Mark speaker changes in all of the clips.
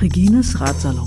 Speaker 1: Regines Ratsalon.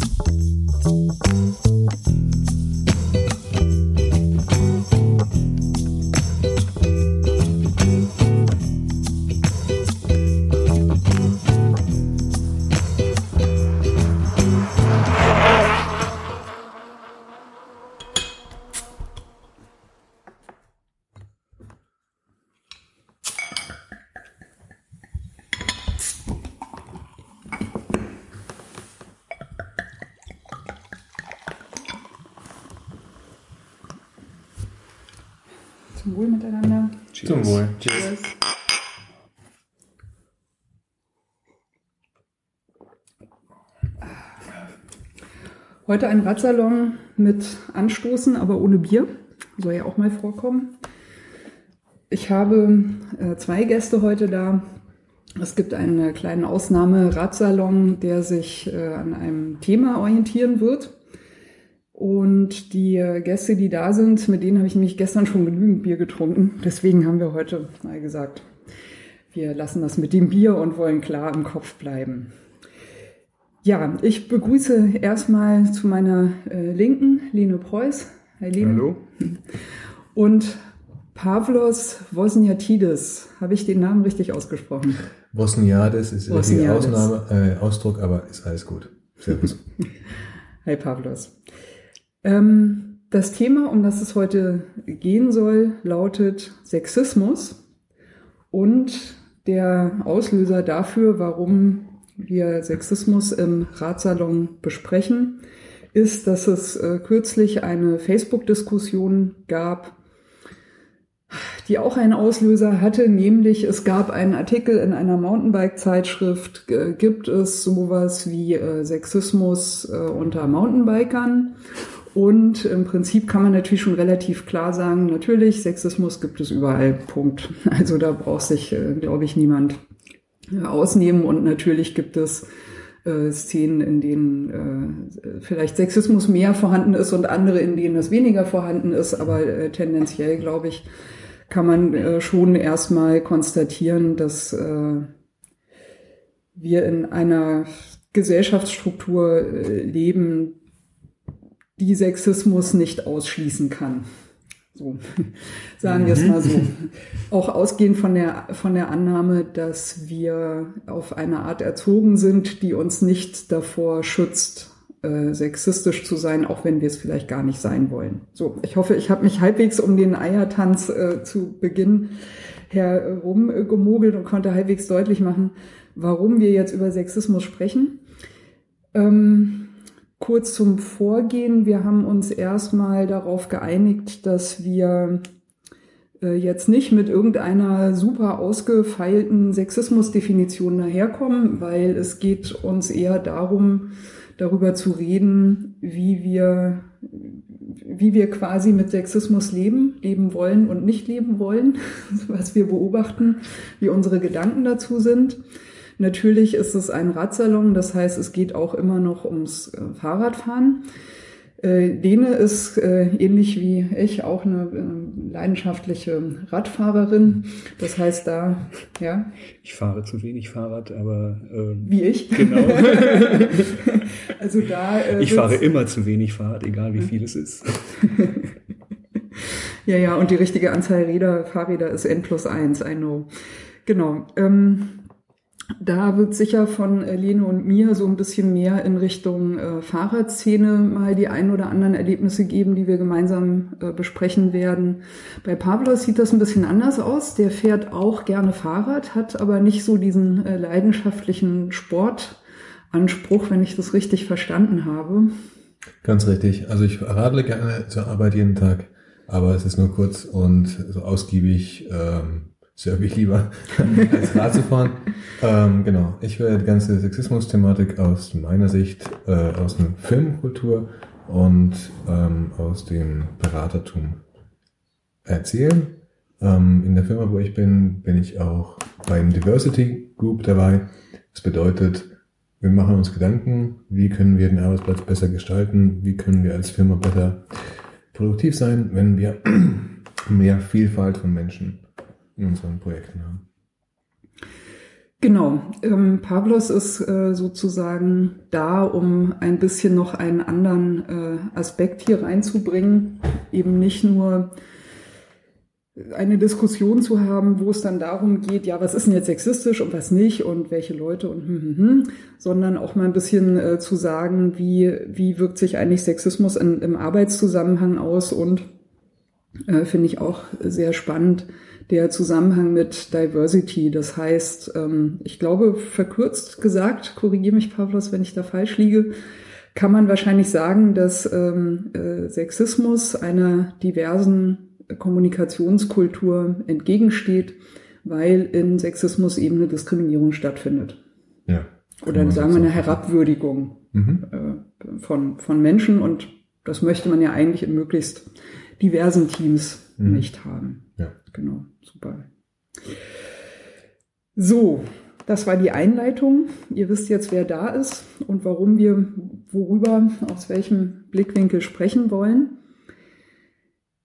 Speaker 2: Heute ein Radsalon mit Anstoßen, aber ohne Bier. Soll ja auch mal vorkommen. Ich habe äh, zwei Gäste heute da. Es gibt einen kleinen Ausnahme-Radsalon, der sich äh, an einem Thema orientieren wird. Und die äh, Gäste, die da sind, mit denen habe ich nämlich gestern schon genügend Bier getrunken. Deswegen haben wir heute mal gesagt, wir lassen das mit dem Bier und wollen klar im Kopf bleiben. Ja, ich begrüße erstmal zu meiner äh, Linken Lene Preuß. Hi Lene.
Speaker 3: Hallo.
Speaker 2: Und Pavlos Wozniatidis. Habe ich den Namen richtig ausgesprochen?
Speaker 3: Bosniades ist der richtige
Speaker 2: Bosniades.
Speaker 3: Ausnahme, äh, Ausdruck, aber ist alles gut. Servus.
Speaker 2: Hi Pavlos. Ähm, das Thema, um das es heute gehen soll, lautet Sexismus und der Auslöser dafür, warum wir Sexismus im Ratsalon besprechen, ist, dass es äh, kürzlich eine Facebook-Diskussion gab, die auch einen Auslöser hatte, nämlich es gab einen Artikel in einer Mountainbike-Zeitschrift, äh, gibt es sowas wie äh, Sexismus äh, unter Mountainbikern. Und im Prinzip kann man natürlich schon relativ klar sagen, natürlich, Sexismus gibt es überall, Punkt. Also da braucht sich, äh, glaube ich, niemand ausnehmen. Und natürlich gibt es äh, Szenen, in denen äh, vielleicht Sexismus mehr vorhanden ist und andere, in denen es weniger vorhanden ist. Aber äh, tendenziell, glaube ich, kann man äh, schon erstmal konstatieren, dass äh, wir in einer Gesellschaftsstruktur äh, leben, die Sexismus nicht ausschließen kann. So, sagen wir es mal so. Auch ausgehend von der, von der Annahme, dass wir auf eine Art erzogen sind, die uns nicht davor schützt, äh, sexistisch zu sein, auch wenn wir es vielleicht gar nicht sein wollen. So, ich hoffe, ich habe mich halbwegs um den Eiertanz äh, zu Beginn herumgemogelt und konnte halbwegs deutlich machen, warum wir jetzt über Sexismus sprechen. Ähm, kurz zum Vorgehen. Wir haben uns erstmal darauf geeinigt, dass wir äh, jetzt nicht mit irgendeiner super ausgefeilten Sexismusdefinition daherkommen, weil es geht uns eher darum, darüber zu reden, wie wir, wie wir quasi mit Sexismus leben, leben wollen und nicht leben wollen, was wir beobachten, wie unsere Gedanken dazu sind. Natürlich ist es ein Radsalon, das heißt, es geht auch immer noch ums äh, Fahrradfahren. Äh, Lene ist äh, ähnlich wie ich auch eine äh, leidenschaftliche Radfahrerin. Das heißt da, ja,
Speaker 4: Ich fahre zu wenig Fahrrad, aber ähm,
Speaker 2: wie ich.
Speaker 4: genau.
Speaker 2: Also da. Äh,
Speaker 4: ich fahre immer zu wenig Fahrrad, egal wie viel es ist.
Speaker 2: Ja, ja, und die richtige Anzahl Räder, Fahrräder ist N plus eins, I know. Genau. Ähm, da wird sicher von Lene und mir so ein bisschen mehr in Richtung äh, Fahrradszene mal die ein oder anderen Erlebnisse geben, die wir gemeinsam äh, besprechen werden. Bei Pavlos sieht das ein bisschen anders aus. Der fährt auch gerne Fahrrad, hat aber nicht so diesen äh, leidenschaftlichen Sportanspruch, wenn ich das richtig verstanden habe.
Speaker 3: Ganz richtig. Also ich radle gerne zur Arbeit jeden Tag, aber es ist nur kurz und so ausgiebig ähm, surfe ich lieber als Rad zu fahren. Ähm, genau. Ich werde die ganze Sexismus-Thematik aus meiner Sicht, äh, aus der Filmkultur und ähm, aus dem Beratertum erzählen. Ähm, in der Firma, wo ich bin, bin ich auch beim Diversity Group dabei. Das bedeutet, wir machen uns Gedanken, wie können wir den Arbeitsplatz besser gestalten, wie können wir als Firma besser produktiv sein, wenn wir mehr Vielfalt von Menschen in unseren Projekten haben.
Speaker 2: Genau, ähm, Pavlos ist äh, sozusagen da, um ein bisschen noch einen anderen äh, Aspekt hier reinzubringen, eben nicht nur eine Diskussion zu haben, wo es dann darum geht, ja, was ist denn jetzt sexistisch und was nicht und welche Leute und hm, hm, hm, sondern auch mal ein bisschen äh, zu sagen, wie, wie wirkt sich eigentlich Sexismus in, im Arbeitszusammenhang aus und äh, finde ich auch sehr spannend, der Zusammenhang mit Diversity. Das heißt, ähm, ich glaube, verkürzt gesagt, korrigiere mich Pavlos, wenn ich da falsch liege, kann man wahrscheinlich sagen, dass ähm, äh, Sexismus einer diversen Kommunikationskultur entgegensteht, weil in Sexismus eben eine Diskriminierung stattfindet.
Speaker 3: Ja.
Speaker 2: Oder sagen wir eine Herabwürdigung
Speaker 3: Mhm.
Speaker 2: äh, von, von Menschen und das möchte man ja eigentlich in möglichst diversen Teams
Speaker 3: Mhm.
Speaker 2: nicht haben.
Speaker 3: Ja.
Speaker 2: Genau, super. So, das war die Einleitung. Ihr wisst jetzt, wer da ist und warum wir worüber, aus welchem Blickwinkel sprechen wollen.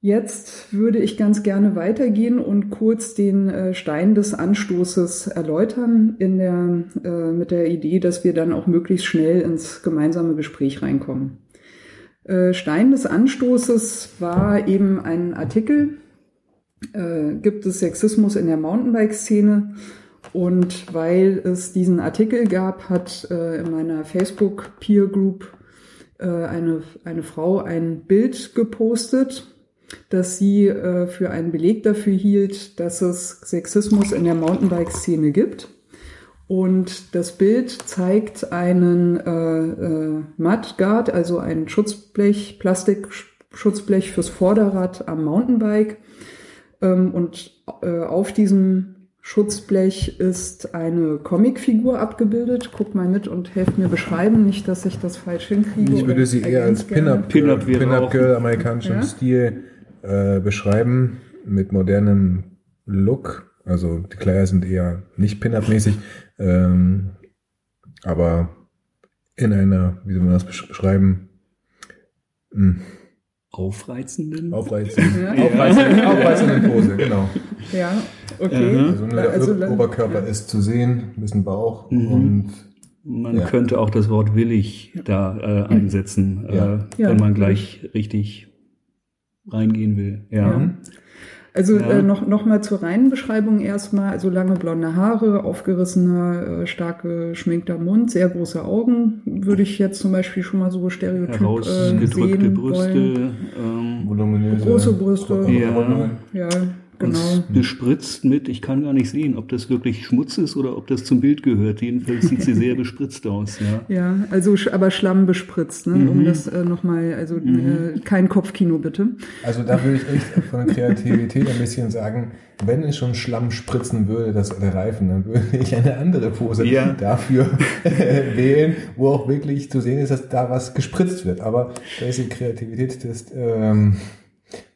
Speaker 2: Jetzt würde ich ganz gerne weitergehen und kurz den äh, Stein des Anstoßes erläutern in der, äh, mit der Idee, dass wir dann auch möglichst schnell ins gemeinsame Gespräch reinkommen. Äh, Stein des Anstoßes war eben ein Artikel, äh, gibt es Sexismus in der Mountainbike-Szene? Und weil es diesen Artikel gab, hat äh, in meiner Facebook Peer Group äh, eine, eine Frau ein Bild gepostet, dass sie äh, für einen Beleg dafür hielt, dass es Sexismus in der Mountainbike-Szene gibt. Und das Bild zeigt einen äh, äh, Mudguard, also ein Schutzblech, Plastikschutzblech fürs Vorderrad am Mountainbike. Ähm, und äh, auf diesem Schutzblech ist eine Comicfigur abgebildet. Guck mal mit und helft mir beschreiben, nicht, dass ich das falsch hinkriege.
Speaker 3: Ich würde sie eher als. Pin-Up
Speaker 4: Pin-Up wäre
Speaker 3: Pin
Speaker 4: auch-
Speaker 3: Girl amerikanischem
Speaker 2: Ja?
Speaker 3: Stil äh, beschreiben, mit modernem Look. Also die Kleider sind eher nicht Pin-Up-mäßig, ähm, aber in einer, wie soll man das besch- beschreiben, Hm,
Speaker 4: Aufreizenden?
Speaker 3: aufreizenden,
Speaker 2: Ja.
Speaker 3: aufreizenden, aufreizenden Pose, genau.
Speaker 2: Ja, okay.
Speaker 3: Also nur der
Speaker 2: Also,
Speaker 3: Oberkörper ist zu sehen, ein bisschen Bauch
Speaker 4: Mhm.
Speaker 3: und
Speaker 4: Man
Speaker 3: Ja.
Speaker 4: könnte auch das Wort willig da äh, einsetzen,
Speaker 3: Ja.
Speaker 4: äh,
Speaker 2: Ja.
Speaker 4: wenn man gleich richtig reingehen will. Ja.
Speaker 2: Also
Speaker 4: Ja.
Speaker 2: äh, noch, noch mal zur reinen Beschreibung erstmal. Also lange blonde Haare, aufgerissener, äh, stark geschminkter Mund, sehr große Augen, würde ich jetzt zum Beispiel schon mal so stereotyp äh,
Speaker 4: Herausgedrückte
Speaker 2: sehen
Speaker 4: Brüste,
Speaker 2: wollen.
Speaker 4: ähm,
Speaker 3: voluminöse
Speaker 2: Große Brüste.
Speaker 4: Ja.
Speaker 2: Ja, genau.
Speaker 4: bespritzt mit, ich kann gar nicht sehen, ob das wirklich Schmutz ist oder ob das zum Bild gehört. Jedenfalls sieht sie sehr bespritzt aus. Ja.
Speaker 2: Ja, also sch- aber Schlamm bespritzt, ne? um
Speaker 4: Mhm.
Speaker 2: das äh, nochmal, also äh, kein Kopfkino bitte.
Speaker 3: Also da würde ich echt von der Kreativität ein bisschen sagen, wenn es schon Schlamm spritzen würde, das der Reifen, dann würde ich eine andere Pose
Speaker 4: Ja.
Speaker 3: dafür wählen, wo auch wirklich zu sehen ist, dass da was gespritzt wird. Aber da ist die Kreativität des ähm,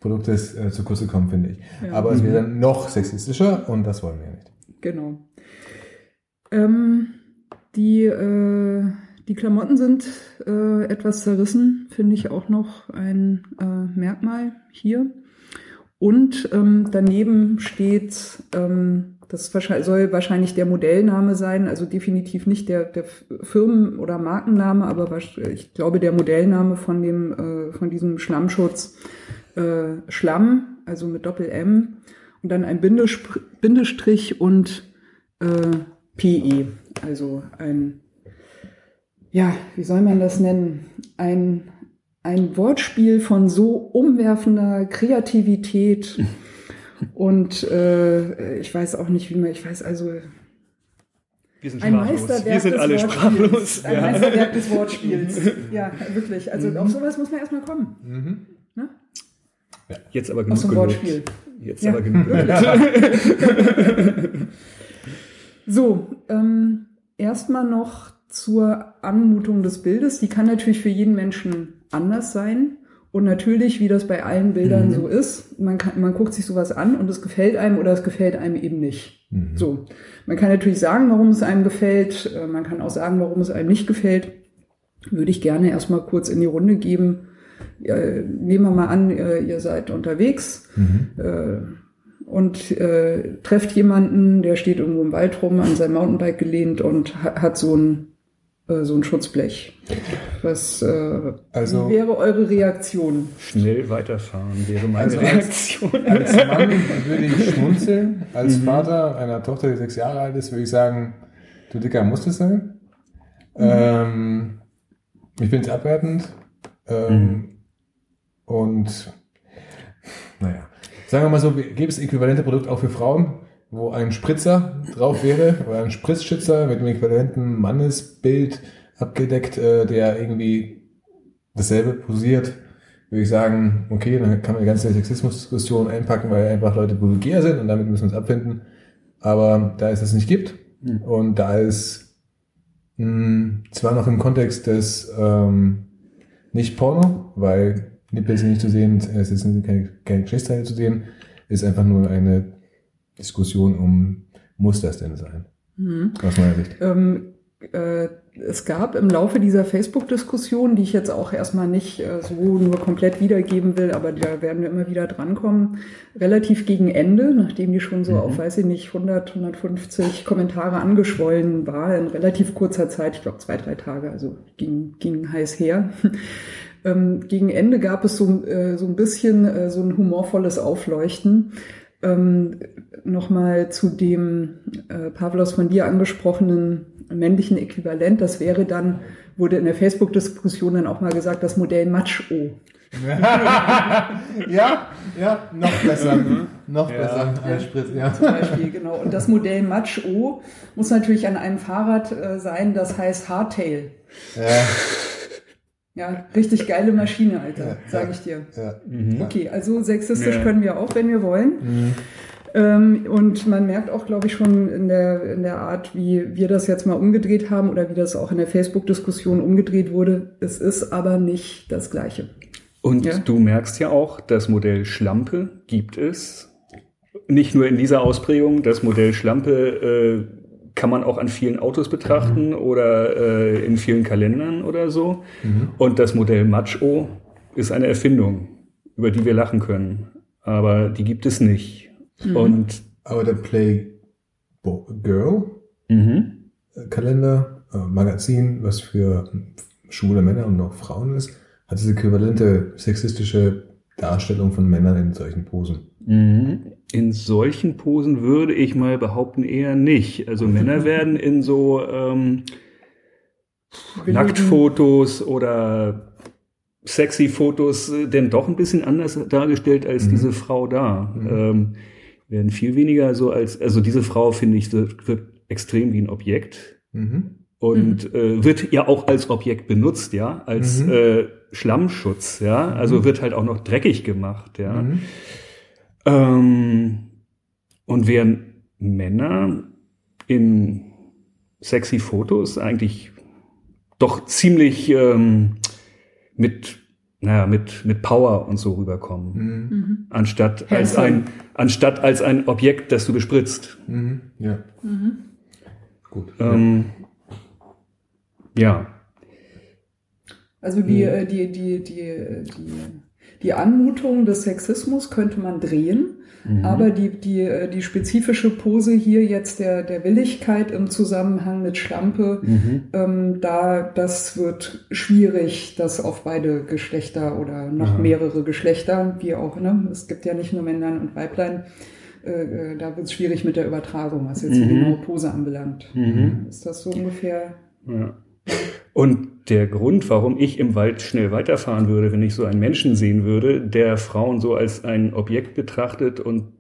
Speaker 3: Produktes äh, zu kurz gekommen, finde ich.
Speaker 2: Ja.
Speaker 3: Aber es wäre dann noch sexistischer und das wollen wir ja nicht.
Speaker 2: Genau. Ähm, die, äh, die Klamotten sind äh, etwas zerrissen, finde ich auch noch ein äh, Merkmal hier. Und ähm, daneben steht, ähm, das soll wahrscheinlich der Modellname sein, also definitiv nicht der, der Firmen- oder Markenname, aber ich glaube der Modellname von dem, äh, von diesem Schlammschutz äh, Schlamm, also mit Doppel-M und dann ein Bindespr- Bindestrich und äh, PE, also ein, ja, wie soll man das nennen? Ein, ein Wortspiel von so umwerfender Kreativität und äh, ich weiß auch nicht, wie man, ich weiß also,
Speaker 4: Wir sind
Speaker 2: ein
Speaker 4: sprachlos.
Speaker 2: Meisterwerk
Speaker 4: Wir sind alle sprachlos.
Speaker 2: Ein
Speaker 4: Ja.
Speaker 2: Meisterwerk des Wortspiels. Ja, wirklich. Also auf sowas muss man erstmal kommen.
Speaker 3: Mhm.
Speaker 2: Ne?
Speaker 4: Jetzt aber
Speaker 2: Aus
Speaker 4: genug
Speaker 2: dem
Speaker 4: gelobt.
Speaker 2: Wortspiel.
Speaker 4: Jetzt
Speaker 2: Ja.
Speaker 4: aber genug.
Speaker 2: So, ähm, erstmal noch zur Anmutung des Bildes. Die kann natürlich für jeden Menschen anders sein. Und natürlich, wie das bei allen Bildern
Speaker 4: Mhm.
Speaker 2: so ist, man, kann, man guckt sich sowas an und es gefällt einem oder es gefällt einem eben nicht.
Speaker 3: Mhm.
Speaker 2: So, man kann natürlich sagen, warum es einem gefällt. äh, Man kann auch sagen, warum es einem nicht gefällt. Würde ich gerne erstmal kurz in die Runde geben, nehmen wir mal an, äh, ihr seid unterwegs äh, und äh, trefft jemanden, der steht irgendwo im Wald rum, an sein Mountainbike gelehnt und ha hat so ein, äh, so ein Schutzblech. Was äh,
Speaker 3: Also-
Speaker 2: wäre eure Reaktion?
Speaker 4: Schnell weiterfahren wäre meine
Speaker 3: Also als-
Speaker 4: Reaktion.
Speaker 3: Als Mann würde ich schmunzeln. Als Vater einer Tochter, die sechs Jahre alt ist, würde ich sagen, du Dicker, muss das sein? Ähm, ich finde es abwertend. Ähm, Und naja, sagen wir mal so, gäbe es äquivalente Produkt auch für Frauen, wo ein Spritzer drauf wäre oder ein Spritzschützer mit dem äquivalenten Mannesbild abgedeckt, äh, der irgendwie dasselbe posiert, würde ich sagen, okay, dann kann man die ganze Sexismusdiskussion einpacken, weil einfach Leute vulgär sind und damit müssen wir uns abfinden. Aber da es es nicht gibt und da es mh, zwar noch im Kontext des ähm, nicht Porno, weil Nippel sind nicht zu sehen, es sind keine, keine Geschlechtsteile zu sehen, ist einfach nur eine Diskussion um, muss das denn sein? Aus meiner Sicht.
Speaker 2: Ähm, äh, es gab im Laufe dieser Facebook-Diskussion, die ich jetzt auch erstmal nicht äh, so nur komplett wiedergeben will, aber da werden wir immer wieder drankommen, relativ gegen Ende, nachdem die schon so auf, weiß ich nicht, 100, 150 Kommentare angeschwollen war, in relativ kurzer Zeit, ich glaube zwei, drei Tage, also ging, ging heiß her. Ähm, gegen Ende gab es so, äh, so ein bisschen äh, so ein humorvolles Aufleuchten. Ähm, Nochmal zu dem äh, Pavlos von dir angesprochenen männlichen Äquivalent. Das wäre dann, wurde in der Facebook-Diskussion dann auch mal gesagt, das Modell Macho.
Speaker 3: ja, ja, noch besser. noch besser. Ja. Spritz, ja.
Speaker 2: Zum Beispiel, genau. Und das Modell Macho muss natürlich an einem Fahrrad äh, sein, das heißt Hardtail.
Speaker 3: Ja,
Speaker 2: Ja, richtig geile Maschine, Alter,
Speaker 3: Ja,
Speaker 2: sage
Speaker 3: ja.
Speaker 2: ich dir.
Speaker 3: ja.
Speaker 2: Okay, also sexistisch
Speaker 4: Ja.
Speaker 2: können wir auch, wenn wir wollen. Ähm, und man merkt auch, glaube ich, schon in der, in der Art, wie wir das jetzt mal umgedreht haben oder wie das auch in der Facebook-Diskussion umgedreht wurde. Es ist aber nicht das Gleiche.
Speaker 4: Und
Speaker 2: Ja.
Speaker 4: du merkst ja auch, das Modell Schlampe gibt es. Nicht nur in dieser Ausprägung, das Modell Schlampe äh, kann man auch an vielen Autos betrachten oder äh, in vielen Kalendern oder so. Und das Modell Macho ist eine Erfindung, über die wir lachen können. Aber die gibt es nicht. Und
Speaker 3: Aber der Play Bo- Girl
Speaker 4: mhm.
Speaker 3: äh, Kalender, äh, Magazin, was für schwule Männer und auch Frauen ist, hat diese äquivalente sexistische Darstellung von Männern in solchen Posen.
Speaker 4: Mhm. In solchen Posen würde ich mal behaupten eher nicht. Also Männer werden in so ähm, Nacktfotos oder sexy Fotos äh, denn doch ein bisschen anders dargestellt als diese Frau da. Ähm, werden viel weniger so als, also diese Frau finde ich wirkt, wirkt extrem wie ein Objekt
Speaker 3: Mhm.
Speaker 4: und äh, wird ja auch als Objekt benutzt, ja, als
Speaker 3: Mhm.
Speaker 4: äh, Schlammschutz, ja, also wird halt auch noch dreckig gemacht, ja.
Speaker 3: Mhm.
Speaker 4: Ähm, und während Männer in sexy Fotos eigentlich doch ziemlich ähm, mit, naja, mit, mit Power und so rüberkommen.
Speaker 3: Mhm.
Speaker 4: Anstatt als ein, anstatt als ein Objekt, das du bespritzt.
Speaker 3: Mhm. Ja. Gut.
Speaker 4: Ähm, ja.
Speaker 2: Also die, äh, die, die, die, äh, die, die Anmutung des Sexismus könnte man drehen, aber die, die, äh, die spezifische Pose hier jetzt der, der Willigkeit im Zusammenhang mit Schlampe, ähm, da, das wird schwierig, das auf beide Geschlechter oder noch mehrere Geschlechter, wie auch, ne? Es gibt ja nicht nur Männlein und Weiblein, äh, äh, da wird es schwierig mit der Übertragung, was jetzt die genaue Pose anbelangt. Ist das so ungefähr?
Speaker 4: Ja. Und der Grund, warum ich im Wald schnell weiterfahren würde, wenn ich so einen Menschen sehen würde, der Frauen so als ein Objekt betrachtet und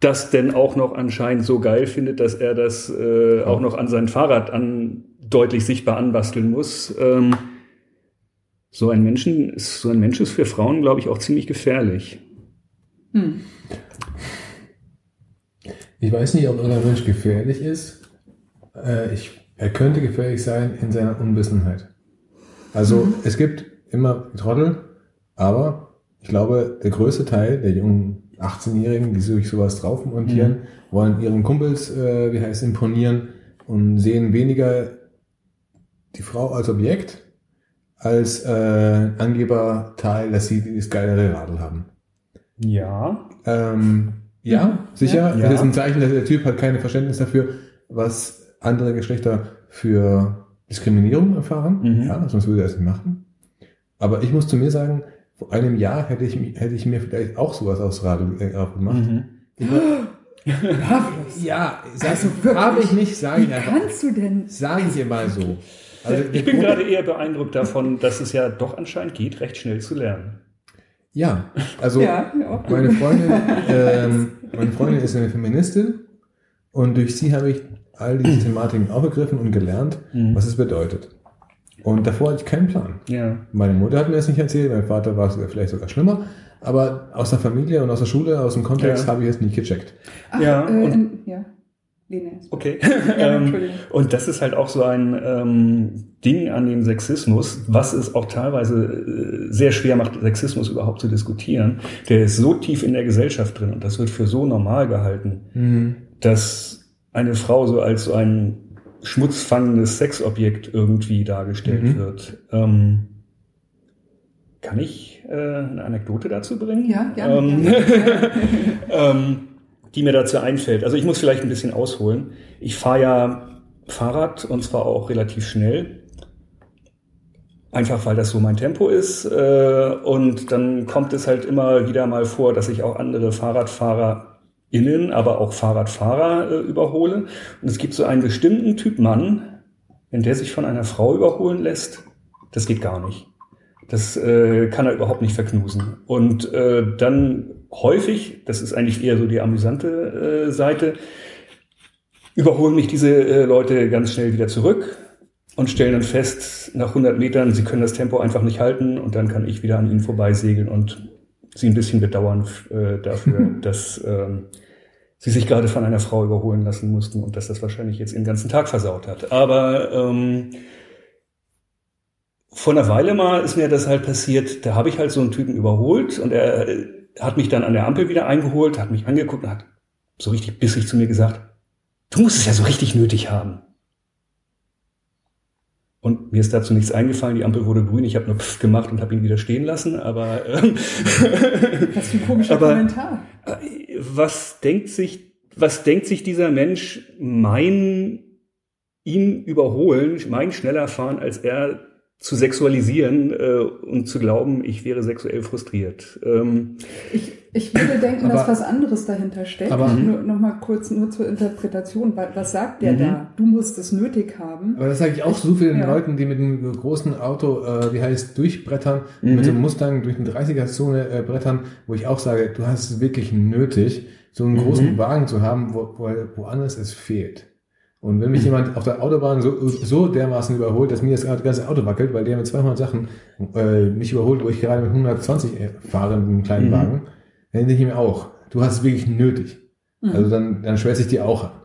Speaker 4: das denn auch noch anscheinend so geil findet, dass er das äh, auch noch an sein Fahrrad an deutlich sichtbar anbasteln muss. Ähm, so ein Menschen ist so ein Mensch ist für Frauen, glaube ich, auch ziemlich gefährlich.
Speaker 2: Hm.
Speaker 3: Ich weiß nicht, ob irgendein Mensch gefährlich ist. Äh, ich, er könnte gefährlich sein in seiner Unwissenheit. Also es gibt immer Trottel, aber ich glaube, der größte Teil der jungen 18-Jährigen, die sich sowas drauf montieren, wollen ihren Kumpels, äh, wie heißt imponieren und sehen weniger die Frau als Objekt als äh, Angeberteil, dass sie dieses geilere Radl haben.
Speaker 4: Ja.
Speaker 3: Ähm, ja,
Speaker 2: Mhm.
Speaker 3: sicher.
Speaker 4: Ja.
Speaker 3: Das ist ein Zeichen, dass der Typ hat keine Verständnis dafür, was andere Geschlechter für Diskriminierung erfahren.
Speaker 4: Mhm.
Speaker 3: Ja, sonst würde er es nicht machen. Aber ich muss zu mir sagen, vor einem Jahr hätte ich, hätte ich mir vielleicht auch sowas aufs Radl äh, aufgemacht.
Speaker 4: Mhm.
Speaker 3: Ja,
Speaker 2: Also wirklich,
Speaker 3: habe ich nicht, sage
Speaker 2: Wie
Speaker 3: ich einfach.
Speaker 2: kannst du denn?
Speaker 3: Sage ich mal so. Also
Speaker 4: Ich bin gerade eher beeindruckt davon, dass es ja doch anscheinend geht, recht schnell zu lernen.
Speaker 3: Ja, also
Speaker 2: Ja,
Speaker 3: meine Freundin, ähm, meine Freundin ist eine Feministin und durch sie habe ich all diese Thematiken aufgegriffen und gelernt,
Speaker 4: Mhm.
Speaker 3: was es bedeutet. Und davor hatte ich keinen Plan.
Speaker 4: Ja.
Speaker 3: Meine Mutter hat mir das nicht erzählt, mein Vater war es vielleicht sogar schlimmer, aber aus der Familie und aus der Schule, aus dem Kontext
Speaker 4: Ja.
Speaker 3: habe ich es nicht gecheckt.
Speaker 2: Ach,
Speaker 4: Ja,
Speaker 2: äh,
Speaker 4: und-
Speaker 2: ja.
Speaker 4: Okay.
Speaker 2: Ja,
Speaker 4: ähm,
Speaker 2: Entschuldigung.
Speaker 4: und das ist halt auch so ein ähm, Ding an dem Sexismus, was es auch teilweise äh, sehr schwer macht, Sexismus überhaupt zu diskutieren. Der ist so tief in der Gesellschaft drin und das wird für so normal gehalten, dass eine Frau so als so ein schmutzfangendes Sexobjekt irgendwie dargestellt
Speaker 3: Mhm.
Speaker 4: wird. Ähm, kann ich äh, eine Anekdote dazu bringen?
Speaker 2: Ja, gerne.
Speaker 4: Ähm,
Speaker 2: gerne.
Speaker 4: ähm, die mir dazu einfällt. Also ich muss vielleicht ein bisschen ausholen. Ich fahre ja Fahrrad und zwar auch relativ schnell. Einfach weil das so mein Tempo ist. Äh, und dann kommt es halt immer wieder mal vor, dass ich auch andere FahrradfahrerInnen, aber auch Fahrradfahrer äh, überhole. Und es gibt so einen bestimmten Typ Mann, wenn der sich von einer Frau überholen lässt, das geht gar nicht. Das äh, kann er überhaupt nicht verknusen. Und äh, dann häufig, das ist eigentlich eher so die amüsante äh, Seite, überholen mich diese äh, Leute ganz schnell wieder zurück und stellen dann fest, nach 100 Metern, sie können das Tempo einfach nicht halten und dann kann ich wieder an ihnen vorbeisegeln und sie ein bisschen bedauern äh, dafür, dass ähm, sie sich gerade von einer Frau überholen lassen mussten und dass das wahrscheinlich jetzt den ganzen Tag versaut hat. Aber ähm, vor einer Weile mal ist mir das halt passiert, da habe ich halt so einen Typen überholt und er äh, hat mich dann an der Ampel wieder eingeholt, hat mich angeguckt und hat so richtig bissig zu mir gesagt, du musst es ja so richtig nötig haben. Und mir ist dazu nichts eingefallen, die Ampel wurde grün, ich habe nur Pfff gemacht und habe ihn wieder stehen lassen, aber ähm,
Speaker 2: Was für ein komischer
Speaker 4: Aber-
Speaker 2: Kommentar.
Speaker 4: was denkt sich, was denkt sich dieser Mensch, mein ihn überholen, mein schneller fahren als er zu sexualisieren äh, und zu glauben, ich wäre sexuell frustriert. Ähm,
Speaker 2: Ich, ich würde denken, dass
Speaker 3: Aber-
Speaker 2: was anderes dahinter steckt.
Speaker 3: Aber-
Speaker 2: nur, noch mal kurz nur zur Interpretation. Wa- Was sagt der
Speaker 4: Mhm.
Speaker 2: da? Du musst es nötig haben.
Speaker 3: Aber das sage ich auch so vielen
Speaker 2: Ja.
Speaker 3: Leuten, die mit einem großen Auto, äh, wie heißt, durchbrettern,
Speaker 4: Mhm.
Speaker 3: mit so einem Mustang durch eine 30er-Zone äh, brettern, wo ich auch sage, du hast es wirklich nötig, so einen großen
Speaker 4: Mhm.
Speaker 3: Wagen zu haben, wo, wo woanders es fehlt. Und wenn mich jemand auf der Autobahn so, so dermaßen überholt, dass mir das ganze Auto wackelt, weil der mit 200 Sachen äh, mich überholt, wo ich gerade mit 120 fahre mit einem kleinen
Speaker 4: Mhm.
Speaker 3: Wagen, dann denke ich mir auch, du hast es wirklich nötig.
Speaker 2: Mhm.
Speaker 3: Also dann, dann schwätze ich dir auch an.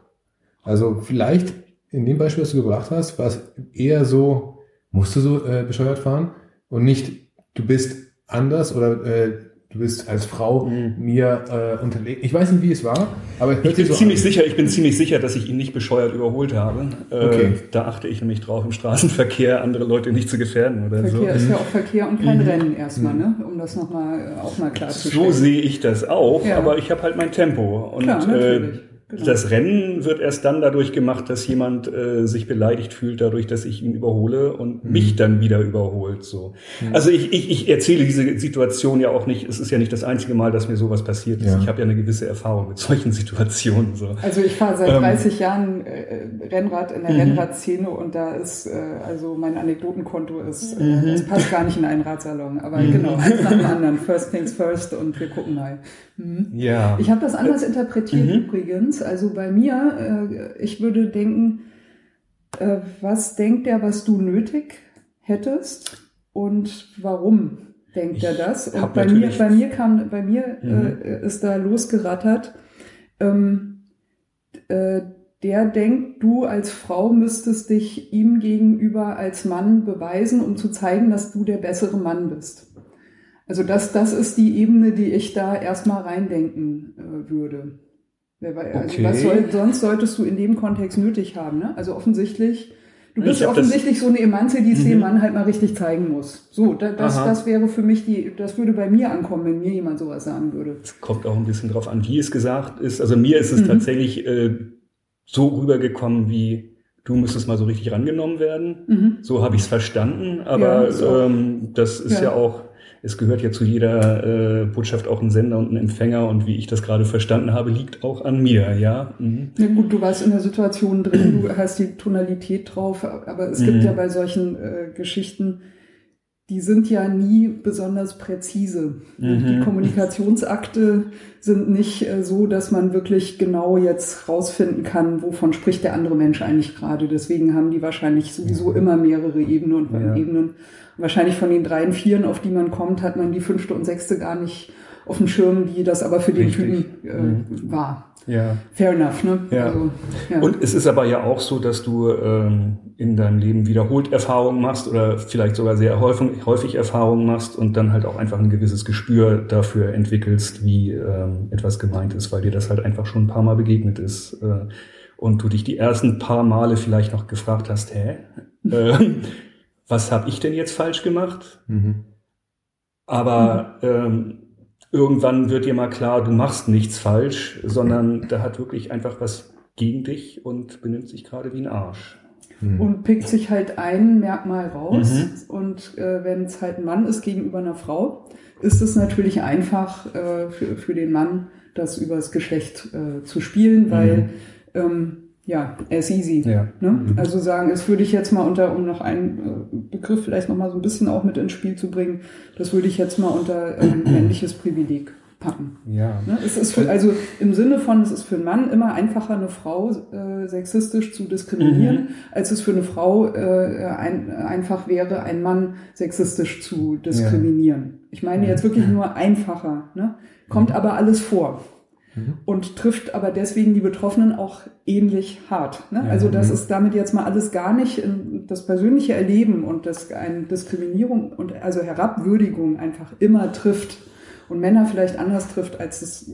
Speaker 3: Also vielleicht in dem Beispiel, das du gebracht hast, war es eher so, musst du so äh, bescheuert fahren und nicht, du bist anders oder äh, du bist als Frau
Speaker 4: Mhm.
Speaker 3: mir äh, unterlegen. Ich weiß nicht, wie es war, aber hört
Speaker 4: ich bin
Speaker 3: so
Speaker 4: ziemlich
Speaker 3: an.
Speaker 4: sicher, ich bin ziemlich sicher, dass ich ihn nicht bescheuert überholt habe. Äh,
Speaker 3: Okay.
Speaker 4: Da achte ich nämlich drauf, im Straßenverkehr andere Leute nicht zu gefährden oder
Speaker 2: Verkehr
Speaker 4: so.
Speaker 2: ist ja auch Verkehr und kein
Speaker 4: Mhm.
Speaker 2: Rennen erstmal, ne? um das nochmal auch mal klarzustellen.
Speaker 4: So sehe ich das auch,
Speaker 2: Ja.
Speaker 4: aber ich habe halt mein Tempo. Und
Speaker 2: Klar, natürlich.
Speaker 4: äh,
Speaker 2: Genau.
Speaker 4: das Rennen wird erst dann dadurch gemacht, dass jemand äh, sich beleidigt fühlt, dadurch, dass ich ihn überhole und mich dann wieder überholt. So. Also ich, ich, ich erzähle diese Situation ja auch nicht, es ist ja nicht das einzige Mal, dass mir sowas passiert ist.
Speaker 3: Ja.
Speaker 4: Ich habe ja eine gewisse Erfahrung mit solchen Situationen. So.
Speaker 2: Also ich fahre seit
Speaker 4: Ähm.
Speaker 2: 30 Jahren äh, Rennrad in der
Speaker 4: Mhm.
Speaker 2: Rennradszene und da ist, äh, also mein Anekdotenkonto ist, äh,
Speaker 4: Mhm.
Speaker 2: es passt gar nicht in einen Radsalon. Aber genau, eins nach dem anderen. First things first und wir gucken mal. Mhm.
Speaker 4: Ja.
Speaker 2: Ich habe das anders interpretiert
Speaker 4: Mhm.
Speaker 2: übrigens. Also bei mir, äh, ich würde denken, äh, was denkt der, was du nötig hättest und warum denkt er
Speaker 4: Ich
Speaker 2: das? Und bei mir, bei mir kam, bei mir
Speaker 4: Mhm.
Speaker 2: äh, ist da losgerattert. Ähm, äh, der denkt, du als Frau müsstest dich ihm gegenüber als Mann beweisen, um zu zeigen, dass du der bessere Mann bist. Also das, das ist die Ebene, die ich da erstmal reindenken äh, würde. Also
Speaker 4: Okay.
Speaker 2: was soll, sonst solltest du in dem Kontext nötig haben. Ne? Also offensichtlich, Du bist offensichtlich so eine Emanze, die es dem Mann halt mal richtig zeigen muss. So, da, das, das wäre für mich die, das würde bei mir ankommen, wenn mir jemand sowas sagen würde.
Speaker 4: Es kommt auch ein bisschen drauf an, wie es gesagt ist. Also mir ist es mhm. tatsächlich äh, so rübergekommen, wie du müsstest mal so richtig rangenommen werden. Mhm. So habe ich es verstanden, aber ja, so. ähm, das ist ja. ja auch es gehört ja zu jeder äh, Botschaft auch ein Sender und ein Empfänger und wie ich das gerade verstanden habe, liegt auch an mir, ja.
Speaker 2: Mhm. Ja gut, du warst in der Situation drin, du hast die Tonalität drauf, aber es mhm. gibt ja bei solchen äh, Geschichten, die sind ja nie besonders präzise. Mhm. Die Kommunikationsakte sind nicht äh, so, dass man wirklich genau jetzt rausfinden kann, wovon spricht der andere Mensch eigentlich gerade. Deswegen haben die wahrscheinlich sowieso immer mehrere Ebenen und ja. Ebenen wahrscheinlich von den dreien, vieren, auf die man kommt, hat man die fünfte und sechste gar nicht auf dem Schirm, die das aber für den Richtig. Typen äh, mhm. war.
Speaker 4: Ja.
Speaker 2: Fair enough, ne?
Speaker 4: Ja. Also, ja. Und es ist aber ja auch so, dass du ähm, in deinem Leben wiederholt Erfahrungen machst oder vielleicht sogar sehr häufig, häufig Erfahrungen machst und dann halt auch einfach ein gewisses Gespür dafür entwickelst, wie ähm, etwas gemeint ist, weil dir das halt einfach schon ein paar Mal begegnet ist. Äh, und du dich die ersten paar Male vielleicht noch gefragt hast, hä? Äh, was habe ich denn jetzt falsch gemacht? Mhm. Aber mhm. Ähm, irgendwann wird dir mal klar, du machst nichts falsch, sondern da hat wirklich einfach was gegen dich und benimmt sich gerade wie ein Arsch.
Speaker 2: Mhm. Und pickt sich halt ein Merkmal raus. Mhm. Und äh, wenn es halt ein Mann ist gegenüber einer Frau, ist es natürlich einfach äh, für, für den Mann, das übers Geschlecht äh, zu spielen, weil mhm. ähm, ja, as easy. Ja. Ne? Mhm. Also sagen, das würde ich jetzt mal unter, um noch einen äh, Begriff vielleicht noch mal so ein bisschen auch mit ins Spiel zu bringen, das würde ich jetzt mal unter ähm, männliches Privileg packen.
Speaker 4: Ja.
Speaker 2: Ne? Es ist für, also im Sinne von, es ist für einen Mann immer einfacher, eine Frau äh, sexistisch zu diskriminieren, mhm. als es für eine Frau äh, ein, einfach wäre, einen Mann sexistisch zu diskriminieren. Ja. Ich meine jetzt wirklich nur einfacher. Ne? Kommt mhm. aber alles vor. Mhm. und trifft aber deswegen die Betroffenen auch ähnlich hart. Ne? Ja, also das ist damit jetzt mal alles gar nicht in das persönliche Erleben und das eine Diskriminierung und also Herabwürdigung einfach immer trifft und Männer vielleicht anders trifft, als es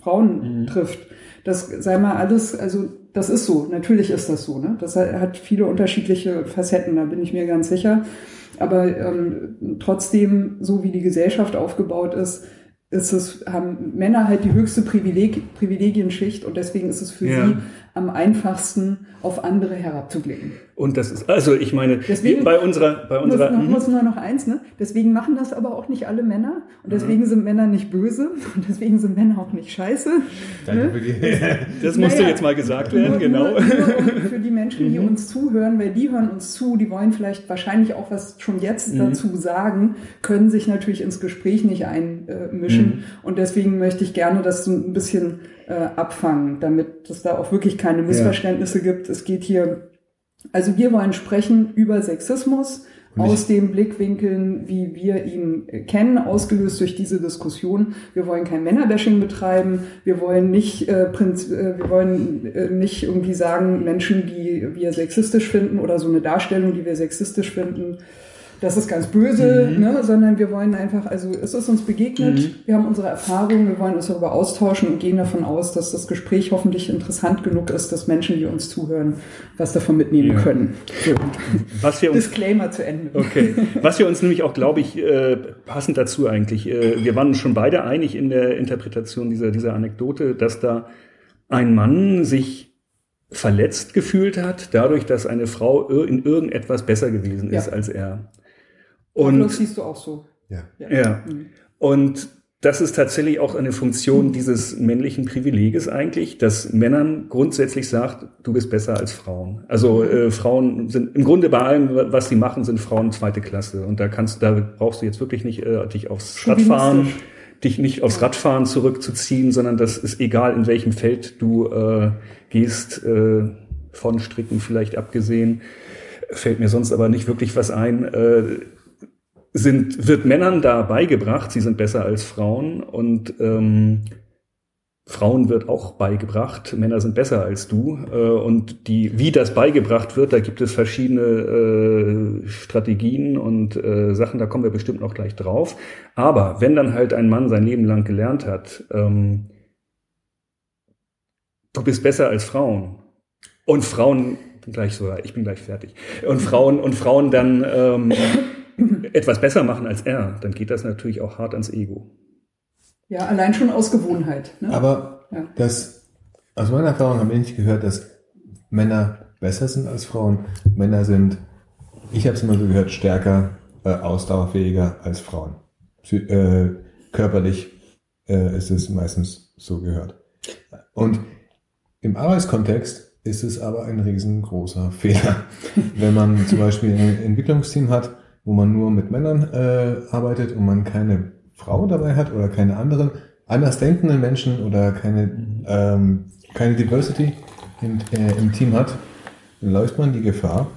Speaker 2: Frauen mhm. trifft. Das sei mal alles, also das ist so, natürlich ist das so. Ne? Das hat viele unterschiedliche Facetten, da bin ich mir ganz sicher. Aber ähm, trotzdem, so wie die Gesellschaft aufgebaut ist, ist es, haben Männer halt die höchste Privileg, Privilegienschicht und deswegen ist es für ja. sie am einfachsten auf andere herabzublicken.
Speaker 4: Und das ist, also ich meine,
Speaker 2: deswegen,
Speaker 4: bei unserer, bei unserer.
Speaker 2: Muss, noch, muss nur noch eins, ne? Deswegen machen das aber auch nicht alle Männer und deswegen mhm. sind Männer nicht böse und deswegen sind Männer auch nicht scheiße.
Speaker 4: Danke ne? für die. Das musste naja, jetzt mal gesagt werden, nur, genau. Nur,
Speaker 2: nur für die Menschen, die mhm. uns zuhören, weil die hören uns zu, die wollen vielleicht wahrscheinlich auch was schon jetzt mhm. dazu sagen, können sich natürlich ins Gespräch nicht einmischen mhm. und deswegen möchte ich gerne, dass du ein bisschen äh, abfangen, damit es da auch wirklich keine Missverständnisse ja. gibt. Es geht hier, also wir wollen sprechen über Sexismus aus den Blickwinkeln, wie wir ihn kennen, ausgelöst durch diese Diskussion. Wir wollen kein Männerbashing betreiben. Wir wollen nicht, äh, Prinz, äh, wir wollen äh, nicht irgendwie sagen, Menschen, die wir sexistisch finden oder so eine Darstellung, die wir sexistisch finden, das ist ganz böse, mhm. ne? sondern wir wollen einfach, also es ist uns begegnet, mhm. wir haben unsere Erfahrungen, wir wollen uns darüber austauschen und gehen davon aus, dass das Gespräch hoffentlich interessant genug ist, dass Menschen, die uns zuhören, was davon mitnehmen ja. können. So.
Speaker 4: Was wir uns,
Speaker 2: Disclaimer zu Ende.
Speaker 4: Okay. Was wir uns nämlich auch, glaube ich, äh, passend dazu eigentlich, äh, wir waren schon beide einig in der Interpretation dieser, dieser Anekdote, dass da ein Mann sich verletzt gefühlt hat, dadurch, dass eine Frau in irgendetwas besser gewesen ist ja. als er.
Speaker 2: Und das siehst du auch so.
Speaker 4: Ja. Ja. ja. Mhm. Und das ist tatsächlich auch eine Funktion dieses männlichen Privileges eigentlich, dass Männern grundsätzlich sagt, du bist besser als Frauen. Also mhm. äh, Frauen sind im Grunde bei allem, was sie machen, sind Frauen zweite Klasse. Und da kannst, da brauchst du jetzt wirklich nicht äh, dich aufs Radfahren, dich nicht aufs Radfahren zurückzuziehen, sondern das ist egal, in welchem Feld du äh, gehst, äh, von Stricken vielleicht abgesehen. Fällt mir sonst aber nicht wirklich was ein. Äh, sind, wird Männern da beigebracht, sie sind besser als Frauen und ähm, Frauen wird auch beigebracht, Männer sind besser als du. Äh, und die, wie das beigebracht wird, da gibt es verschiedene äh, Strategien und äh, Sachen, da kommen wir bestimmt noch gleich drauf. Aber wenn dann halt ein Mann sein Leben lang gelernt hat, ähm, du bist besser als Frauen und Frauen gleich so, ich bin gleich fertig. Und Frauen und Frauen dann ähm, etwas besser machen als er, dann geht das natürlich auch hart ans Ego.
Speaker 2: Ja, allein schon aus Gewohnheit. Ne?
Speaker 3: Aber
Speaker 2: Ja.
Speaker 3: das, aus meiner Erfahrung habe ich nicht gehört, dass Männer besser sind als Frauen. Männer sind, ich habe es immer so gehört, stärker, äh, ausdauerfähiger als Frauen. Psy äh, körperlich äh, ist es meistens so gehört. Und im Arbeitskontext ist es aber ein riesengroßer Fehler. Wenn man zum Beispiel ein Entwicklungsteam hat, wo man nur mit Männern äh, arbeitet und man keine Frau dabei hat oder keine anderen anders denkenden Menschen oder keine, ähm, keine Diversity im, äh, im Team hat, dann läuft man die Gefahr,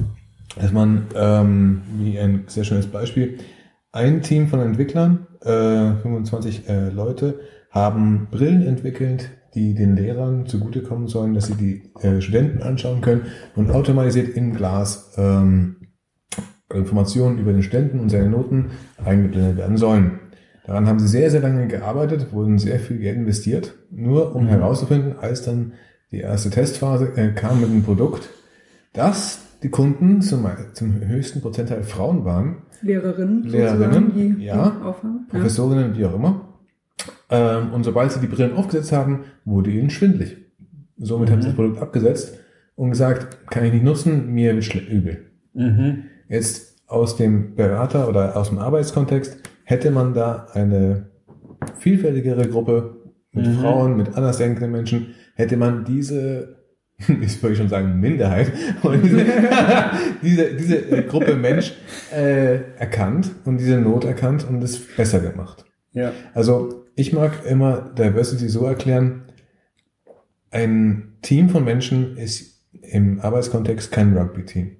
Speaker 3: dass man, ähm, wie ein sehr schönes Beispiel, ein Team von Entwicklern, äh, 25 äh, Leute, haben Brillen entwickelt, die den Lehrern zugutekommen sollen, dass sie die äh, Studenten anschauen können und automatisiert im Glas ähm, Informationen über den Studenten und seine Noten eingeblendet werden sollen. Daran haben sie sehr, sehr lange gearbeitet, wurden sehr viel Geld investiert, nur um herauszufinden, als dann die erste Testphase äh, kam mit einem Produkt, dass die Kunden zum, zum höchsten Prozentteil Frauen waren,
Speaker 2: Lehrerinnen,
Speaker 3: Lehrerinnen,
Speaker 2: die
Speaker 3: ja.
Speaker 2: die Aufgaben. Ja.
Speaker 3: Professorinnen, wie auch immer. Ähm, und sobald sie die Brillen aufgesetzt haben, wurde ihnen schwindlig. Somit haben sie das Produkt abgesetzt und gesagt, kann ich nicht nutzen, mir wird übel.
Speaker 4: Mhm.
Speaker 3: Jetzt aus dem Berater oder aus dem Arbeitskontext hätte man da eine vielfältigere Gruppe mit
Speaker 4: Mhm.
Speaker 3: Frauen, mit andersdenkenden Menschen, hätte man diese, ich würde schon sagen Minderheit, diese, diese, diese Gruppe Mensch äh, erkannt und diese Not erkannt und es besser gemacht.
Speaker 4: Ja.
Speaker 3: Also ich mag immer Diversity so erklären, ein Team von Menschen ist im Arbeitskontext kein Rugby-Team.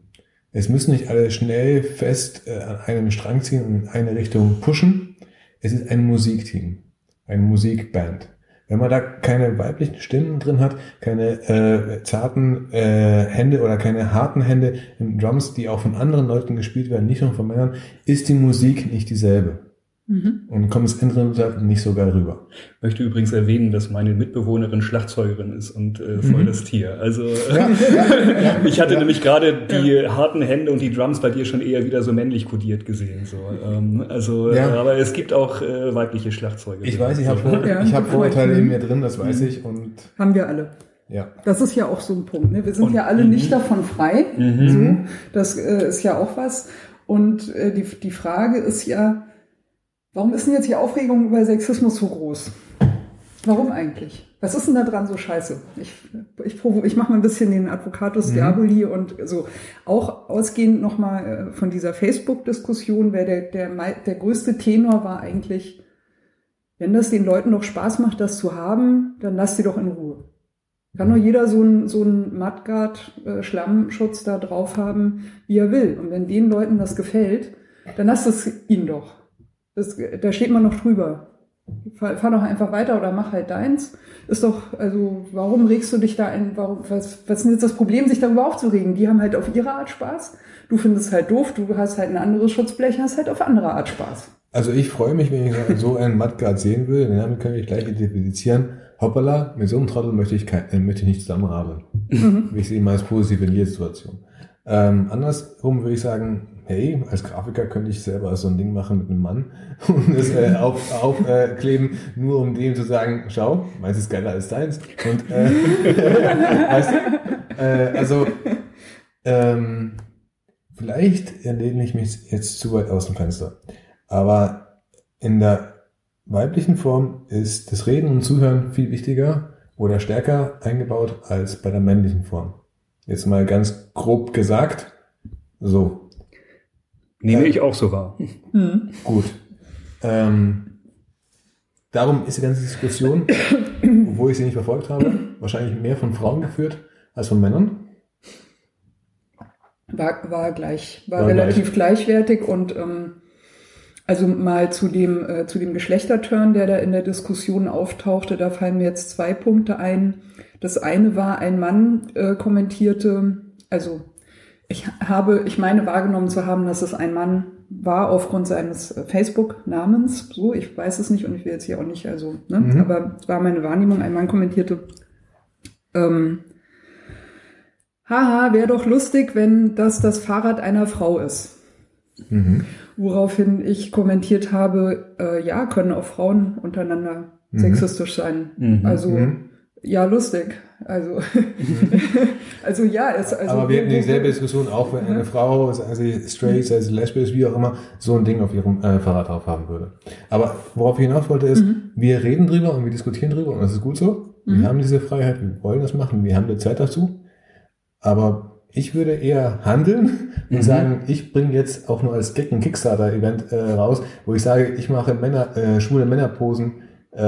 Speaker 3: Es müssen nicht alle schnell fest äh, an einem Strang ziehen und in eine Richtung pushen. Es ist ein Musikteam, eine Musikband. Wenn man da keine weiblichen Stimmen drin hat, keine äh, zarten äh, Hände oder keine harten Hände im Drums, die auch von anderen Leuten gespielt werden, nicht nur von Männern, ist die Musik nicht dieselbe.
Speaker 2: Mhm.
Speaker 3: Und kommt das Endresultat nicht so geil rüber.
Speaker 4: Möchte übrigens erwähnen, dass meine Mitbewohnerin Schlagzeugerin ist und äh, voll
Speaker 3: Mhm.
Speaker 4: das Tier. Also
Speaker 3: Ja,
Speaker 4: ich hatte
Speaker 3: Ja.
Speaker 4: nämlich gerade die harten Hände und die Drums bei dir schon eher wieder so männlich kodiert gesehen. So. Ähm, also,
Speaker 3: Ja.
Speaker 4: aber es gibt auch äh, weibliche Schlagzeuge.
Speaker 3: Ich weiß, ich habe Vor
Speaker 2: Ja,
Speaker 3: ich hab Vorurteile
Speaker 2: mhm.
Speaker 3: in mir drin, das weiß ich. Und
Speaker 2: Haben wir alle.
Speaker 3: ja.
Speaker 2: Das ist ja auch so ein Punkt. Ne? Wir sind
Speaker 4: Und-
Speaker 2: ja alle
Speaker 4: mhm.
Speaker 2: nicht davon frei.
Speaker 4: Mhm.
Speaker 2: So, das äh, ist ja auch was. Und äh, die, die Frage ist ja, warum ist denn jetzt die Aufregung über Sexismus so groß? Warum eigentlich? Was ist denn da dran so scheiße? Ich, ich, ich mache mal ein bisschen den Advocatus
Speaker 3: Mhm.
Speaker 2: Diaboli und so. Auch ausgehend nochmal äh, von dieser Facebook-Diskussion, wer der, der, der größte Tenor war eigentlich, wenn das den Leuten doch Spaß macht, das zu haben, dann lass sie doch in Ruhe. Kann doch jeder so einen so einen Mudguard-Schlammschutz da drauf haben, wie er will. Und wenn den Leuten das gefällt, dann lasst es ihnen doch. Das, da steht man noch drüber. Fahr, fahr doch einfach weiter oder mach halt deins. Ist doch, also, warum regst du dich da ein, warum, was, was ist denn jetzt das Problem, sich darüber aufzuregen? Die haben halt auf ihre Art Spaß. Du findest halt doof, du hast halt ein anderes Schutzblech, hast halt auf andere Art Spaß.
Speaker 3: Also ich freue mich, wenn ich so einen Mudguard sehen will. Den Namen kann ich gleich identifizieren. Hoppala, mit so einem Trottel möchte ich, kein, äh, möchte ich nicht zusammenarbeiten. Ich sehe mal als positive in jeder Situation. Ähm, andersrum würde ich sagen, hey, als Grafiker könnte ich selber so ein Ding machen mit einem Mann und es äh, auf, aufkleben, äh, kleben, nur um dem zu sagen, schau, meins ist geiler als deins. Und äh, weißt äh, also ähm, vielleicht lehne ich mich jetzt zu weit aus dem Fenster. Aber in der weiblichen Form ist das Reden und Zuhören viel wichtiger oder stärker eingebaut als bei der männlichen Form. Jetzt mal ganz grob gesagt. So,
Speaker 4: Nehme
Speaker 3: Ja.
Speaker 4: ich auch so wahr.
Speaker 2: Hm.
Speaker 3: gut. Ähm, darum ist die ganze Diskussion, obwohl ich sie nicht verfolgt habe, wahrscheinlich mehr von Frauen geführt als von Männern.
Speaker 2: War, war gleich, war,
Speaker 3: War
Speaker 2: relativ gleichwertig und ähm, also mal zu dem, äh, zu dem Geschlechterturn, der da in der Diskussion auftauchte, da fallen mir jetzt zwei Punkte ein. Das eine war, ein Mann äh, kommentierte, also ich habe, ich meine wahrgenommen zu haben, dass es ein Mann war aufgrund seines Facebook-Namens. So, ich weiß es nicht und ich will jetzt hier auch nicht, also, ne,
Speaker 3: Mhm.
Speaker 2: aber es war meine Wahrnehmung. Ein Mann kommentierte, ähm, haha, wäre doch lustig, wenn das das Fahrrad einer Frau ist.
Speaker 3: Mhm.
Speaker 2: Woraufhin ich kommentiert habe, äh, ja, können auch Frauen untereinander
Speaker 3: Mhm.
Speaker 2: sexistisch sein.
Speaker 4: Mhm.
Speaker 2: Also,
Speaker 3: Mhm.
Speaker 2: ja, lustig. Also, also ja, es, also.
Speaker 3: aber wir hatten dieselbe Diskussion, auch wenn eine Frau, sei sie straight, sei sie lesbisch, wie auch immer, so ein Ding auf ihrem äh, Fahrrad drauf haben würde. Aber worauf ich hinaus wollte ist, wir reden drüber und wir diskutieren drüber und das ist gut so. Wir haben diese Freiheit, wir wollen das machen, wir haben die Zeit dazu. Aber ich würde eher handeln und sagen, ich bringe jetzt auch nur als Gag ein Kickstarter-Event äh, raus, wo ich sage, ich mache Männer, äh, schwule Männerposen äh,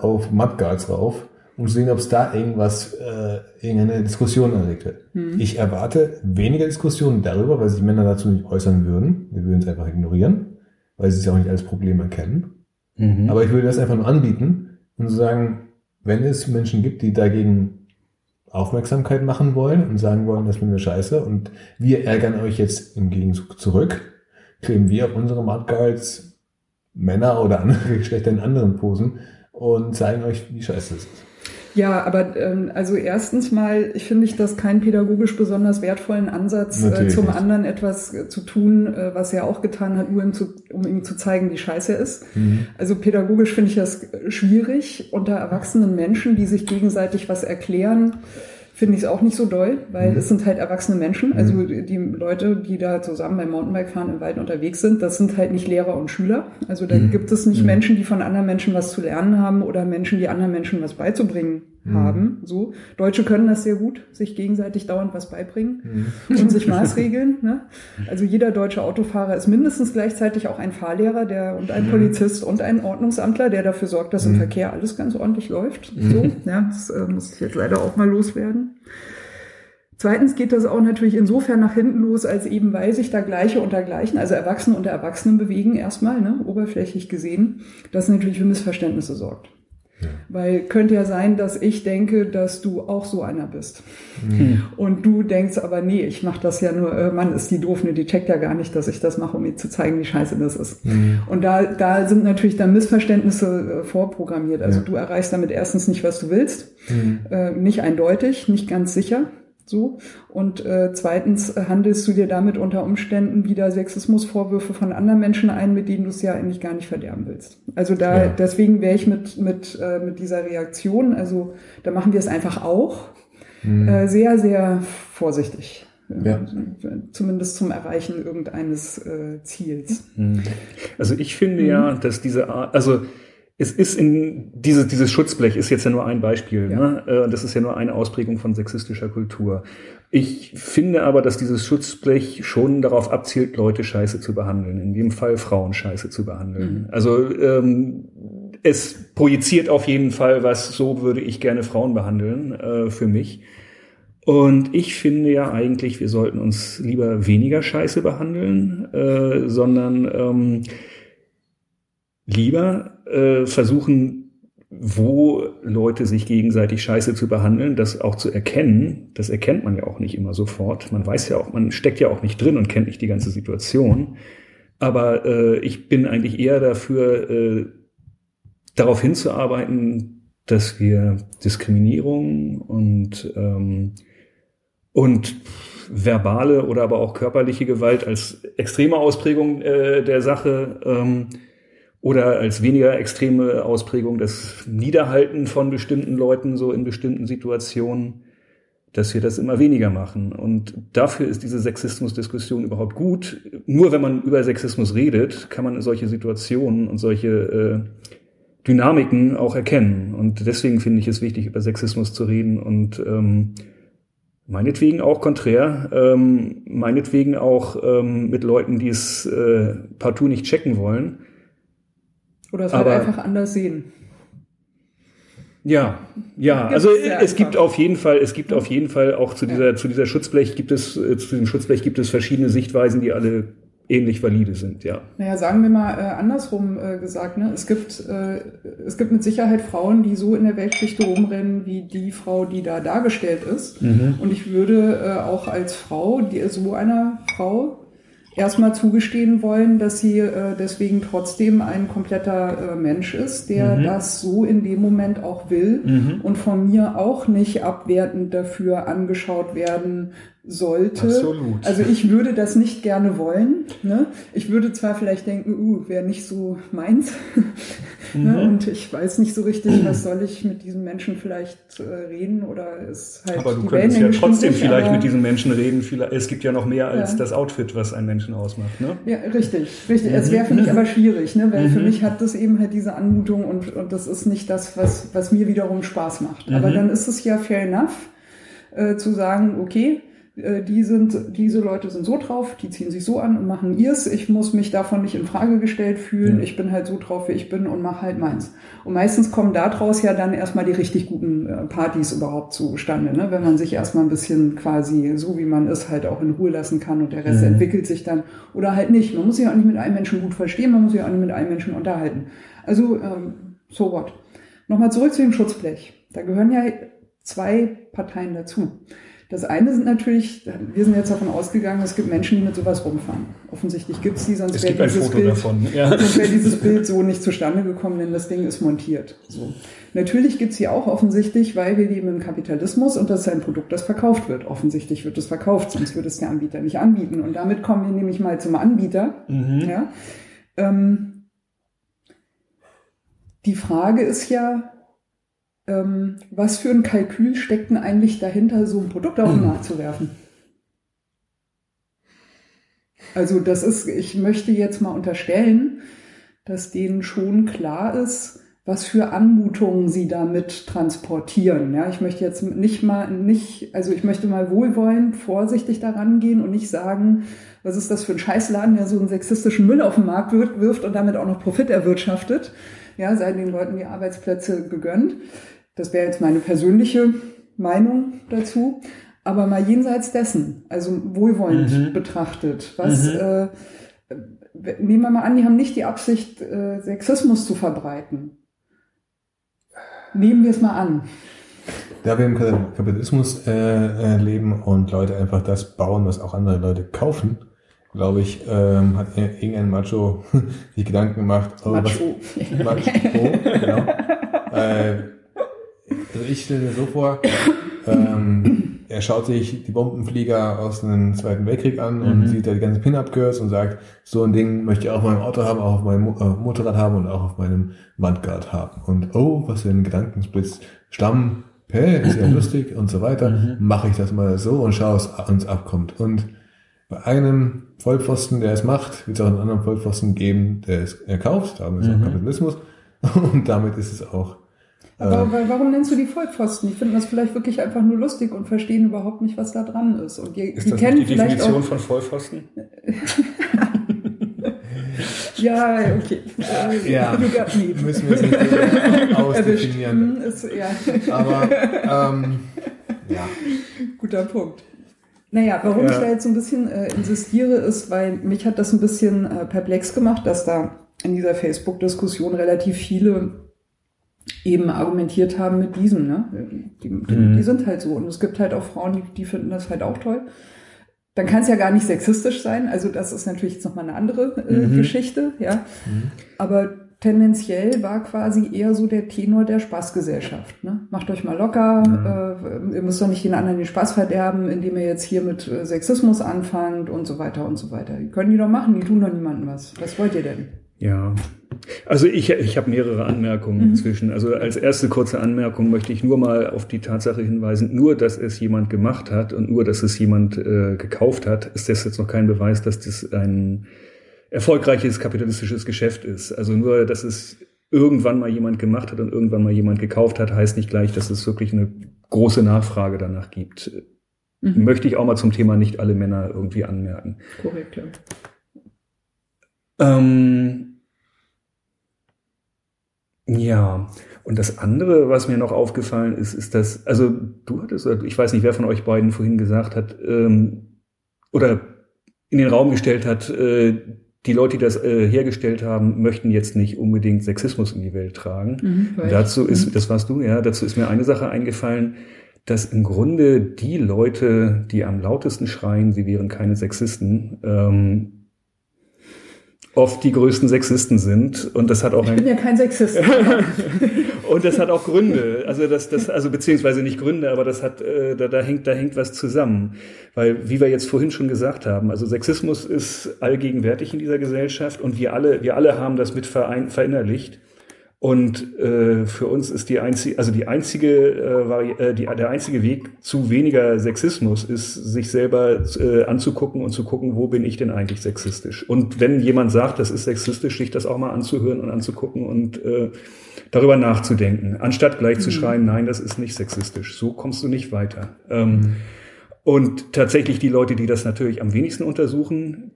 Speaker 3: auf Mudguards rauf, um zu sehen, ob es da irgendwas, äh, irgendeine Diskussion anregt wird. Ich erwarte weniger Diskussionen darüber, weil sich Männer dazu nicht äußern würden. Wir würden es einfach ignorieren, weil sie es ja auch nicht als Problem erkennen.
Speaker 4: Mhm.
Speaker 3: Aber ich würde das einfach nur anbieten und sagen, wenn es Menschen gibt, die dagegen Aufmerksamkeit machen wollen und sagen wollen, das finden wir scheiße und wir ärgern euch jetzt im Gegenzug zurück, kleben wir auf unsere Mudguards Männer oder andere Geschlechter in anderen Posen und zeigen euch, wie scheiße es ist.
Speaker 2: Ja, aber ähm, also erstens mal, ich finde ich das keinen pädagogisch besonders wertvollen Ansatz, äh, zum anderen etwas äh, zu tun, äh, was er auch getan hat, nur ihm zu, um ihm zu zeigen, wie scheiße er ist. Also pädagogisch finde ich das schwierig unter erwachsenen Menschen, die sich gegenseitig was erklären. Finde ich es auch nicht so doll, weil es sind halt erwachsene Menschen. Also die die Leute, die da zusammen beim Mountainbike-Fahren im Wald unterwegs sind, das sind halt nicht Lehrer und Schüler. Also da gibt es nicht Menschen, die von anderen Menschen was zu lernen haben oder Menschen, die anderen Menschen was beizubringen haben. So Deutsche können das sehr gut, sich gegenseitig dauernd was beibringen und sich maßregeln. Ne? Also jeder deutsche Autofahrer ist mindestens gleichzeitig auch ein Fahrlehrer, der und ein Polizist und ein Ordnungsamtler, der dafür sorgt, dass im Verkehr alles ganz ordentlich läuft. So, ja, das äh, muss ich jetzt leider auch mal loswerden. Zweitens geht das auch natürlich insofern nach hinten los, als eben weil sich da Gleiche unter Gleichen, also Erwachsene unter Erwachsenen bewegen erstmal, ne, oberflächlich gesehen, das natürlich für Missverständnisse sorgt. Weil könnte ja sein, dass ich denke, dass du auch so einer bist. Und du denkst aber, nee, ich mache das ja nur, äh, Mann, ist die doof, ne, die checkt ja gar nicht, dass ich das mache, um ihr zu zeigen, wie scheiße das ist. Und da, da sind natürlich dann Missverständnisse äh, vorprogrammiert. Also
Speaker 3: Ja.
Speaker 2: du erreichst damit erstens nicht, was du willst, äh, nicht eindeutig, nicht ganz sicher. So. Und äh, zweitens äh, handelst du dir damit unter Umständen wieder Sexismusvorwürfe von anderen Menschen ein, mit denen du es ja eigentlich gar nicht verderben willst. Also da,
Speaker 3: Ja.
Speaker 2: deswegen wäre ich mit, mit, äh, mit dieser Reaktion, also da machen wir es einfach auch, äh, sehr, sehr vorsichtig.
Speaker 3: Ja.
Speaker 2: Zumindest zum Erreichen irgendeines äh, Ziels.
Speaker 4: Also ich finde ja, dass diese Art, also es ist in dieses, dieses Schutzblech ist jetzt ja nur ein Beispiel,
Speaker 2: Ja.
Speaker 4: ne? Äh, das ist ja nur eine Ausprägung von sexistischer Kultur. Ich finde aber, dass dieses Schutzblech schon darauf abzielt, Leute scheiße zu behandeln, in dem Fall Frauen scheiße zu behandeln. Also ähm, es projiziert auf jeden Fall was, so würde ich gerne Frauen behandeln, äh, für mich. Und ich finde ja eigentlich, wir sollten uns lieber weniger scheiße behandeln, äh, sondern ähm, lieber äh, versuchen, wo Leute sich gegenseitig scheiße zu behandeln, das auch zu erkennen. Das erkennt man ja auch nicht immer sofort. Man weiß ja auch, man steckt ja auch nicht drin und kennt nicht die ganze Situation. Aber äh, ich bin eigentlich eher dafür, äh, darauf hinzuarbeiten, dass wir Diskriminierung und ähm, und verbale oder aber auch körperliche Gewalt als extreme Ausprägung äh, der Sache ähm, oder als weniger extreme Ausprägung das Niederhalten von bestimmten Leuten so in bestimmten Situationen, dass wir das immer weniger machen. Und dafür ist diese Sexismusdiskussion überhaupt gut. Nur wenn man über Sexismus redet, kann man solche Situationen und solche äh, Dynamiken auch erkennen. Und deswegen finde ich es wichtig, über Sexismus zu reden und ähm, meinetwegen auch konträr, ähm, meinetwegen auch ähm, mit Leuten, die es äh, partout nicht checken wollen.
Speaker 2: Oder es halt einfach anders sehen.
Speaker 4: Ja, ja,
Speaker 2: Gibt's
Speaker 4: also
Speaker 2: sehr
Speaker 4: es gibt auf jeden Fall, es gibt auf jeden Fall auch zu dieser, zu dieser Schutzblech gibt es, äh, zu diesem Schutzblech gibt es verschiedene Sichtweisen, die alle ähnlich valide sind, ja.
Speaker 2: Naja, sagen wir mal äh, andersrum äh, gesagt, ne? es, gibt, äh, es gibt mit Sicherheit Frauen, die so in der Weltgeschichte rumrennen, wie die Frau, die da dargestellt ist. Und ich würde äh, auch als Frau, die, so einer Frau, erstmal zugestehen wollen, dass sie äh, deswegen trotzdem ein kompletter äh, Mensch ist, der
Speaker 4: Mhm.
Speaker 2: das so in dem Moment auch will
Speaker 4: Mhm.
Speaker 2: und von mir auch nicht abwertend dafür angeschaut werden sollte.
Speaker 4: Absolut.
Speaker 2: Also ich würde das nicht gerne wollen. Ne? Ich würde zwar vielleicht denken, uh, wäre nicht so meins. ne?
Speaker 4: Mhm.
Speaker 2: Und ich weiß nicht so richtig, was soll ich mit diesem Menschen vielleicht äh, reden oder ist halt
Speaker 4: Aber du könntest ja
Speaker 2: Wellenlänge stimmt
Speaker 4: trotzdem
Speaker 2: nicht,
Speaker 4: vielleicht mit diesen Menschen reden. Vielleicht, es gibt ja noch mehr als
Speaker 2: Ja.
Speaker 4: das Outfit, was einen Menschen ausmacht. Ne?
Speaker 2: Ja, richtig, richtig. Es wäre für mich aber schwierig, ne? weil für
Speaker 4: Mhm.
Speaker 2: mich hat das eben halt diese Anmutung und, und das ist nicht das, was, was mir wiederum Spaß macht. Aber
Speaker 4: Mhm.
Speaker 2: dann ist es ja fair enough, äh, zu sagen, okay, die sind, diese Leute sind so drauf, die ziehen sich so an und machen ihrs. Ich muss mich davon nicht in Frage gestellt fühlen. Ich bin halt so drauf, wie ich bin und mache halt meins. Und meistens kommen daraus ja dann erstmal die richtig guten äh, Partys überhaupt zustande, ne? wenn man sich erstmal ein bisschen quasi so wie man ist halt auch in Ruhe lassen kann und der Rest
Speaker 4: Mhm.
Speaker 2: entwickelt sich dann oder halt nicht. Man muss sich auch nicht mit einem Menschen gut verstehen, man muss sich auch nicht mit einem Menschen unterhalten. Also ähm, so what. Nochmal zurück zu dem Schutzblech. Da gehören ja zwei Parteien dazu. Das eine sind natürlich, wir sind jetzt davon ausgegangen, es gibt Menschen, die mit sowas rumfahren. Offensichtlich gibt es die, sonst wäre dieses, Bild.
Speaker 4: Ja.
Speaker 2: sonst wäre dieses Bild so nicht zustande gekommen, denn das Ding ist montiert. So. Natürlich gibt es sie auch offensichtlich, weil wir leben im Kapitalismus und das ist ein Produkt, das verkauft wird. Offensichtlich wird es verkauft, sonst würde es der Anbieter nicht anbieten. Und damit kommen wir nämlich mal zum Anbieter.
Speaker 4: Mhm.
Speaker 2: Ja? Ähm, die Frage ist ja, ähm, was für ein Kalkül steckt denn eigentlich dahinter, so ein Produkt auf den Markt zu werfen? Also das ist, ich möchte jetzt mal unterstellen, dass denen schon klar ist, was für Anmutungen sie damit transportieren. Ja, ich möchte jetzt nicht mal nicht, also ich möchte mal wohlwollend, vorsichtig daran gehen und nicht sagen, was ist das für ein Scheißladen, der so einen sexistischen Müll auf den Markt wirft, wirft und damit auch noch Profit erwirtschaftet. Ja, seien den Leuten die Arbeitsplätze gegönnt. Das wäre jetzt meine persönliche Meinung dazu. Aber mal jenseits dessen, also wohlwollend
Speaker 4: Mhm.
Speaker 2: betrachtet, was
Speaker 4: Mhm.
Speaker 2: äh, nehmen wir mal an, die haben nicht die Absicht, äh, Sexismus zu verbreiten. Nehmen wir es mal an.
Speaker 3: Da wir im Kapitalismus äh, äh, leben und Leute einfach das bauen, was auch andere Leute kaufen, glaube ich, ähm, hat ir- irgendein Macho sich Gedanken gemacht. oh, was-
Speaker 2: Macho.
Speaker 3: Macho, genau. äh, also ich stelle mir so vor, ähm, er schaut sich die Bombenflieger aus dem Zweiten Weltkrieg an und
Speaker 4: Mhm.
Speaker 3: sieht da die ganzen Pin-Up-Girls und sagt, so ein Ding möchte ich auch auf meinem Auto haben, auch auf meinem Mo äh, Motorrad haben und auch auf meinem Wandguard haben. Und oh, was für ein Gedankensblitz. Stamm, hä, ist ja lustig und so weiter.
Speaker 4: Mhm.
Speaker 3: Mache ich das mal so und schaue, was uns abkommt. Und bei einem Vollpfosten, der es macht, wird es auch einen anderen Vollpfosten geben, der es er kauft. Damit ist
Speaker 4: Mhm.
Speaker 3: auch Kapitalismus. Und damit ist es auch.
Speaker 2: Aber
Speaker 3: äh,
Speaker 2: wa- warum nennst du die Vollpfosten? Die finden das vielleicht wirklich einfach nur lustig und verstehen überhaupt nicht, was da dran ist. Und die,
Speaker 4: Ist
Speaker 2: die
Speaker 4: das
Speaker 2: kennen
Speaker 4: nicht die Definition
Speaker 2: auch.
Speaker 4: von Vollpfosten?
Speaker 2: Ja, okay.
Speaker 3: Ja.
Speaker 2: Got me.
Speaker 3: müssen wir es nicht ausdefinieren.
Speaker 2: Hm, Ist, ja.
Speaker 3: Aber ähm, ja.
Speaker 2: Guter Punkt. Naja, warum
Speaker 4: Ja.
Speaker 2: ich da jetzt so ein bisschen äh, insistiere, ist, weil mich hat das ein bisschen äh, perplex gemacht, dass da in dieser Facebook-Diskussion relativ viele eben argumentiert haben mit diesem. Ne? Die, die,
Speaker 4: Mhm.
Speaker 2: die sind halt so. Und es gibt halt auch Frauen, die, die finden das halt auch toll. Dann kann es ja gar nicht sexistisch sein. Also das ist natürlich jetzt nochmal eine andere äh,
Speaker 4: Mhm.
Speaker 2: Geschichte. ja. Aber tendenziell war quasi eher so der Tenor der Spaßgesellschaft. Ne? Macht euch mal locker, äh, ihr müsst doch nicht den anderen den Spaß verderben, indem ihr jetzt hier mit äh, Sexismus anfangt und so weiter und so weiter. Die können die doch machen, die tun doch niemandem was. Was wollt ihr denn?
Speaker 4: Ja. Also ich, ich habe mehrere Anmerkungen
Speaker 2: Mhm.
Speaker 4: inzwischen. Also als erste kurze Anmerkung möchte ich nur mal auf die Tatsache hinweisen, nur dass es jemand gemacht hat und nur dass es jemand äh, gekauft hat, ist das jetzt noch kein Beweis, dass das ein erfolgreiches kapitalistisches Geschäft ist. Also nur, dass es irgendwann mal jemand gemacht hat und irgendwann mal jemand gekauft hat, heißt nicht gleich, dass es wirklich eine große Nachfrage danach gibt.
Speaker 2: Mhm.
Speaker 4: Möchte ich auch mal zum Thema nicht alle Männer irgendwie anmerken.
Speaker 2: Korrekt, ja.
Speaker 4: Ähm, ja, und das andere, was mir noch aufgefallen ist, ist, dass, also du hattest, oder ich weiß nicht, wer von euch beiden vorhin gesagt hat, ähm, oder in den Raum gestellt hat, äh, die Leute, die das äh, hergestellt haben, möchten jetzt nicht unbedingt Sexismus in die Welt tragen.
Speaker 2: Mhm,
Speaker 4: dazu ist, das warst du, ja, dazu ist mir eine Sache eingefallen, dass im Grunde die Leute, die am lautesten schreien, sie wären keine Sexisten, ähm, oft die größten Sexisten sind und das hat auch
Speaker 2: Ich bin ja kein Sexist.
Speaker 4: und das hat auch Gründe. Also das, das, also beziehungsweise nicht Gründe, aber das hat, äh, da, da hängt, da hängt was zusammen. Weil, wie wir jetzt vorhin schon gesagt haben, also Sexismus ist allgegenwärtig in dieser Gesellschaft und wir alle, wir alle haben das mit verein, verinnerlicht. Und äh, für uns ist die einzige, also die einzige, äh, äh, die, der einzige Weg zu weniger Sexismus ist, sich selber äh, anzugucken und zu gucken, wo bin ich denn eigentlich sexistisch? Und wenn jemand sagt, das ist sexistisch, sich das auch mal anzuhören und anzugucken und äh, darüber nachzudenken, anstatt gleich zu schreien, nein, das ist nicht sexistisch. So kommst du nicht weiter. Ähm, Und tatsächlich die Leute, die das natürlich am wenigsten untersuchen,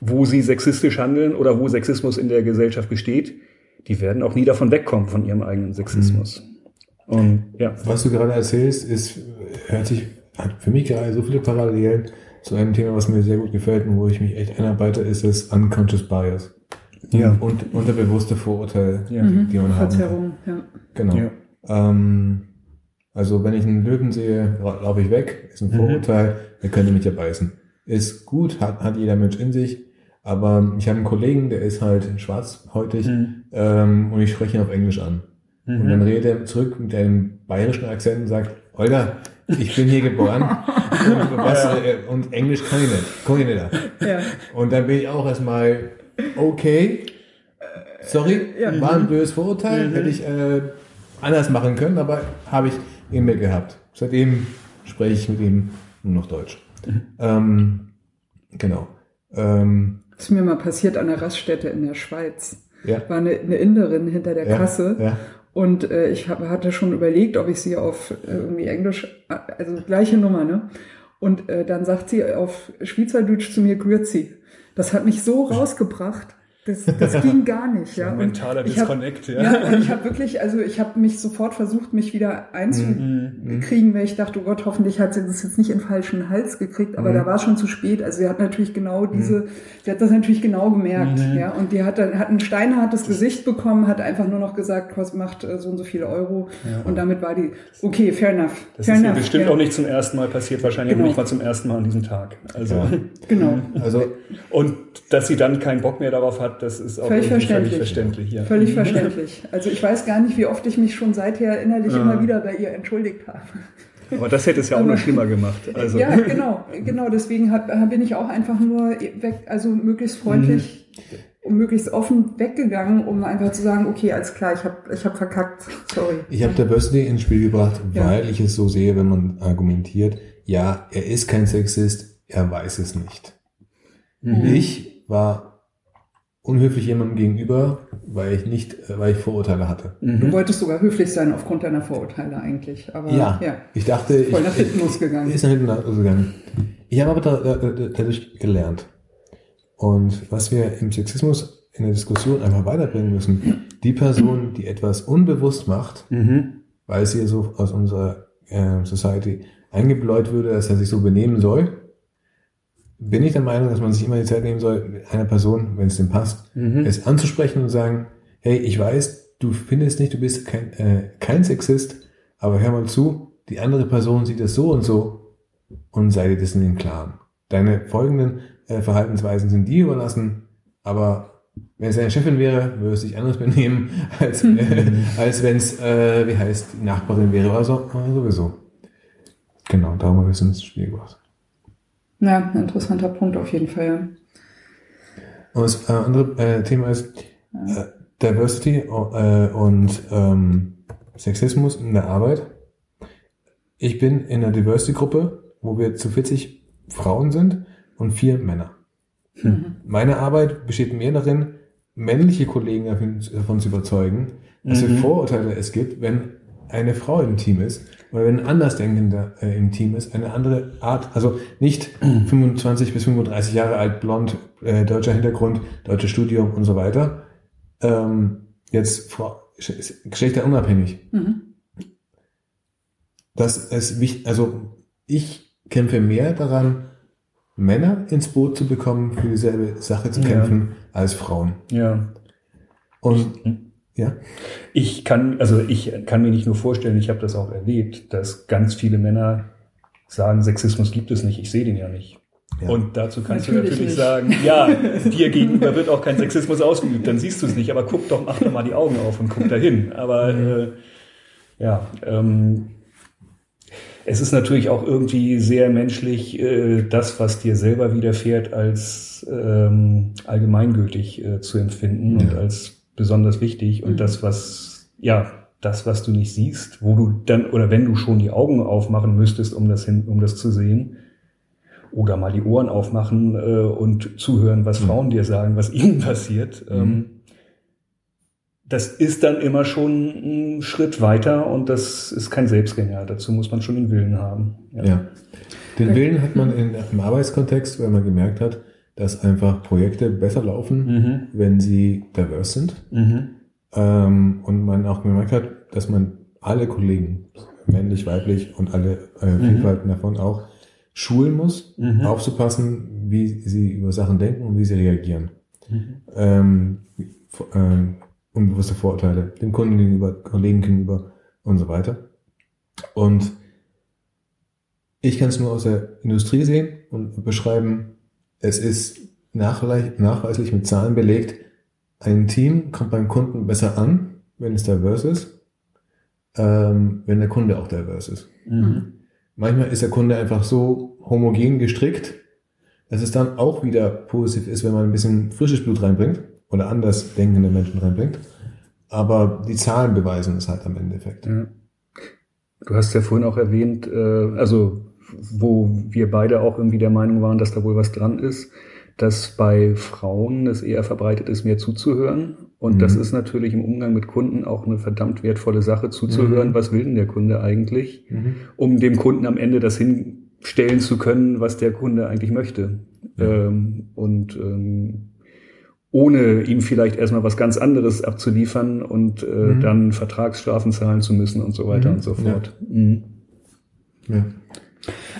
Speaker 4: wo sie sexistisch handeln oder wo Sexismus in der Gesellschaft besteht, die werden auch nie davon wegkommen von ihrem eigenen Sexismus. Und ja.
Speaker 3: Was du gerade erzählst, ist, hört sich, hat für mich gerade so viele Parallelen zu einem Thema, was mir sehr gut gefällt und wo ich mich echt einarbeite, ist das Unconscious Bias.
Speaker 4: Ja.
Speaker 3: Und unterbewusste Vorurteile,
Speaker 4: Ja.
Speaker 3: die man haben kann.
Speaker 2: Verzerrung, ja.
Speaker 3: Genau.
Speaker 4: Ja.
Speaker 3: Ähm, also wenn ich einen Löwen sehe, laufe ich weg, ist ein Vorurteil, der könnte mich ja beißen. Ist gut, hat, hat jeder Mensch in sich, aber ich habe einen Kollegen, der ist halt schwarzhäutig
Speaker 4: Mhm.
Speaker 3: Ähm, und ich spreche ihn auf Englisch an. Und dann redet er zurück mit einem bayerischen Akzent und sagt, Olga, ich bin hier geboren und, was, äh, und Englisch kann ich nicht, kann ich nicht.
Speaker 2: ja.
Speaker 3: Und dann bin ich auch erstmal, okay, sorry,
Speaker 2: Ja.
Speaker 3: war ein böses Vorurteil, hätte ich äh, anders machen können, aber habe ich in mir gehabt. Seitdem spreche ich mit ihm nur noch Deutsch. Ähm, genau. Ähm,
Speaker 2: Das ist mir mal passiert an der Raststätte in der Schweiz.
Speaker 3: Ja,
Speaker 2: War eine, eine Inderin hinter der
Speaker 3: ja,
Speaker 2: Kasse.
Speaker 3: Ja,
Speaker 2: Und äh, ich hab, hatte schon überlegt, ob ich sie auf äh, irgendwie Englisch, äh, also gleiche Nummer, ne? Und äh, dann sagt sie auf Schweizerdeutsch zu mir Grüezi. Das hat mich so rausgebracht. Das, das ging gar nicht, ja.
Speaker 4: Mentaler
Speaker 2: ich hab-
Speaker 4: Disconnect, ja.
Speaker 2: Ja, und ich habe wirklich, also ich habe mich sofort versucht, mich wieder einzukriegen, weil ich dachte, oh Gott, hoffentlich hat sie das jetzt nicht in den falschen Hals gekriegt, aber da war es schon zu spät. Also sie hat natürlich genau diese, sie hat das natürlich genau gemerkt, ja, und die hat dann hat ein steinhartes Gesicht bekommen, hat einfach nur noch gesagt, was macht äh, so und so viele Euro und damit war die, okay, fair enough,
Speaker 4: Das
Speaker 2: fair
Speaker 4: ist ja
Speaker 2: enough,
Speaker 4: bestimmt
Speaker 2: ja.
Speaker 4: auch nicht zum ersten Mal passiert, wahrscheinlich
Speaker 2: Genau.
Speaker 4: auch nicht mal zum ersten Mal an diesem Tag. Also,
Speaker 3: Ja.
Speaker 2: Genau,
Speaker 3: also
Speaker 4: und dass sie dann keinen Bock mehr darauf hat, das ist auch
Speaker 2: Völlig verständlich.
Speaker 4: völlig verständlich. Ja.
Speaker 2: völlig verständlich. Also ich weiß gar nicht, wie oft ich mich schon seither innerlich immer wieder bei ihr entschuldigt habe.
Speaker 4: Aber das hätte es ja auch noch schlimmer gemacht. Also,
Speaker 2: Ja, genau, genau. Deswegen hab, bin ich auch einfach nur weg, also möglichst freundlich und möglichst offen weggegangen, um einfach zu sagen, okay, alles klar, ich habe ich hab verkackt, sorry.
Speaker 3: ich habe Diversity ins Spiel gebracht,
Speaker 2: Ja.
Speaker 3: weil ich es so sehe, wenn man argumentiert, ja, er ist kein Sexist, er weiß es nicht. Ich war unhöflich jemandem gegenüber, weil ich nicht, äh, weil ich Vorurteile hatte.
Speaker 2: Du wolltest sogar höflich sein aufgrund deiner Vorurteile eigentlich, aber
Speaker 3: Ja,
Speaker 2: ja.
Speaker 3: ich dachte,
Speaker 2: Voll
Speaker 3: ich,
Speaker 2: nach hinten losgegangen.
Speaker 3: Ist nach hinten losgegangen. Ich habe aber da, da, da, dadurch gelernt. Und was wir im Sexismus in der Diskussion einfach weiterbringen müssen, die Person, die etwas unbewusst macht,
Speaker 4: Mhm.
Speaker 3: weil sie so aus unserer äh, Society eingebläut würde, dass er sich so benehmen soll, bin ich der Meinung, dass man sich immer die Zeit nehmen soll, einer Person, wenn es dem passt,
Speaker 4: Mhm.
Speaker 3: es anzusprechen und sagen, hey, ich weiß, du findest nicht, du bist kein, äh, kein Sexist, aber hör mal zu, die andere Person sieht es so und so und sei dir dessen im Klaren. Deine folgenden äh, Verhaltensweisen sind dir überlassen, aber wenn es deine Chefin wäre, würde es sich anders benehmen, als, äh, als wenn es, äh, wie heißt, die Nachbarin wäre oder, so, oder sowieso. Genau, darum habe ich es ins Spiel gebracht.
Speaker 2: Ja, ein interessanter Punkt auf jeden Fall.
Speaker 3: Und das äh, andere äh, Thema ist äh, Diversity äh, und ähm, Sexismus in der Arbeit. Ich bin in einer Diversity-Gruppe, wo wir zu 40 Frauen sind und vier Männer. Meine Arbeit besteht mehr darin, männliche Kollegen davon, davon zu überzeugen, dass für Vorurteile es gibt, wenn eine Frau im Team ist oder wenn ein Andersdenkender äh, im Team ist, eine andere Art, also nicht 25 bis 35 Jahre alt, blond, äh, deutscher Hintergrund, deutsches Studium und so weiter, ähm, jetzt Frau, geschlechterunabhängig.
Speaker 2: Mhm.
Speaker 3: Das ist wichtig, also ich kämpfe mehr daran, Männer ins Boot zu bekommen, für dieselbe Sache zu
Speaker 4: Ja.
Speaker 3: kämpfen, als Frauen.
Speaker 4: ja.
Speaker 3: Und ja,
Speaker 4: Ich kann, also ich kann mir nicht nur vorstellen, ich habe das auch erlebt, dass ganz viele Männer sagen, Sexismus gibt es nicht, ich sehe den ja nicht. Ja. Und dazu kannst natürlich du natürlich
Speaker 2: nicht.
Speaker 4: sagen, ja, dir gegenüber wird auch kein Sexismus ausgeübt, dann siehst du es nicht, aber guck doch, mach doch mal die Augen auf und guck dahin. Aber mhm. äh, ja, ähm, es ist natürlich auch irgendwie sehr menschlich, äh, das, was dir selber widerfährt, als ähm, allgemeingültig äh, zu empfinden ja. und als besonders wichtig. Und mhm. das, was, ja, das, was du nicht siehst, wo du dann, oder wenn du schon die Augen aufmachen müsstest, um das hin, um das zu sehen, oder mal die Ohren aufmachen äh, und zuhören, was mhm. Frauen dir sagen, was ihnen passiert. Mhm. Ähm, das ist dann immer schon ein Schritt weiter und das ist kein Selbstgänger. Dazu muss man schon den Willen haben.
Speaker 3: Ja. ja. Den Willen hat man in, im Arbeitskontext, weil man gemerkt hat, dass einfach Projekte besser laufen, mhm. wenn sie diverse sind. Mhm. Ähm, und man auch gemerkt hat, dass man alle Kollegen, männlich, weiblich und alle äh, mhm. Vielfalten davon auch schulen muss, mhm. aufzupassen, wie sie über Sachen denken und wie sie reagieren. Mhm. Ähm, ähm, unbewusste Vorurteile dem Kunden gegenüber, Kollegen gegenüber und so weiter. Und ich kann es nur aus der Industrie sehen und beschreiben, es ist nachweislich mit Zahlen belegt, ein Team kommt beim Kunden besser an, wenn es diverse ist, ähm, wenn der Kunde auch diverse ist. Mhm. Manchmal ist der Kunde einfach so homogen gestrickt, dass es dann auch wieder positiv ist, wenn man ein bisschen frisches Blut reinbringt oder anders denkende Menschen reinbringt. Aber die Zahlen beweisen es halt am Endeffekt. Ja.
Speaker 4: Du hast ja vorhin auch erwähnt, äh, also wo wir beide auch irgendwie der Meinung waren, dass da wohl was dran ist, dass bei Frauen es eher verbreitet ist, mehr zuzuhören. Und mhm. das ist natürlich im Umgang mit Kunden auch eine verdammt wertvolle Sache, zuzuhören, mhm. was will denn der Kunde eigentlich, mhm. um dem Kunden am Ende das hinstellen zu können, was der Kunde eigentlich möchte. Ähm, und ähm, ohne ihm vielleicht erstmal was ganz anderes abzuliefern und äh, mhm. dann Vertragsstrafen zahlen zu müssen und so weiter mhm. und so fort. Ja. Mhm.
Speaker 2: ja.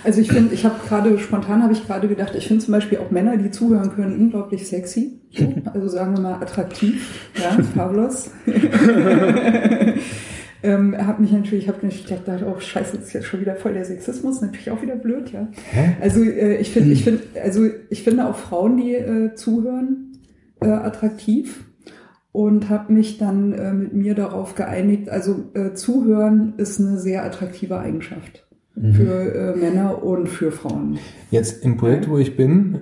Speaker 2: Also ich finde, ich habe gerade spontan habe ich gerade gedacht, ich finde zum Beispiel auch Männer, die zuhören können, unglaublich sexy. So, also sagen wir mal attraktiv. Ja, Pavlos. ähm, er hat mich natürlich, ich habe mich gedacht, oh Scheiße, das ist jetzt schon wieder voll der Sexismus, natürlich auch wieder blöd, ja. Hä? Also äh, ich finde, ich finde, also ich finde auch Frauen, die äh, zuhören, äh, attraktiv und habe mich dann äh, mit mir darauf geeinigt, also äh, zuhören ist eine sehr attraktive Eigenschaft mhm. für äh, Männer und für Frauen.
Speaker 3: Jetzt im Projekt, wo ich bin,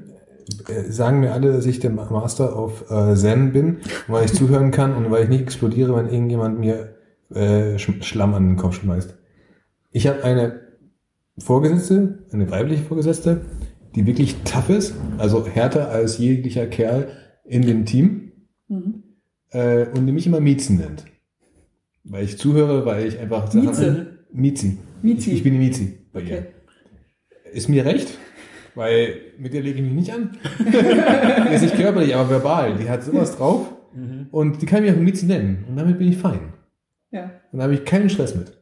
Speaker 3: äh, sagen mir alle, dass ich der Master auf äh, Zen bin, weil ich zuhören kann und weil ich nicht explodiere, wenn irgendjemand mir äh, Schlamm an den Kopf schmeißt. Ich habe eine Vorgesetzte, eine weibliche Vorgesetzte, die wirklich tough ist, also härter als jeglicher Kerl in dem Team mhm. äh, und die mich immer Miezen nennt. Weil ich zuhöre, weil ich einfach
Speaker 2: Mieze.
Speaker 3: Miezi.
Speaker 2: Miezi.
Speaker 3: Ich, ich bin die Miezi bei ihr. Okay. Ist mir recht, weil mit der lege ich mich nicht an. die ist nicht körperlich, aber verbal. Die hat sowas drauf mhm. und die kann mich auch Miezi nennen und damit bin ich fein.
Speaker 2: Ja.
Speaker 3: Und da habe ich keinen Stress mit.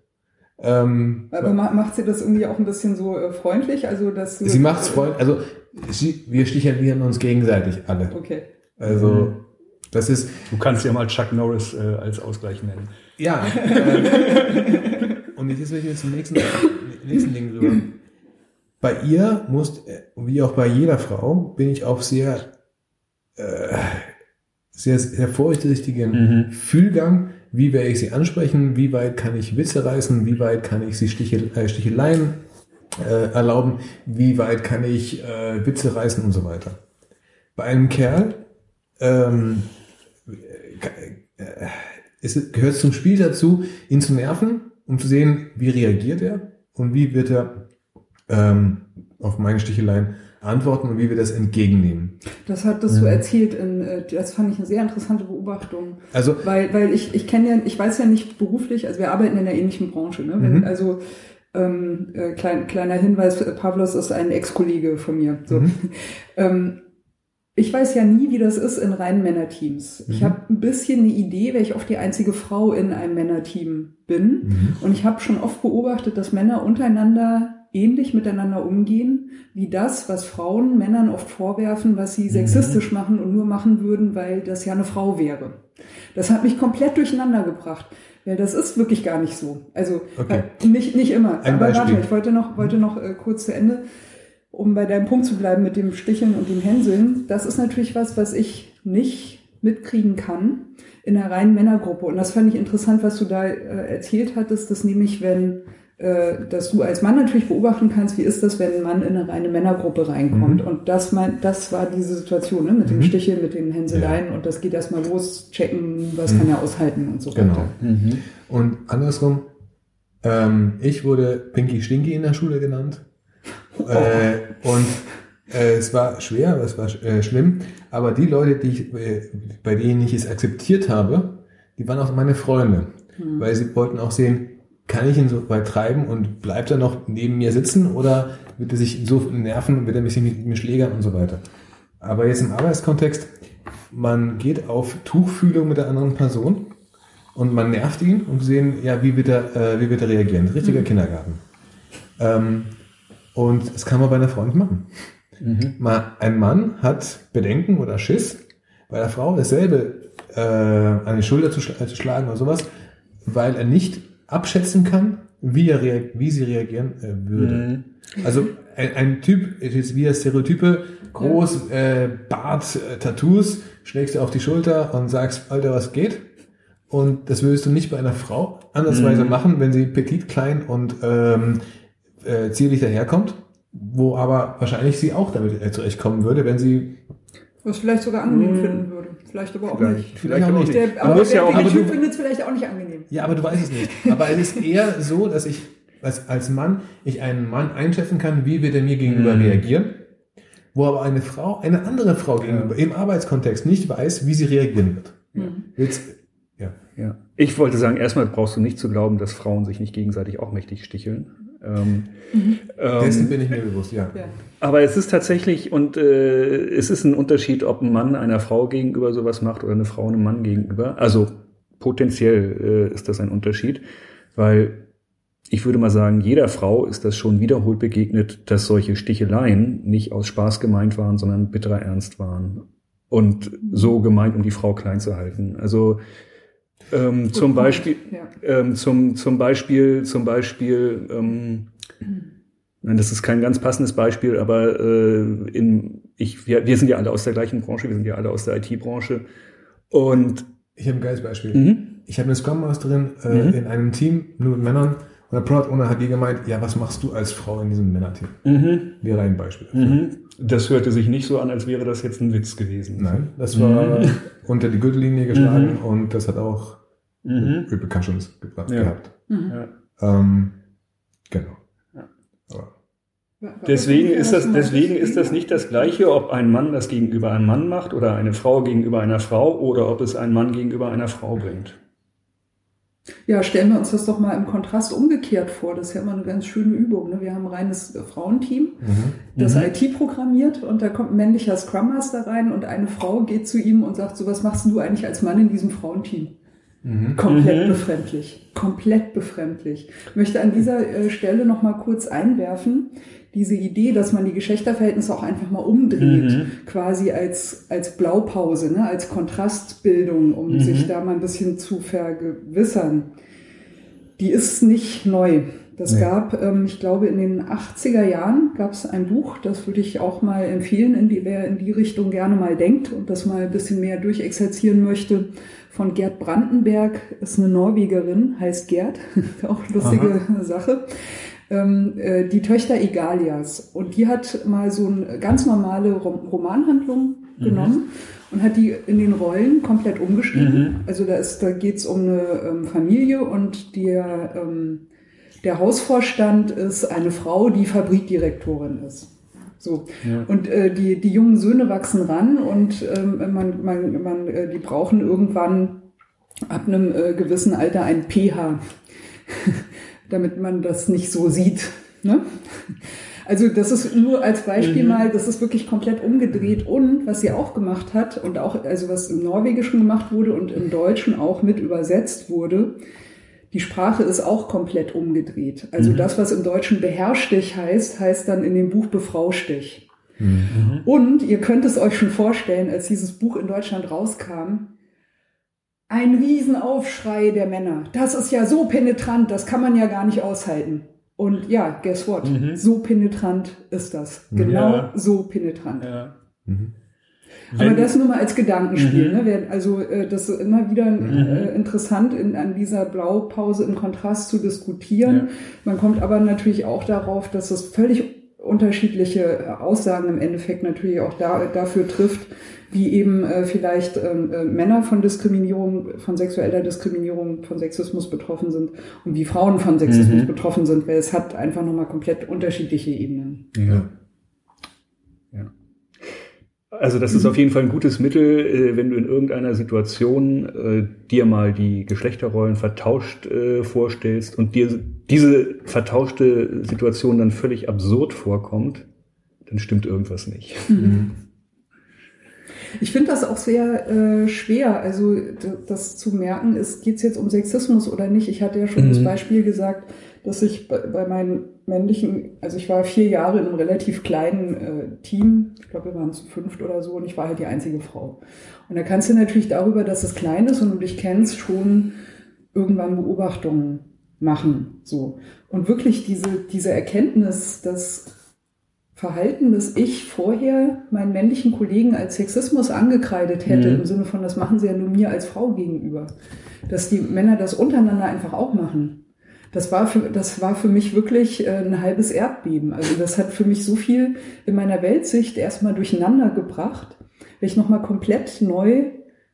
Speaker 3: Ähm,
Speaker 2: aber macht sie das irgendwie auch ein bisschen so äh, freundlich? Also, dass
Speaker 3: sie macht es freundlich, also sie, wir stichern uns gegenseitig alle.
Speaker 2: Okay.
Speaker 3: Also, mhm. das ist.
Speaker 4: Du kannst ja mal Chuck Norris äh, als Ausgleich nennen.
Speaker 3: Ja. Äh, und jetzt will ich jetzt zum nächsten, nächsten Ding drüber. Bei ihr muss, wie auch bei jeder Frau, bin ich auf sehr, äh, sehr, sehr vorsichtigen mhm. Fühlgang. Wie werde ich sie ansprechen? Wie weit kann ich Witze reißen? Wie weit kann ich sie Stichel, äh, Sticheleien äh, erlauben? Wie weit kann ich äh, Witze reißen und so weiter? Bei einem Kerl ähm, äh, es gehört zum Spiel dazu, ihn zu nerven, um zu sehen, wie reagiert er und wie wird er ähm, auf meine Sticheleien antworten und wie wir das entgegennehmen.
Speaker 2: Das hat das so erzählt, in, äh, das fand ich eine sehr interessante Beobachtung.
Speaker 3: Also,
Speaker 2: weil, weil ich, ich kenne ja, ich weiß ja nicht beruflich, also wir arbeiten in einer ähnlichen Branche, ne? Wenn, mhm. Also ähm, äh, klein, kleiner Hinweis, Pavlos ist ein Ex-Kollege von mir. So. Mhm. ähm, ich weiß ja nie, wie das ist in reinen Männerteams. Mhm. Ich habe ein bisschen eine Idee, weil ich oft die einzige Frau in einem Männerteam bin. Mhm. Und ich habe schon oft beobachtet, dass Männer untereinander ähnlich miteinander umgehen, wie das, was Frauen Männern oft vorwerfen, was sie mhm. sexistisch mhm. machen und nur machen würden, weil das ja eine Frau wäre. Das hat mich komplett durcheinander gebracht. Weil das ist wirklich gar nicht so. Also
Speaker 3: okay.
Speaker 2: nicht, nicht immer.
Speaker 3: Ein Aber
Speaker 2: warte, ich wollte noch, wollte noch äh, kurz zu Ende um bei deinem Punkt zu bleiben mit dem Sticheln und dem Hänseln, das ist natürlich was, was ich nicht mitkriegen kann in einer reinen Männergruppe. Und das fand ich interessant, was du da äh, erzählt hattest, dass nämlich, wenn, äh, dass du als Mann natürlich beobachten kannst, wie ist das, wenn ein Mann in eine reine Männergruppe reinkommt.
Speaker 3: Mhm.
Speaker 2: Und das, mein, das war diese Situation, ne, mit dem
Speaker 3: Mhm.
Speaker 2: Sticheln, mit den Hänseleien und das geht erstmal los, checken, was kann er aushalten und so
Speaker 3: Genau.
Speaker 2: weiter.
Speaker 3: Und andersrum, ähm, ich wurde Pinky Stinky in der Schule genannt. Äh, und äh, es war schwer, es war äh, schlimm, aber die Leute, die ich, äh, bei denen ich es akzeptiert habe, die waren auch meine Freunde, weil sie wollten auch sehen, kann ich ihn so weit treiben und bleibt er noch neben mir sitzen oder wird er sich so nerven, wird er mich mit mir schlägern und so weiter. Aber jetzt im Arbeitskontext, man geht auf Tuchfühlung mit der anderen Person und man nervt ihn und sehen, ja, wie wird er, äh, wie wird er reagieren. Richtiger Kindergarten. Ähm, und das kann man bei einer Frau nicht machen. Mal, ein Mann hat Bedenken oder Schiss, bei der Frau dasselbe äh, an die Schulter zu, schla- zu schlagen oder sowas, weil er nicht abschätzen kann, wie, er wie sie reagieren äh, würde. Also ein, ein Typ, jetzt wie das Stereotype, groß, äh, Bart, äh, Tattoos, schlägst du auf die Schulter und sagst, Alter, was geht? Und das würdest du nicht bei einer Frau andersweise machen, wenn sie petit, klein und ähm, äh, zierlich daherkommt, wo aber wahrscheinlich sie auch damit äh, zurechtkommen würde, wenn sie
Speaker 2: Was vielleicht sogar angenehm finden würde. Vielleicht aber auch
Speaker 4: Vielleicht,
Speaker 2: nicht.
Speaker 4: vielleicht auch nicht.
Speaker 2: Der, aber
Speaker 4: muss
Speaker 2: der,
Speaker 4: ja auch,
Speaker 2: der
Speaker 4: aber
Speaker 2: Typ
Speaker 4: du,
Speaker 2: findet es vielleicht auch nicht angenehm.
Speaker 3: Ja, aber du weißt es nicht. Aber es ist eher so, dass ich als, als Mann, ich einen Mann einschätzen kann, wie wird er mir gegenüber
Speaker 4: Mhm.
Speaker 3: reagieren, wo aber eine Frau, eine andere Frau gegenüber im Arbeitskontext nicht weiß, wie sie reagieren wird.
Speaker 2: Mhm.
Speaker 3: Jetzt, ja.
Speaker 4: Ja. Ich wollte sagen, erstmal brauchst du nicht zu glauben, dass Frauen sich nicht gegenseitig auch mächtig sticheln. Ähm,
Speaker 3: Dessen
Speaker 4: ähm,
Speaker 3: bin ich mir bewusst, ja.
Speaker 2: Ja.
Speaker 4: aber es ist tatsächlich, und äh, es ist ein Unterschied, ob ein Mann einer Frau gegenüber sowas macht oder eine Frau einem Mann gegenüber. Also potenziell äh, ist das ein Unterschied, weil ich würde mal sagen, jeder Frau ist das schon wiederholt begegnet, dass solche Sticheleien nicht aus Spaß gemeint waren, sondern bitterer Ernst waren. Und so gemeint, um die Frau klein zu halten. Also ähm, zum. Beispiel,
Speaker 2: Ja.
Speaker 4: ähm, zum, zum Beispiel, zum Beispiel, ähm, nein, das ist kein ganz passendes Beispiel, aber äh, in, ich, wir, wir sind ja alle aus der gleichen Branche, wir sind ja alle aus der IT-Branche. Und
Speaker 3: Ich habe ein geiles Beispiel.
Speaker 4: mhm,
Speaker 3: Ich habe eine Scrum Masterin äh,
Speaker 4: Mhm.
Speaker 3: in einem Team nur mit Männern und der Product Owner hat ihr gemeint, ja, was machst du als Frau in diesem Männerteam?
Speaker 4: mhm,
Speaker 3: Wäre ein Beispiel.
Speaker 4: mhm. das hörte sich nicht so an, als wäre das jetzt ein Witz gewesen.
Speaker 3: Nein, das war
Speaker 4: Mhm.
Speaker 3: unter die Gürtellinie geschlagen und das hat auch
Speaker 4: Mhm.
Speaker 3: Repercussions gebracht,
Speaker 4: Ja.
Speaker 3: gehabt.
Speaker 2: Mhm.
Speaker 4: Ja.
Speaker 3: Ähm, genau.
Speaker 4: Ja.
Speaker 3: Aber
Speaker 4: Deswegen ist das, deswegen ist das nicht das Gleiche, ob ein Mann das gegenüber einem Mann macht oder eine Frau gegenüber einer Frau oder ob es ein Mann gegenüber einer Frau bringt.
Speaker 2: Ja, stellen wir uns das doch mal im Kontrast umgekehrt vor. Das ist ja immer eine ganz schöne Übung. Ne? Wir haben ein reines äh, Frauenteam, das
Speaker 4: Mhm.
Speaker 2: IT programmiert und da kommt ein männlicher Scrum Master rein und eine Frau geht zu ihm und sagt so, was machst du eigentlich als Mann in diesem Frauenteam?
Speaker 3: Mhm.
Speaker 2: Komplett
Speaker 4: Mhm.
Speaker 2: befremdlich. Komplett befremdlich. Ich möchte an dieser äh, Stelle noch mal kurz einwerfen, diese Idee, dass man die Geschlechterverhältnisse auch einfach mal umdreht,
Speaker 4: Mhm.
Speaker 2: quasi als, als Blaupause, ne, als Kontrastbildung, um
Speaker 4: Mhm.
Speaker 2: sich da mal ein bisschen zu vergewissern. Die ist nicht neu. Das
Speaker 3: Nee.
Speaker 2: gab, ähm, ich glaube, in den 80er Jahren gab es ein Buch, das würde ich auch mal empfehlen, in die, wer in die Richtung gerne mal denkt und das mal ein bisschen mehr durchexerzieren möchte, von Gerd Brandenberg, ist eine Norwegerin, heißt Gerd, auch lustige Sache. Ähm, äh, die Töchter Egalias. Und die hat mal so eine ganz normale Rom Romanhandlung genommen und hat die in den Rollen komplett umgeschrieben. Also da, ist, da geht's um eine ähm, Familie und der, ähm, der Hausvorstand ist eine Frau, die Fabrikdirektorin ist. So.
Speaker 4: Ja.
Speaker 2: Und äh, die, die jungen Söhne wachsen ran und ähm, man, man, man, äh, die brauchen irgendwann ab einem äh, gewissen Alter ein pH, damit man das nicht so sieht. Ne? Also das ist nur als Beispiel
Speaker 4: Mhm.
Speaker 2: mal, das ist wirklich komplett umgedreht. Und was sie auch gemacht hat und auch, also was im Norwegischen gemacht wurde und im Deutschen auch mit übersetzt wurde, die Sprache ist auch komplett umgedreht. Also
Speaker 4: Mhm.
Speaker 2: das, was im Deutschen beherrschtig heißt, heißt dann in dem Buch befraustich.
Speaker 3: Mhm.
Speaker 2: Und ihr könnt es euch schon vorstellen, als dieses Buch in Deutschland rauskam, ein Riesenaufschrei der Männer. Das ist ja so penetrant, das kann man ja gar nicht aushalten. Und ja, guess what? So penetrant ist das. Genau
Speaker 4: Ja.
Speaker 2: so penetrant.
Speaker 4: Ja.
Speaker 3: Mhm.
Speaker 2: Aber
Speaker 4: Wenn-
Speaker 2: das nur mal als Gedankenspiel.
Speaker 4: Mhm.
Speaker 2: Ne? Also äh, das ist immer wieder äh, interessant, in, an dieser Blaupause im Kontrast zu diskutieren.
Speaker 4: Ja.
Speaker 2: Man kommt aber natürlich auch darauf, dass es völlig unterschiedliche äh, Aussagen im Endeffekt natürlich auch da, dafür trifft, wie eben äh, vielleicht ähm, äh, Männer von Diskriminierung, von sexueller Diskriminierung, von Sexismus betroffen sind und wie Frauen von Sexismus
Speaker 4: Mhm.
Speaker 2: betroffen sind, weil es hat einfach nochmal komplett unterschiedliche Ebenen.
Speaker 3: Ja.
Speaker 4: Also das ist auf jeden Fall ein gutes Mittel, äh, wenn du in irgendeiner Situation äh, dir mal die Geschlechterrollen vertauscht äh, vorstellst und dir diese vertauschte Situation dann völlig absurd vorkommt, dann stimmt irgendwas nicht.
Speaker 2: Ich finde das auch sehr äh, schwer, also das zu merken, ist, geht es jetzt um Sexismus oder nicht. Ich hatte ja schon
Speaker 4: Mhm.
Speaker 2: das Beispiel gesagt, dass ich bei, bei meinen männlichen, also ich war vier Jahre in einem relativ kleinen äh, Team, ich glaube, wir waren zu fünft oder so, und ich war halt die einzige Frau. Und da kannst du natürlich darüber, dass es klein ist und du dich kennst, schon irgendwann Beobachtungen machen. So. Und wirklich diese, diese Erkenntnis, dass Verhalten, das ich vorher meinen männlichen Kollegen als Sexismus angekreidet hätte,
Speaker 4: Mhm.
Speaker 2: im Sinne von, das machen sie ja nur mir als Frau gegenüber, dass die Männer das untereinander einfach auch machen. Das war für, das war für mich wirklich äh, ein halbes Erdbeben. Also das hat für mich so viel in meiner Weltsicht erstmal durcheinander gebracht, weil ich nochmal komplett neu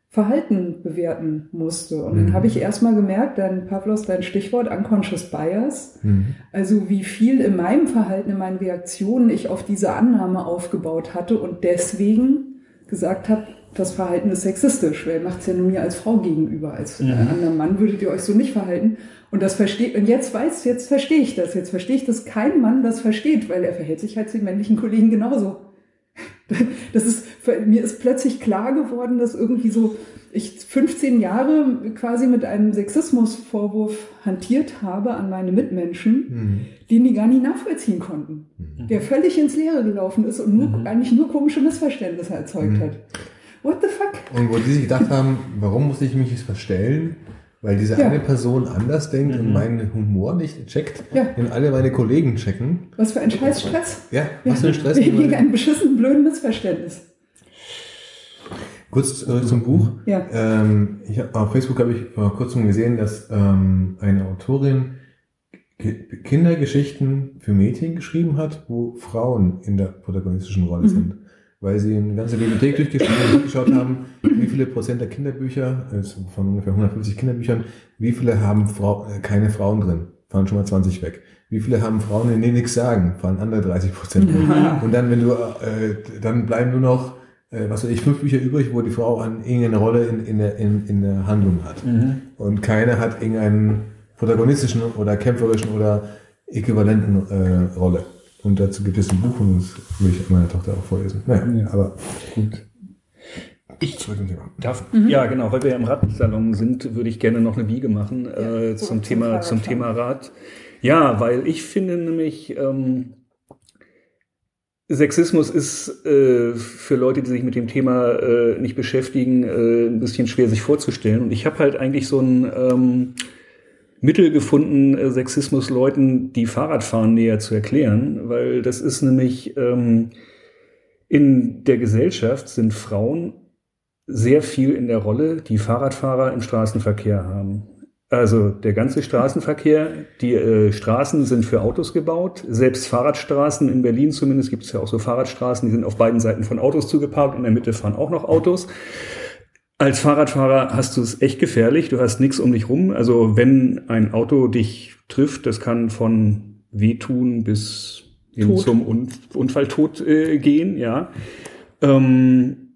Speaker 2: Verhalten bewerten musste. Und dann
Speaker 3: Mhm.
Speaker 2: habe ich erstmal gemerkt, dann Pavlos, dein Stichwort, Unconscious Bias,
Speaker 3: Mhm.
Speaker 2: also wie viel in meinem Verhalten, in meinen Reaktionen ich auf diese Annahme aufgebaut hatte und deswegen gesagt habe, das Verhalten ist sexistisch, weil macht es ja nur mir als Frau gegenüber, als äh,
Speaker 4: Mhm.
Speaker 2: anderer Mann würdet ihr euch so nicht verhalten. Und das versteht, und jetzt weiß, jetzt verstehe ich das. Jetzt verstehe ich, dass kein Mann das versteht, weil er verhält sich halt zu den männlichen Kollegen genauso. Das ist, mir ist plötzlich klar geworden, dass irgendwie so ich 15 Jahre quasi mit einem Sexismusvorwurf hantiert habe an meine Mitmenschen,
Speaker 3: Mhm.
Speaker 2: den die gar nicht nachvollziehen konnten. Der völlig ins Leere gelaufen ist und nur, eigentlich nur komische Missverständnisse erzeugt
Speaker 3: Mhm.
Speaker 2: hat. What the fuck?
Speaker 3: Und wo die sich gedacht haben, warum muss ich mich jetzt verstellen? Weil diese
Speaker 2: Ja.
Speaker 3: eine Person anders denkt und
Speaker 4: Mhm.
Speaker 3: meinen Humor nicht checkt,
Speaker 2: Ja.
Speaker 3: den alle meine Kollegen checken.
Speaker 2: Was für ein scheiß Stress.
Speaker 3: Ja, was für ein Stress.
Speaker 2: Wegen einem beschissenen, blöden Missverständnis.
Speaker 3: Kurz zurück zum Buch.
Speaker 2: Ja.
Speaker 3: Ähm, ich, hab- auf Facebook habe ich vor kurzem gesehen, dass ähm, eine Autorin Ki- Kindergeschichten für Mädchen geschrieben hat, wo Frauen in der protagonistischen Rolle
Speaker 2: Mhm.
Speaker 3: sind. Weil sie eine ganze Bibliothek durchgesch- durchgeschaut haben, wie viele Prozent der Kinderbücher, also von ungefähr 150 Kinderbüchern, wie viele haben Frau, äh, keine Frauen drin, fallen schon mal 20 weg. Wie viele haben Frauen, die nichts sagen, fallen andere 30 Prozent weg.
Speaker 2: Ja.
Speaker 3: Und dann, wenn du, äh, dann bleiben nur noch, äh, was weiß ich, fünf Bücher übrig, wo die Frau an irgendeine Rolle in, in, der, in, in der Handlung hat.
Speaker 4: Mhm.
Speaker 3: Und keine hat irgendeinen protagonistischen oder kämpferischen oder äquivalenten äh, Rolle. Und dazu gibt es ein Buch und das will ich meiner Tochter auch vorlesen. Naja,
Speaker 4: Ja.
Speaker 3: aber
Speaker 4: Gut. Ich
Speaker 3: zurück zum Thema.
Speaker 4: darf,
Speaker 2: Mhm.
Speaker 4: ja genau, weil wir ja im Radsalon sind, würde ich gerne noch eine Biege machen äh,
Speaker 2: Ja,
Speaker 4: zum
Speaker 2: zum
Speaker 4: Thema zum. Thema Rad. Ja, weil ich finde nämlich ähm, Sexismus ist äh, für Leute, die sich mit dem Thema äh, nicht beschäftigen, äh, ein bisschen schwer sich vorzustellen. Und ich habe halt eigentlich so ein ähm, Mittel gefunden, äh, Sexismus Leuten, die Fahrradfahren näher zu erklären, weil das ist nämlich ähm, in der Gesellschaft sind Frauen sehr viel in der Rolle, die Fahrradfahrer im Straßenverkehr haben. Also der ganze Straßenverkehr, die äh, Straßen sind für Autos gebaut. Selbst Fahrradstraßen in Berlin zumindest gibt es ja auch so Fahrradstraßen, die sind auf beiden Seiten von Autos zugeparkt. In der Mitte fahren auch noch Autos. Als Fahrradfahrer hast du es echt gefährlich. Du hast nichts um dich rum. Also wenn ein Auto dich trifft, das kann von wehtun bis hin
Speaker 2: Tod.
Speaker 4: zum Un Unfalltod äh, gehen. Ja. Ähm,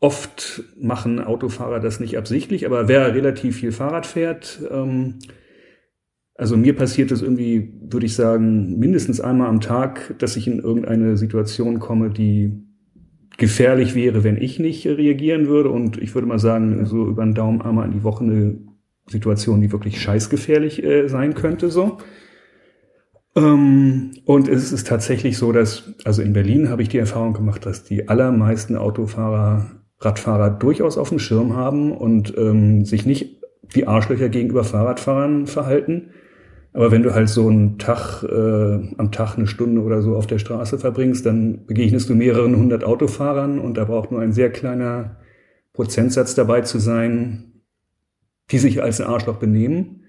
Speaker 4: Oft machen Autofahrer das nicht absichtlich, aber wer relativ viel Fahrrad fährt, ähm, also mir passiert es irgendwie, würde ich sagen, mindestens einmal am Tag, dass ich in irgendeine Situation komme, die gefährlich wäre, wenn ich nicht reagieren würde. Und ich würde mal sagen, so über den Daumen einmal in die Woche eine Situation, die wirklich scheißgefährlich äh, sein könnte, so. Ähm, und es ist tatsächlich so, dass, also in Berlin habe ich die Erfahrung gemacht, dass die allermeisten Autofahrer, Radfahrer durchaus auf dem Schirm haben und ähm, sich nicht wie Arschlöcher gegenüber Fahrradfahrern verhalten, Aber wenn du halt so einen Tag, äh, am Tag eine Stunde oder so auf der Straße verbringst, dann begegnest du mehreren hundert Autofahrern und da braucht nur ein sehr kleiner Prozentsatz dabei zu sein, die sich als ein Arschloch benehmen.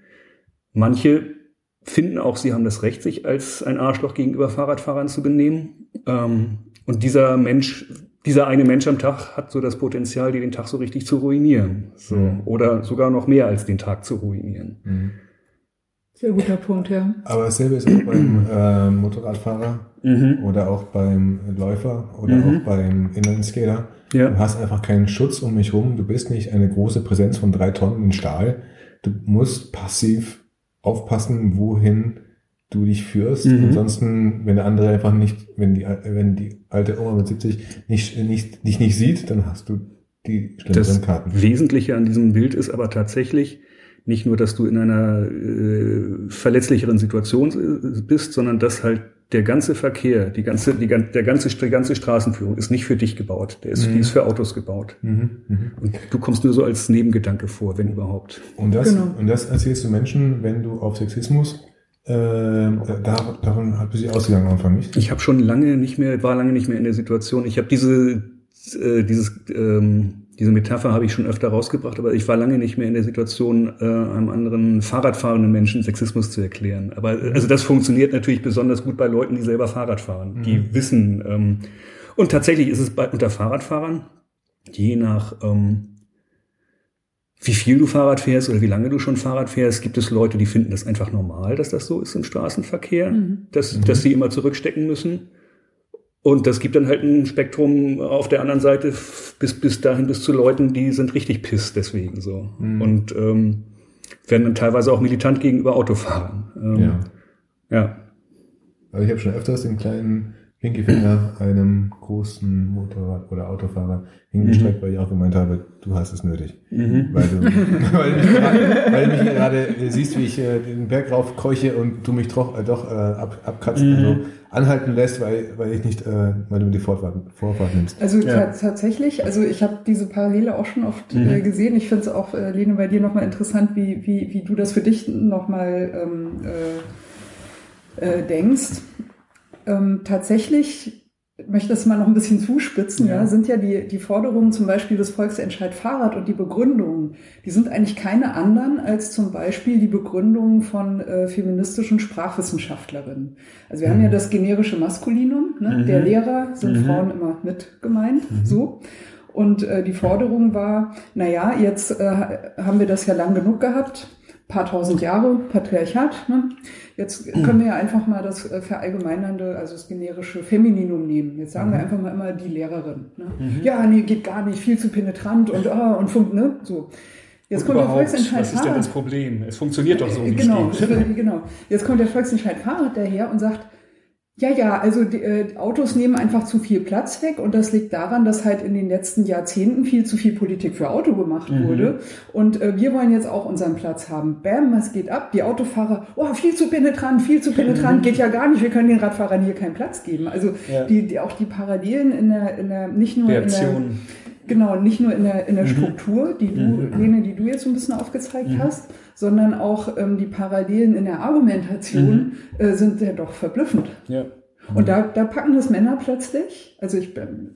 Speaker 4: Manche finden auch, sie haben das Recht, sich als ein Arschloch gegenüber Fahrradfahrern zu benehmen. Ähm, und dieser Mensch, dieser eine Mensch am Tag hat so das Potenzial, dir den Tag so richtig zu ruinieren. So.
Speaker 3: Mhm.
Speaker 4: Oder sogar noch mehr als den Tag zu ruinieren.
Speaker 3: Mhm.
Speaker 2: Sehr guter Punkt, ja.
Speaker 3: Aber dasselbe ist auch beim äh, Motorradfahrer
Speaker 4: Mhm.
Speaker 3: oder auch beim Läufer oder
Speaker 4: Mhm.
Speaker 3: auch beim Inlineskater.
Speaker 4: Ja.
Speaker 3: Du hast einfach keinen Schutz um mich rum. Du bist nicht eine große Präsenz von drei Tonnen in Stahl. Du musst passiv aufpassen, wohin du dich führst.
Speaker 4: Mhm.
Speaker 3: Ansonsten, wenn der andere einfach nicht, wenn die, wenn die alte Oma mit 70 nicht, nicht, dich nicht sieht, dann hast du die schlimmeren
Speaker 4: Das
Speaker 3: Karten.
Speaker 4: Wesentliche an diesem Bild ist aber tatsächlich nicht nur, dass du in einer äh, verletzlicheren Situation äh, bist, sondern dass halt der ganze Verkehr, die ganze, die, der ganze, die ganze Straßenführung ist nicht für dich gebaut. Der ist,
Speaker 3: Mhm.
Speaker 4: die ist für Autos gebaut.
Speaker 3: Mhm. Mhm.
Speaker 4: Und du kommst nur so als Nebengedanke vor, wenn überhaupt.
Speaker 3: Und das,
Speaker 2: Genau.
Speaker 3: und das erzählst du Menschen, wenn du auf Sexismus, äh, da, davon hat sie ausgegangen am Anfang nicht.
Speaker 4: Ich habe schon lange nicht mehr, war lange nicht mehr in der Situation. Ich habe diese, äh, dieses, ähm, diese Metapher habe ich schon öfter rausgebracht, aber ich war lange nicht mehr in der Situation, äh, einem anderen Fahrradfahrenden Menschen Sexismus zu erklären. Aber äh, also das funktioniert natürlich besonders gut bei Leuten, die selber Fahrrad fahren, die
Speaker 3: Mhm.
Speaker 4: wissen. Ähm, und tatsächlich ist es bei unter Fahrradfahrern je nach ähm, wie viel du Fahrrad fährst oder wie lange du schon Fahrrad fährst, gibt es Leute, die finden das einfach normal, dass das so ist im Straßenverkehr,
Speaker 2: Mhm.
Speaker 4: dass,
Speaker 3: Mhm.
Speaker 4: dass sie immer zurückstecken müssen. Und das gibt dann halt ein Spektrum auf der anderen Seite bis, bis dahin bis zu Leuten, die sind richtig piss deswegen so.
Speaker 3: Mhm.
Speaker 4: Und ähm, werden dann teilweise auch militant gegenüber Autofahrern. Ähm,
Speaker 3: Ja.
Speaker 4: ja.
Speaker 3: Also ich habe schon öfters den kleinen Pinkyfinger einem großen Motorrad- oder Autofahrer hingestreckt, weil ich auch gemeint habe, du hast es nötig.
Speaker 4: Mhm.
Speaker 3: Weil du, weil du mich gerade, weil du mich gerade siehst, wie ich äh, den Berg raufkeuche und du mich doch, äh, doch äh, ab, abkratzt,
Speaker 4: Mhm.
Speaker 3: also anhalten lässt, weil, weil ich nicht, äh, weil du mir die Vorfahrt, Vorfahrt nimmst.
Speaker 2: Also
Speaker 4: Ja.
Speaker 2: ta- tatsächlich, also ich habe diese Parallele auch schon oft
Speaker 4: Mhm.
Speaker 2: äh, gesehen. Ich finde es auch, äh, Lene, bei dir nochmal interessant, wie, wie, wie du das für dich nochmal ähm, äh, äh, denkst. Ähm, tatsächlich ich möchte das mal noch ein bisschen zuspitzen, ja,
Speaker 3: Ja.
Speaker 2: sind ja die, die Forderungen zum Beispiel des Volksentscheid Fahrrad und die Begründungen, die sind eigentlich keine anderen als zum Beispiel die Begründungen von äh, feministischen Sprachwissenschaftlerinnen. Also wir haben ja das generische Maskulinum, ne?
Speaker 4: Mhm.
Speaker 2: der Lehrer sind
Speaker 4: Mhm.
Speaker 2: Frauen immer mit gemeint, so. Und äh, die Forderung war, na ja, jetzt äh, haben wir das ja lang genug gehabt, paar tausend Jahre Patriarchat. Ne? Jetzt können wir ja einfach mal das äh, verallgemeinernde, also das generische Femininum nehmen. Jetzt sagen wir einfach mal immer die Lehrerin. Ne? Ja, nee, geht gar nicht, viel zu penetrant und ah, und funk, ne? So. Jetzt
Speaker 4: Und
Speaker 2: kommt der Volksentscheid
Speaker 4: was ist denn das Problem? Es funktioniert doch so, wie
Speaker 2: genau,
Speaker 4: es geht.
Speaker 2: genau. Jetzt kommt der Volksentscheid Fahrrad daher und sagt, ja, ja, also die, äh, Autos nehmen einfach zu viel Platz weg und das liegt daran, dass halt in den letzten Jahrzehnten viel zu viel Politik für Auto gemacht
Speaker 4: Mhm.
Speaker 2: wurde und äh, wir wollen jetzt auch unseren Platz haben. Bam, was geht ab? Die Autofahrer, oh, viel zu penetrant, viel zu penetrant, geht ja gar nicht, wir können den Radfahrern hier keinen Platz geben. Also
Speaker 4: Mhm. Ja.
Speaker 2: die, die, auch die Parallelen in der, in der nicht nur in der,
Speaker 4: Reaktion.
Speaker 2: Genau, nicht nur in der, in der
Speaker 4: Mhm.
Speaker 2: Struktur, die du,
Speaker 4: Mhm.
Speaker 2: Lene, die du jetzt so ein bisschen aufgezeigt
Speaker 4: Mhm.
Speaker 2: hast, sondern auch ähm, die Parallelen in der Argumentation
Speaker 4: Mhm.
Speaker 2: äh, sind ja doch verblüffend.
Speaker 4: Ja.
Speaker 2: Und da, da packen das Männer plötzlich, also ich bin,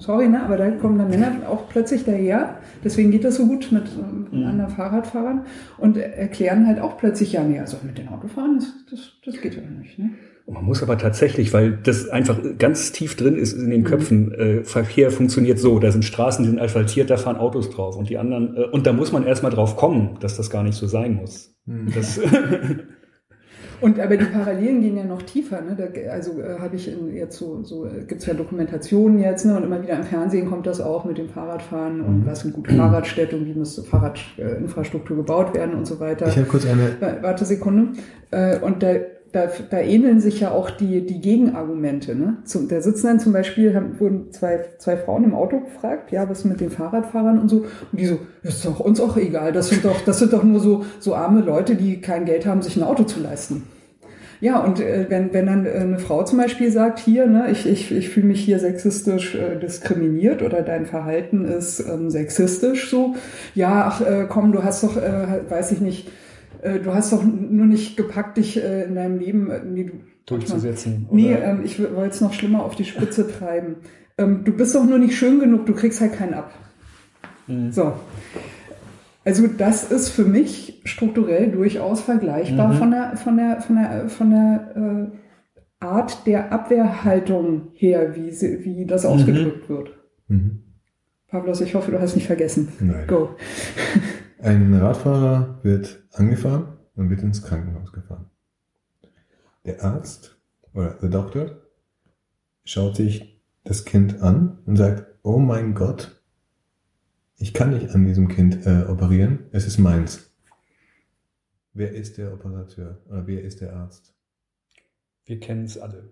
Speaker 2: sorry, ne, aber da kommen dann Männer auch plötzlich daher, deswegen geht das so gut mit ähm,
Speaker 4: Mhm.
Speaker 2: anderen Fahrradfahrern und erklären halt auch plötzlich, ja, nee, also mit den Autofahren, das, das, das geht ja nicht. Ne?
Speaker 4: Man muss aber tatsächlich, weil das einfach ganz tief drin ist in den Köpfen, äh, Verkehr funktioniert so, da sind Straßen, die sind asphaltiert, da fahren Autos drauf und die anderen, äh, und da muss man erstmal drauf kommen, dass das gar nicht so sein muss.
Speaker 3: Hm.
Speaker 4: Das,
Speaker 2: Und aber die Parallelen gehen ja noch tiefer. Ne? Da, also äh, habe ich in, jetzt so, so äh, gibt's ja Dokumentationen jetzt, ne? und immer wieder im Fernsehen kommt das auch mit dem Fahrradfahren und was sind gute Fahrradstädte und wie muss Fahrradinfrastruktur gebaut werden und so weiter.
Speaker 3: Ich habe kurz eine,
Speaker 2: Wa- Warte Sekunde. Äh, Und da, da, da ähneln sich ja auch die, die Gegenargumente. Ne? Zum, da sitzen dann zum Beispiel, haben, wurden zwei, zwei Frauen im Auto gefragt, ja, was mit den Fahrradfahrern und so. Und die so, ist doch uns auch egal. Das sind doch, das sind doch nur so, so arme Leute, die kein Geld haben, sich ein Auto zu leisten. Ja, und äh, wenn, wenn dann äh, eine Frau zum Beispiel sagt, hier, ne, ich, ich, ich fühle mich hier sexistisch äh, diskriminiert oder dein Verhalten ist ähm, sexistisch so, ja, ach äh, komm, du hast doch, äh, weiß ich nicht, äh, du hast doch nur nicht gepackt, dich äh, in deinem Leben äh, nee, du,
Speaker 4: durchzusetzen.
Speaker 2: Nee, ähm, ich wollte es noch schlimmer auf die Spitze treiben. Ähm, du bist doch nur nicht schön genug, du kriegst halt keinen ab. Mhm. So. Also das ist für mich strukturell durchaus vergleichbar mhm. von der, von der, von der, von der äh, Art der Abwehrhaltung her, wie, sie, wie das mhm. ausgedrückt wird. Mhm. Pavlos, ich hoffe, du hast nicht vergessen.
Speaker 3: Nein. Go. Ein Radfahrer wird angefahren und wird ins Krankenhaus gefahren. Der Arzt oder der Doktor schaut sich das Kind an und sagt, oh mein Gott, ich kann nicht an diesem Kind äh, operieren, es ist meins. Wer ist der Operateur oder wer ist der Arzt?
Speaker 4: Wir kennen es alle.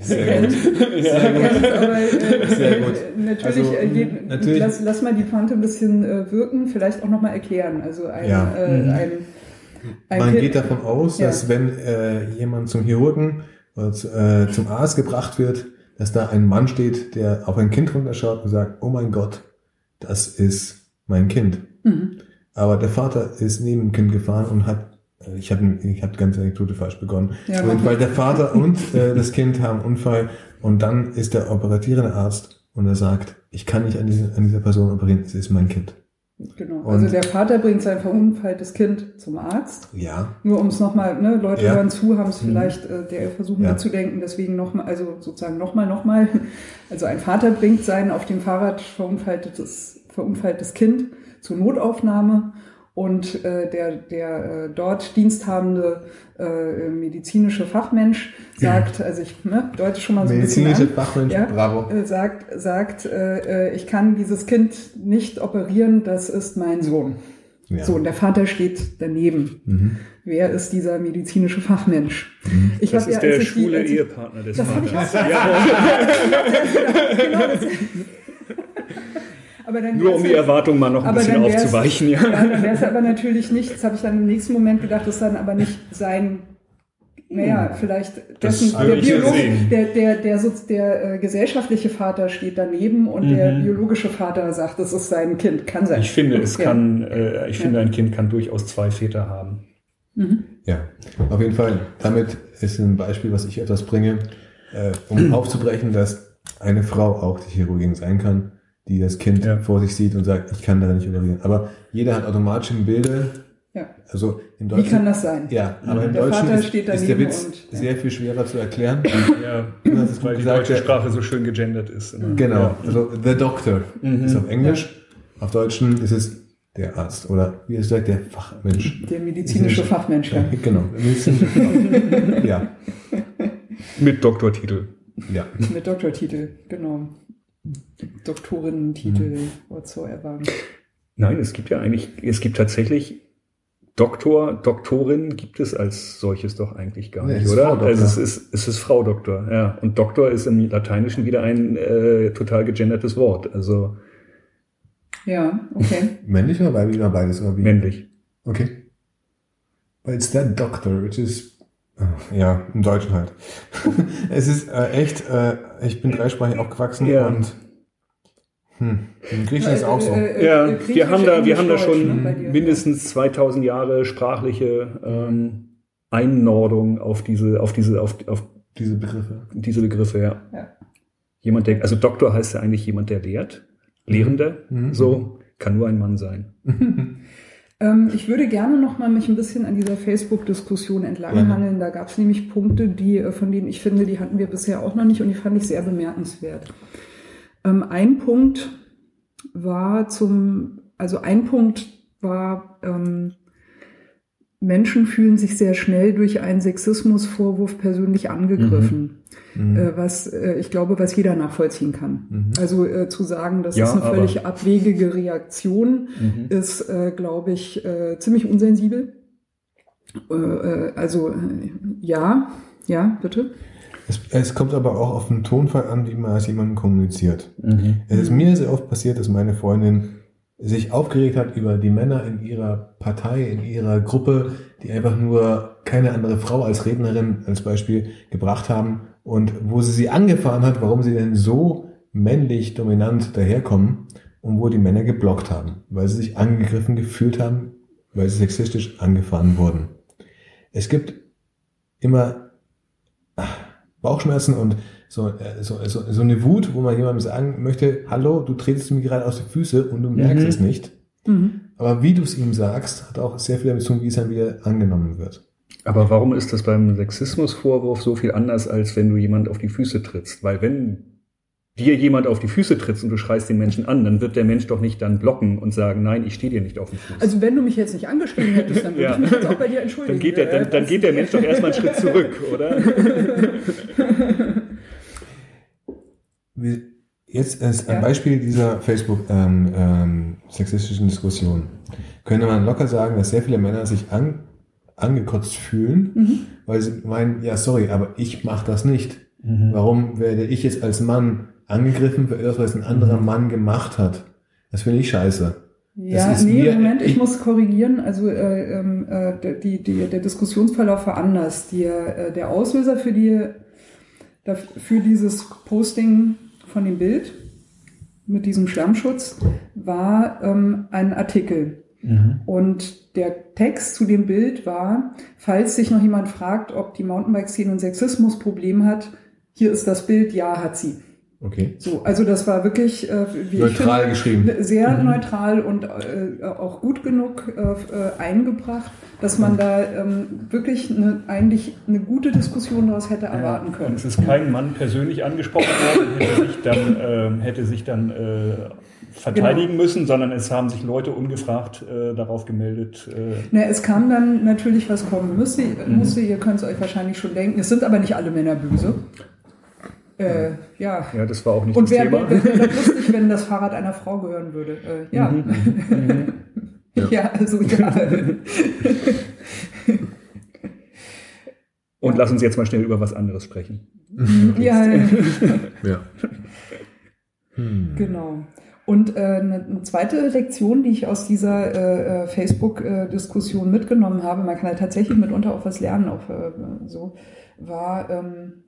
Speaker 3: Sehr gut. Sehr gut. Aber, äh,
Speaker 2: Sehr gut. Natürlich, also, äh, natürlich. Lass, lass, mal die Pointe ein bisschen äh, wirken, vielleicht auch nochmal erklären. Also ein, ja. äh, mhm. ein,
Speaker 3: ein Man kind, geht davon aus, ja. dass wenn äh, jemand zum Chirurgen oder zu, äh, zum Arzt gebracht wird, dass da ein Mann steht, der auf ein Kind runterschaut und sagt, oh mein Gott, das ist mein Kind. Mhm. Aber der Vater ist neben dem Kind gefahren und hat ich habe ich hab die ganze Anekdote falsch begonnen. Ja, und weil der Vater und äh, das Kind haben einen Unfall und dann ist der operatierende Arzt und er sagt, ich kann nicht an, diese, an dieser Person operieren, es ist mein Kind.
Speaker 2: Genau. Und also der Vater bringt sein verunfalltes Kind zum Arzt.
Speaker 3: Ja.
Speaker 2: Nur um es nochmal, ne, Leute ja. hören zu, haben es mhm. vielleicht, äh, der versuchen ja. mitzudenken, deswegen nochmal, also sozusagen nochmal, nochmal. Also ein Vater bringt sein auf dem Fahrrad verunfalltes, verunfalltes Kind zur Notaufnahme und äh, der, der äh, dort diensthabende äh, medizinische Fachmensch sagt, also ich ne, deute schon mal so
Speaker 3: medizinische ein bisschen an, Fachmensch, ja, bravo,
Speaker 2: äh, sagt, sagt, äh, äh, ich kann dieses Kind nicht operieren, das ist mein Sohn. Ja. So und der Vater steht daneben. Mhm. Wer ist dieser medizinische Fachmensch?
Speaker 4: Mhm. Ich das ist ja, der schwule die, Ehepartner des Vaters. ja. genau, das, aber dann Nur um die Erwartung mal noch ein bisschen aufzuweichen.
Speaker 2: Ja, ja dann wäre es aber natürlich nicht, das habe ich dann im nächsten Moment gedacht, das dann aber nicht sein naja, hm. vielleicht dessen, der, Biolog, der, der, der, der, der, äh, gesellschaftliche Vater steht daneben und mhm. der biologische Vater sagt, das ist sein Kind. Kann sein.
Speaker 4: Ich finde, es ja. kann, äh, ich finde, ein Kind kann durchaus zwei Väter haben.
Speaker 3: Mhm. Ja, auf jeden Fall. Damit ist ein Beispiel, was ich etwas bringe, äh, um aufzubrechen, dass eine Frau auch die Chirurgin sein kann die das Kind ja. vor sich sieht und sagt, ich kann da nicht operieren. Aber jeder hat automatisch im Bilde.
Speaker 2: Ja.
Speaker 3: Also
Speaker 2: in Deutschland. Wie kann das sein?
Speaker 3: Ja, aber mhm. im der Deutschen ist, ist, der Witz und, ja. sehr viel schwerer zu erklären.
Speaker 4: ja, weil die deutsche Sprache so schön gegendert ist.
Speaker 3: Immer. Genau. Ja. Also the doctor mhm. ist auf Englisch. Auf Deutschen ist es der Arzt oder wie es sagt, der Fachmensch.
Speaker 2: Der medizinische Fachmensch, ja.
Speaker 3: Genau. ja.
Speaker 4: Mit Doktortitel.
Speaker 3: Ja.
Speaker 2: Mit Doktortitel, genau. Doktorinnen-Titel mhm. whatsoever.
Speaker 4: Nein, es gibt ja eigentlich, es gibt tatsächlich Doktor, Doktorin gibt es als solches doch eigentlich gar nee, nicht, oder? Also es ist, es ist Frau Doktor, ja. Und Doktor ist im Lateinischen wieder ein äh, total gegendertes Wort. Also
Speaker 2: ja, okay.
Speaker 3: Männlich oder weiblich oder beides? Oder
Speaker 4: wie? Männlich.
Speaker 3: Okay. But it's that doctor, which is ja, im Deutschen halt. es ist äh, echt, äh, ich bin dreisprachig aufgewachsen ja. und hm, im Griechischen ist es auch so.
Speaker 4: Äh, äh, ja, äh, wir haben da, wir haben da schon ne, mindestens 2000 Jahre sprachliche ähm, Einnordung auf diese, auf diese, auf, auf
Speaker 3: diese Begriffe.
Speaker 4: Diese Begriffe, ja. ja. Jemand, der, also Doktor heißt ja eigentlich jemand, der lehrt, Lehrender, mhm. so kann nur ein Mann sein.
Speaker 2: Ähm, ich würde gerne noch mal mich ein bisschen an dieser Facebook-Diskussion entlanghangeln. Da gab es nämlich Punkte, die, äh, von denen ich finde, die hatten wir bisher auch noch nicht und die fand ich sehr bemerkenswert. Ähm, ein Punkt war zum, also ein Punkt war, ähm, Menschen fühlen sich sehr schnell durch einen Sexismusvorwurf persönlich angegriffen, mhm. mhm. Äh, was äh, ich glaube, was jeder nachvollziehen kann. Mhm. Also äh, zu sagen, das ja, ist eine völlig abwegige Reaktion, mhm. ist, äh, glaube ich, äh, ziemlich unsensibel. Äh, also ja, ja, bitte.
Speaker 3: Es, es, kommt aber auch auf den Tonfall an, wie man als jemandem kommuniziert. Mhm. Es ist mir sehr oft passiert, dass meine Freundin sich aufgeregt hat über die Männer in ihrer Partei, in ihrer Gruppe, die einfach nur keine andere Frau als Rednerin als Beispiel gebracht haben und wo sie sie angefahren hat, warum sie denn so männlich dominant daherkommen und wo die Männer geblockt haben, weil sie sich angegriffen gefühlt haben, weil sie sexistisch angefahren wurden. Es gibt immer Bauchschmerzen und so, äh, so, so, so eine Wut, wo man jemandem sagen möchte, hallo, du tretest mir gerade aus die Füße und du merkst
Speaker 4: Mhm.
Speaker 3: es nicht.
Speaker 2: Mhm.
Speaker 3: Aber wie du es ihm sagst, hat auch sehr viel damit zu tun, wie es dann wieder angenommen wird.
Speaker 4: Aber warum ist das beim Sexismusvorwurf so viel anders, als wenn du jemand auf die Füße trittst? Weil wenn dir jemand auf die Füße trittst und du schreist den Menschen an, dann wird der Mensch doch nicht dann blocken und sagen, nein, ich stehe dir nicht auf den Fuß.
Speaker 2: Also wenn du mich jetzt nicht angeschrieben hättest, dann würde
Speaker 4: Ja.
Speaker 2: ich mich jetzt auch bei dir entschuldigen.
Speaker 4: dann geht, der, dann, dann geht der Mensch doch erstmal einen Schritt zurück, oder?
Speaker 3: Jetzt als ein
Speaker 2: Ja.
Speaker 3: Beispiel dieser Facebook-sexistischen ähm, sexistischen Diskussion könnte man locker sagen, dass sehr viele Männer sich an, angekotzt fühlen,
Speaker 2: Mhm.
Speaker 3: weil sie meinen, ja sorry, aber ich mache das nicht.
Speaker 4: Mhm.
Speaker 3: Warum werde ich jetzt als Mann angegriffen für etwas, was ein anderer Mann gemacht hat? Das finde ich scheiße.
Speaker 2: Ja, nee, Moment, ich
Speaker 3: ich-
Speaker 2: muss korrigieren. Also äh, ähm, äh, der- die, die, der Diskussionsverlauf war anders. Die, äh, der Auslöser für, die, für dieses Posting von dem Bild mit diesem Schlammschutz war ähm, ein Artikel.
Speaker 4: Mhm.
Speaker 2: Und der Text zu dem Bild war, falls sich noch jemand fragt, ob die Mountainbike-Szene ein Sexismusproblem hat, hier ist das Bild, ja, hat sie.
Speaker 3: Okay.
Speaker 2: So, also das war wirklich, äh, wie ich
Speaker 3: Neutral
Speaker 2: finde,
Speaker 3: geschrieben.
Speaker 2: sehr
Speaker 4: Mhm.
Speaker 2: neutral und äh, auch gut genug äh, äh, eingebracht, dass man da ähm, wirklich eine, eigentlich eine gute Diskussion daraus hätte erwarten
Speaker 4: Und
Speaker 2: können.
Speaker 4: es ist kein Mann persönlich angesprochen worden, hätte sich dann, ähm, hätte sich dann äh, verteidigen
Speaker 2: Genau.
Speaker 4: müssen, sondern es haben sich Leute ungefragt äh, darauf gemeldet. Äh,
Speaker 2: Na, es kam dann natürlich, was kommen müsste.
Speaker 4: Mhm.
Speaker 2: musste. Ihr könnt es euch wahrscheinlich schon denken. Es sind aber nicht alle Männer böse. Äh, ja.
Speaker 4: ja, das war auch nicht
Speaker 2: Und
Speaker 4: das
Speaker 2: wer
Speaker 4: Thema.
Speaker 2: wäre wär das lustig, wenn das Fahrrad einer Frau gehören würde? Äh, ja.
Speaker 4: Mhm.
Speaker 3: Ja.
Speaker 2: ja, also ja.
Speaker 4: Und lass uns jetzt mal schnell über was anderes sprechen.
Speaker 2: ja, ja.
Speaker 3: Ja. Hm.
Speaker 2: Genau. Und äh, eine, eine zweite Lektion, die ich aus dieser äh, äh, Facebook-Diskussion mitgenommen habe, man kann ja tatsächlich mitunter auch was lernen, auch äh, so, war, ähm,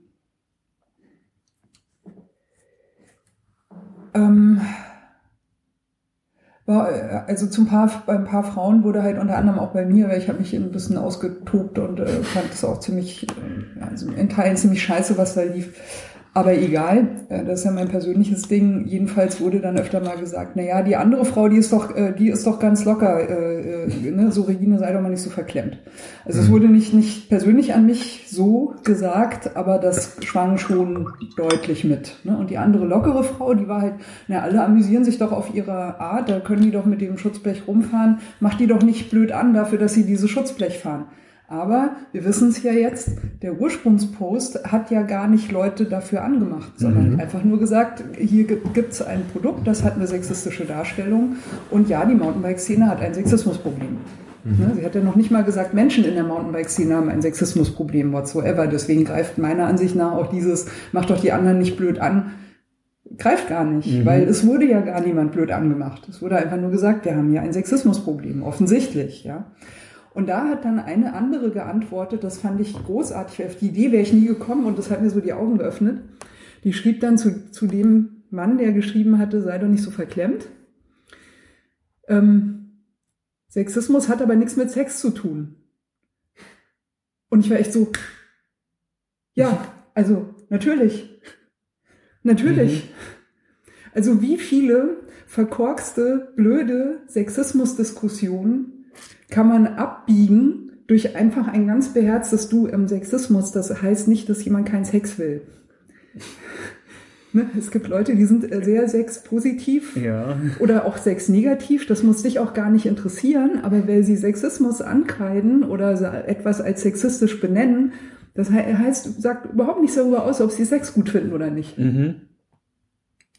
Speaker 2: ähm, war, äh, also zum paar, bei ein paar Frauen wurde halt unter anderem auch bei mir, weil ich habe mich ein bisschen ausgetobt und äh, fand es auch ziemlich, äh, also in Teilen ziemlich scheiße, was da lief. Aber egal, äh, das ist ja mein persönliches Ding. Jedenfalls wurde dann öfter mal gesagt, na ja, die andere Frau, die ist doch, äh, die ist doch ganz locker, äh, äh, ne? so Regine, sei doch mal nicht so verklemmt. Also es wurde nicht, nicht persönlich an mich so gesagt, aber das schwang schon deutlich mit. Ne? Und die andere lockere Frau, die war halt, na, alle amüsieren sich doch auf ihre Art, da können die doch mit dem Schutzblech rumfahren, macht die doch nicht blöd an dafür, dass sie dieses Schutzblech fahren. Aber wir wissen es ja jetzt, der Ursprungspost hat ja gar nicht Leute dafür angemacht, sondern einfach nur gesagt, hier gibt es ein Produkt, das hat eine sexistische Darstellung und ja, die Mountainbike-Szene hat ein Sexismusproblem. Ne, Sie hat ja noch nicht mal gesagt, Menschen in der Mountainbike-Szene haben ein Sexismusproblem whatsoever. Deswegen greift meiner Ansicht nach auch dieses, macht doch die anderen nicht blöd an, greift gar nicht, weil es wurde ja gar niemand blöd angemacht. Es wurde einfach nur gesagt, wir haben hier ein Sexismusproblem, offensichtlich, ja. Und da hat dann eine andere geantwortet, das fand ich großartig, auf die Idee wäre ich nie gekommen und das hat mir so die Augen geöffnet. Die schrieb dann zu, zu dem Mann, der geschrieben hatte, sei doch nicht so verklemmt. Ähm, Sexismus hat aber nichts mit Sex zu tun. Und ich war echt so, ja, also natürlich, natürlich. Also wie viele verkorkste, blöde Sexismusdiskussionen kann man abbiegen durch einfach ein ganz beherztes Du im Sexismus. Das heißt nicht, dass jemand keinen Sex will. Ne? Es gibt Leute, die sind sehr sexpositiv
Speaker 4: Ja.
Speaker 2: oder auch sexnegativ. Das muss dich auch gar nicht interessieren. Aber weil sie Sexismus ankreiden oder etwas als sexistisch benennen, das he- heißt, sagt überhaupt nichts darüber aus, ob sie Sex gut finden oder nicht.
Speaker 4: Mhm.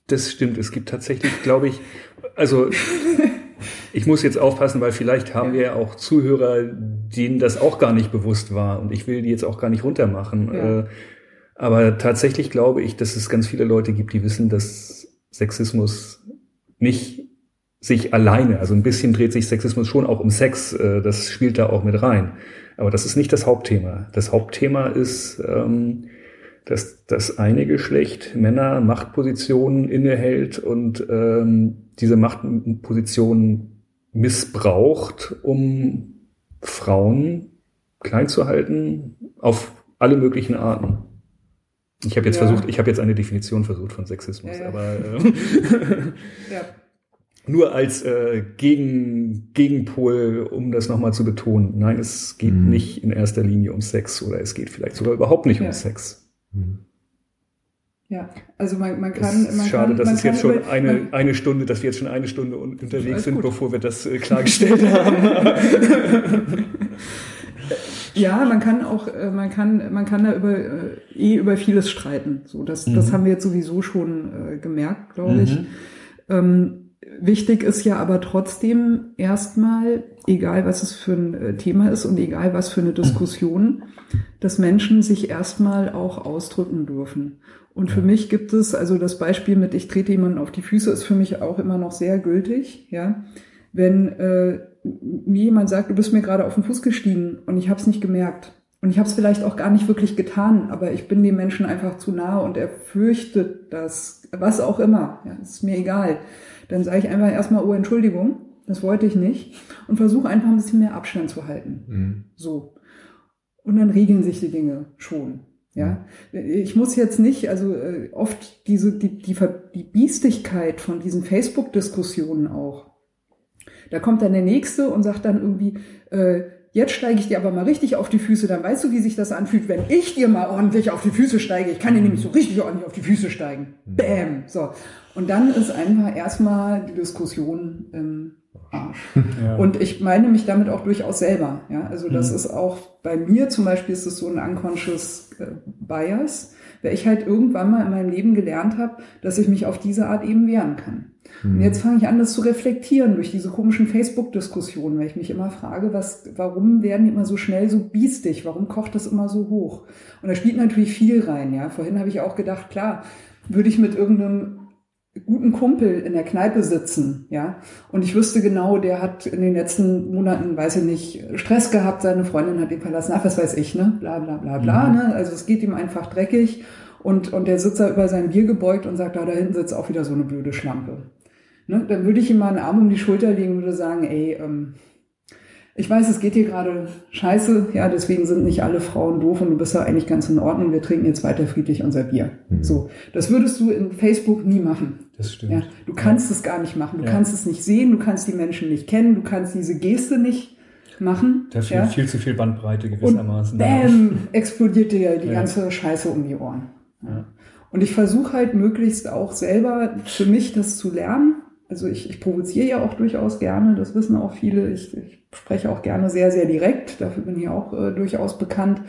Speaker 4: Das stimmt. Es gibt tatsächlich, glaube ich, also ich muss jetzt aufpassen, weil vielleicht haben wir ja auch Zuhörer, denen das auch gar nicht bewusst war und ich will die jetzt auch gar nicht runtermachen.
Speaker 2: Ja.
Speaker 4: Äh, Aber tatsächlich glaube ich, dass es ganz viele Leute gibt, die wissen, dass Sexismus nicht sich alleine, also ein bisschen dreht sich Sexismus schon auch um Sex, äh, das spielt da auch mit rein. Aber das ist nicht das Hauptthema. Das Hauptthema ist, ähm, dass das eine Geschlecht Männer Machtpositionen innehält und ähm, diese Machtpositionen missbraucht, um Frauen klein zu halten auf alle möglichen Arten. Ich habe jetzt
Speaker 2: Ja.
Speaker 4: versucht, ich habe jetzt eine Definition versucht von Sexismus,
Speaker 2: Ja,
Speaker 4: aber ähm,
Speaker 2: Ja.
Speaker 4: nur als äh, Gegen, Gegenpol, um das nochmal zu betonen. Nein, es geht
Speaker 3: Mhm.
Speaker 4: nicht in erster Linie um Sex oder es geht vielleicht sogar überhaupt nicht
Speaker 2: Ja.
Speaker 4: um Sex.
Speaker 3: Mhm.
Speaker 2: Ja, also man, man
Speaker 4: Es
Speaker 2: kann.
Speaker 4: ist
Speaker 2: man
Speaker 4: schade,
Speaker 2: kann,
Speaker 4: dass es jetzt schon
Speaker 2: über-
Speaker 4: eine,
Speaker 2: man-
Speaker 4: eine Stunde, dass wir jetzt schon eine Stunde un unterwegs sind,
Speaker 2: gut.
Speaker 4: bevor wir das äh, klargestellt haben.
Speaker 2: Ja, man kann auch, äh, man kann, man kann da über äh, eh über vieles streiten. So, das, das
Speaker 4: Mhm.
Speaker 2: haben wir jetzt sowieso schon äh, gemerkt, glaube ich.
Speaker 4: Mhm.
Speaker 2: Ähm, wichtig ist ja aber trotzdem erstmal, egal was es für ein äh, Thema ist und egal was für eine Diskussion, dass Menschen sich erstmal auch ausdrücken dürfen. Und für mich gibt es, also das Beispiel mit ich trete jemanden auf die Füße ist für mich auch immer noch sehr gültig, ja. Wenn äh, mir jemand sagt, du bist mir gerade auf den Fuß gestiegen und ich habe es nicht gemerkt. Und ich habe es vielleicht auch gar nicht wirklich getan, aber ich bin dem Menschen einfach zu nahe und er fürchtet das, was auch immer. Ja, ist mir egal. Dann sage ich einfach erstmal, oh Entschuldigung, das wollte ich nicht und versuche einfach ein bisschen mehr Abstand zu halten.
Speaker 3: Mhm.
Speaker 2: So. Und dann regeln sich die Dinge schon. Ja, ich muss jetzt nicht, also äh, oft diese, die, die, die Biestigkeit von diesen Facebook-Diskussionen auch. Da kommt dann der Nächste und sagt dann irgendwie, äh, jetzt steige ich dir aber mal richtig auf die Füße, dann weißt du, wie sich das anfühlt, wenn ich dir mal ordentlich auf die Füße steige. Ich kann dir nämlich so richtig ordentlich auf die Füße steigen. Bäm! So. Und dann ist einfach erstmal die Diskussion im Arsch.
Speaker 4: Ja.
Speaker 2: Und ich meine mich damit auch durchaus selber. Ja, also das
Speaker 4: Mhm.
Speaker 2: ist auch bei mir zum Beispiel ist es so ein unconscious äh, Bias, weil ich halt irgendwann mal in meinem Leben gelernt habe, dass ich mich auf diese Art eben wehren kann. Und jetzt fange ich an, das zu reflektieren durch diese komischen Facebook-Diskussionen, weil ich mich immer frage, was, warum werden die immer so schnell so biestig? Warum kocht das immer so hoch? Und da spielt natürlich viel rein, ja. Vorhin habe ich auch gedacht, klar, würde ich mit irgendeinem guten Kumpel in der Kneipe sitzen, ja, und ich wüsste genau, der hat in den letzten Monaten, weiß ich nicht, Stress gehabt, seine Freundin hat ihn verlassen, ach, was weiß ich, ne, bla, bla, bla, bla, ne, also es geht ihm einfach dreckig und, und der sitzt da über sein Bier gebeugt und sagt, da, da hinten sitzt auch wieder so eine blöde Schlampe. Ne, dann würde ich ihm mal einen Arm um die Schulter legen und würde sagen, ey, ähm, ich weiß, es geht hier gerade scheiße, ja, deswegen sind nicht alle Frauen doof und du bist ja eigentlich ganz in Ordnung, wir trinken jetzt weiter friedlich unser Bier.
Speaker 3: Mhm.
Speaker 2: So, das würdest du in Facebook nie machen.
Speaker 4: Das stimmt.
Speaker 2: Ja, du kannst es gar nicht machen, du
Speaker 4: Ja.
Speaker 2: kannst es nicht sehen, du kannst die Menschen nicht kennen, du kannst diese Geste nicht machen.
Speaker 4: Da fehlt
Speaker 2: ja?
Speaker 4: viel zu viel Bandbreite
Speaker 2: Und
Speaker 4: gewissermaßen.
Speaker 2: bam, explodiert dir die
Speaker 4: Ja.
Speaker 2: ganze Scheiße um die Ohren.
Speaker 4: Ja.
Speaker 2: Und ich versuche halt möglichst auch selber für mich das zu lernen. Also ich, ich provoziere ja auch durchaus gerne, das wissen auch viele. Ich, ich spreche auch gerne sehr, sehr direkt, dafür bin ich auch äh, durchaus bekannt.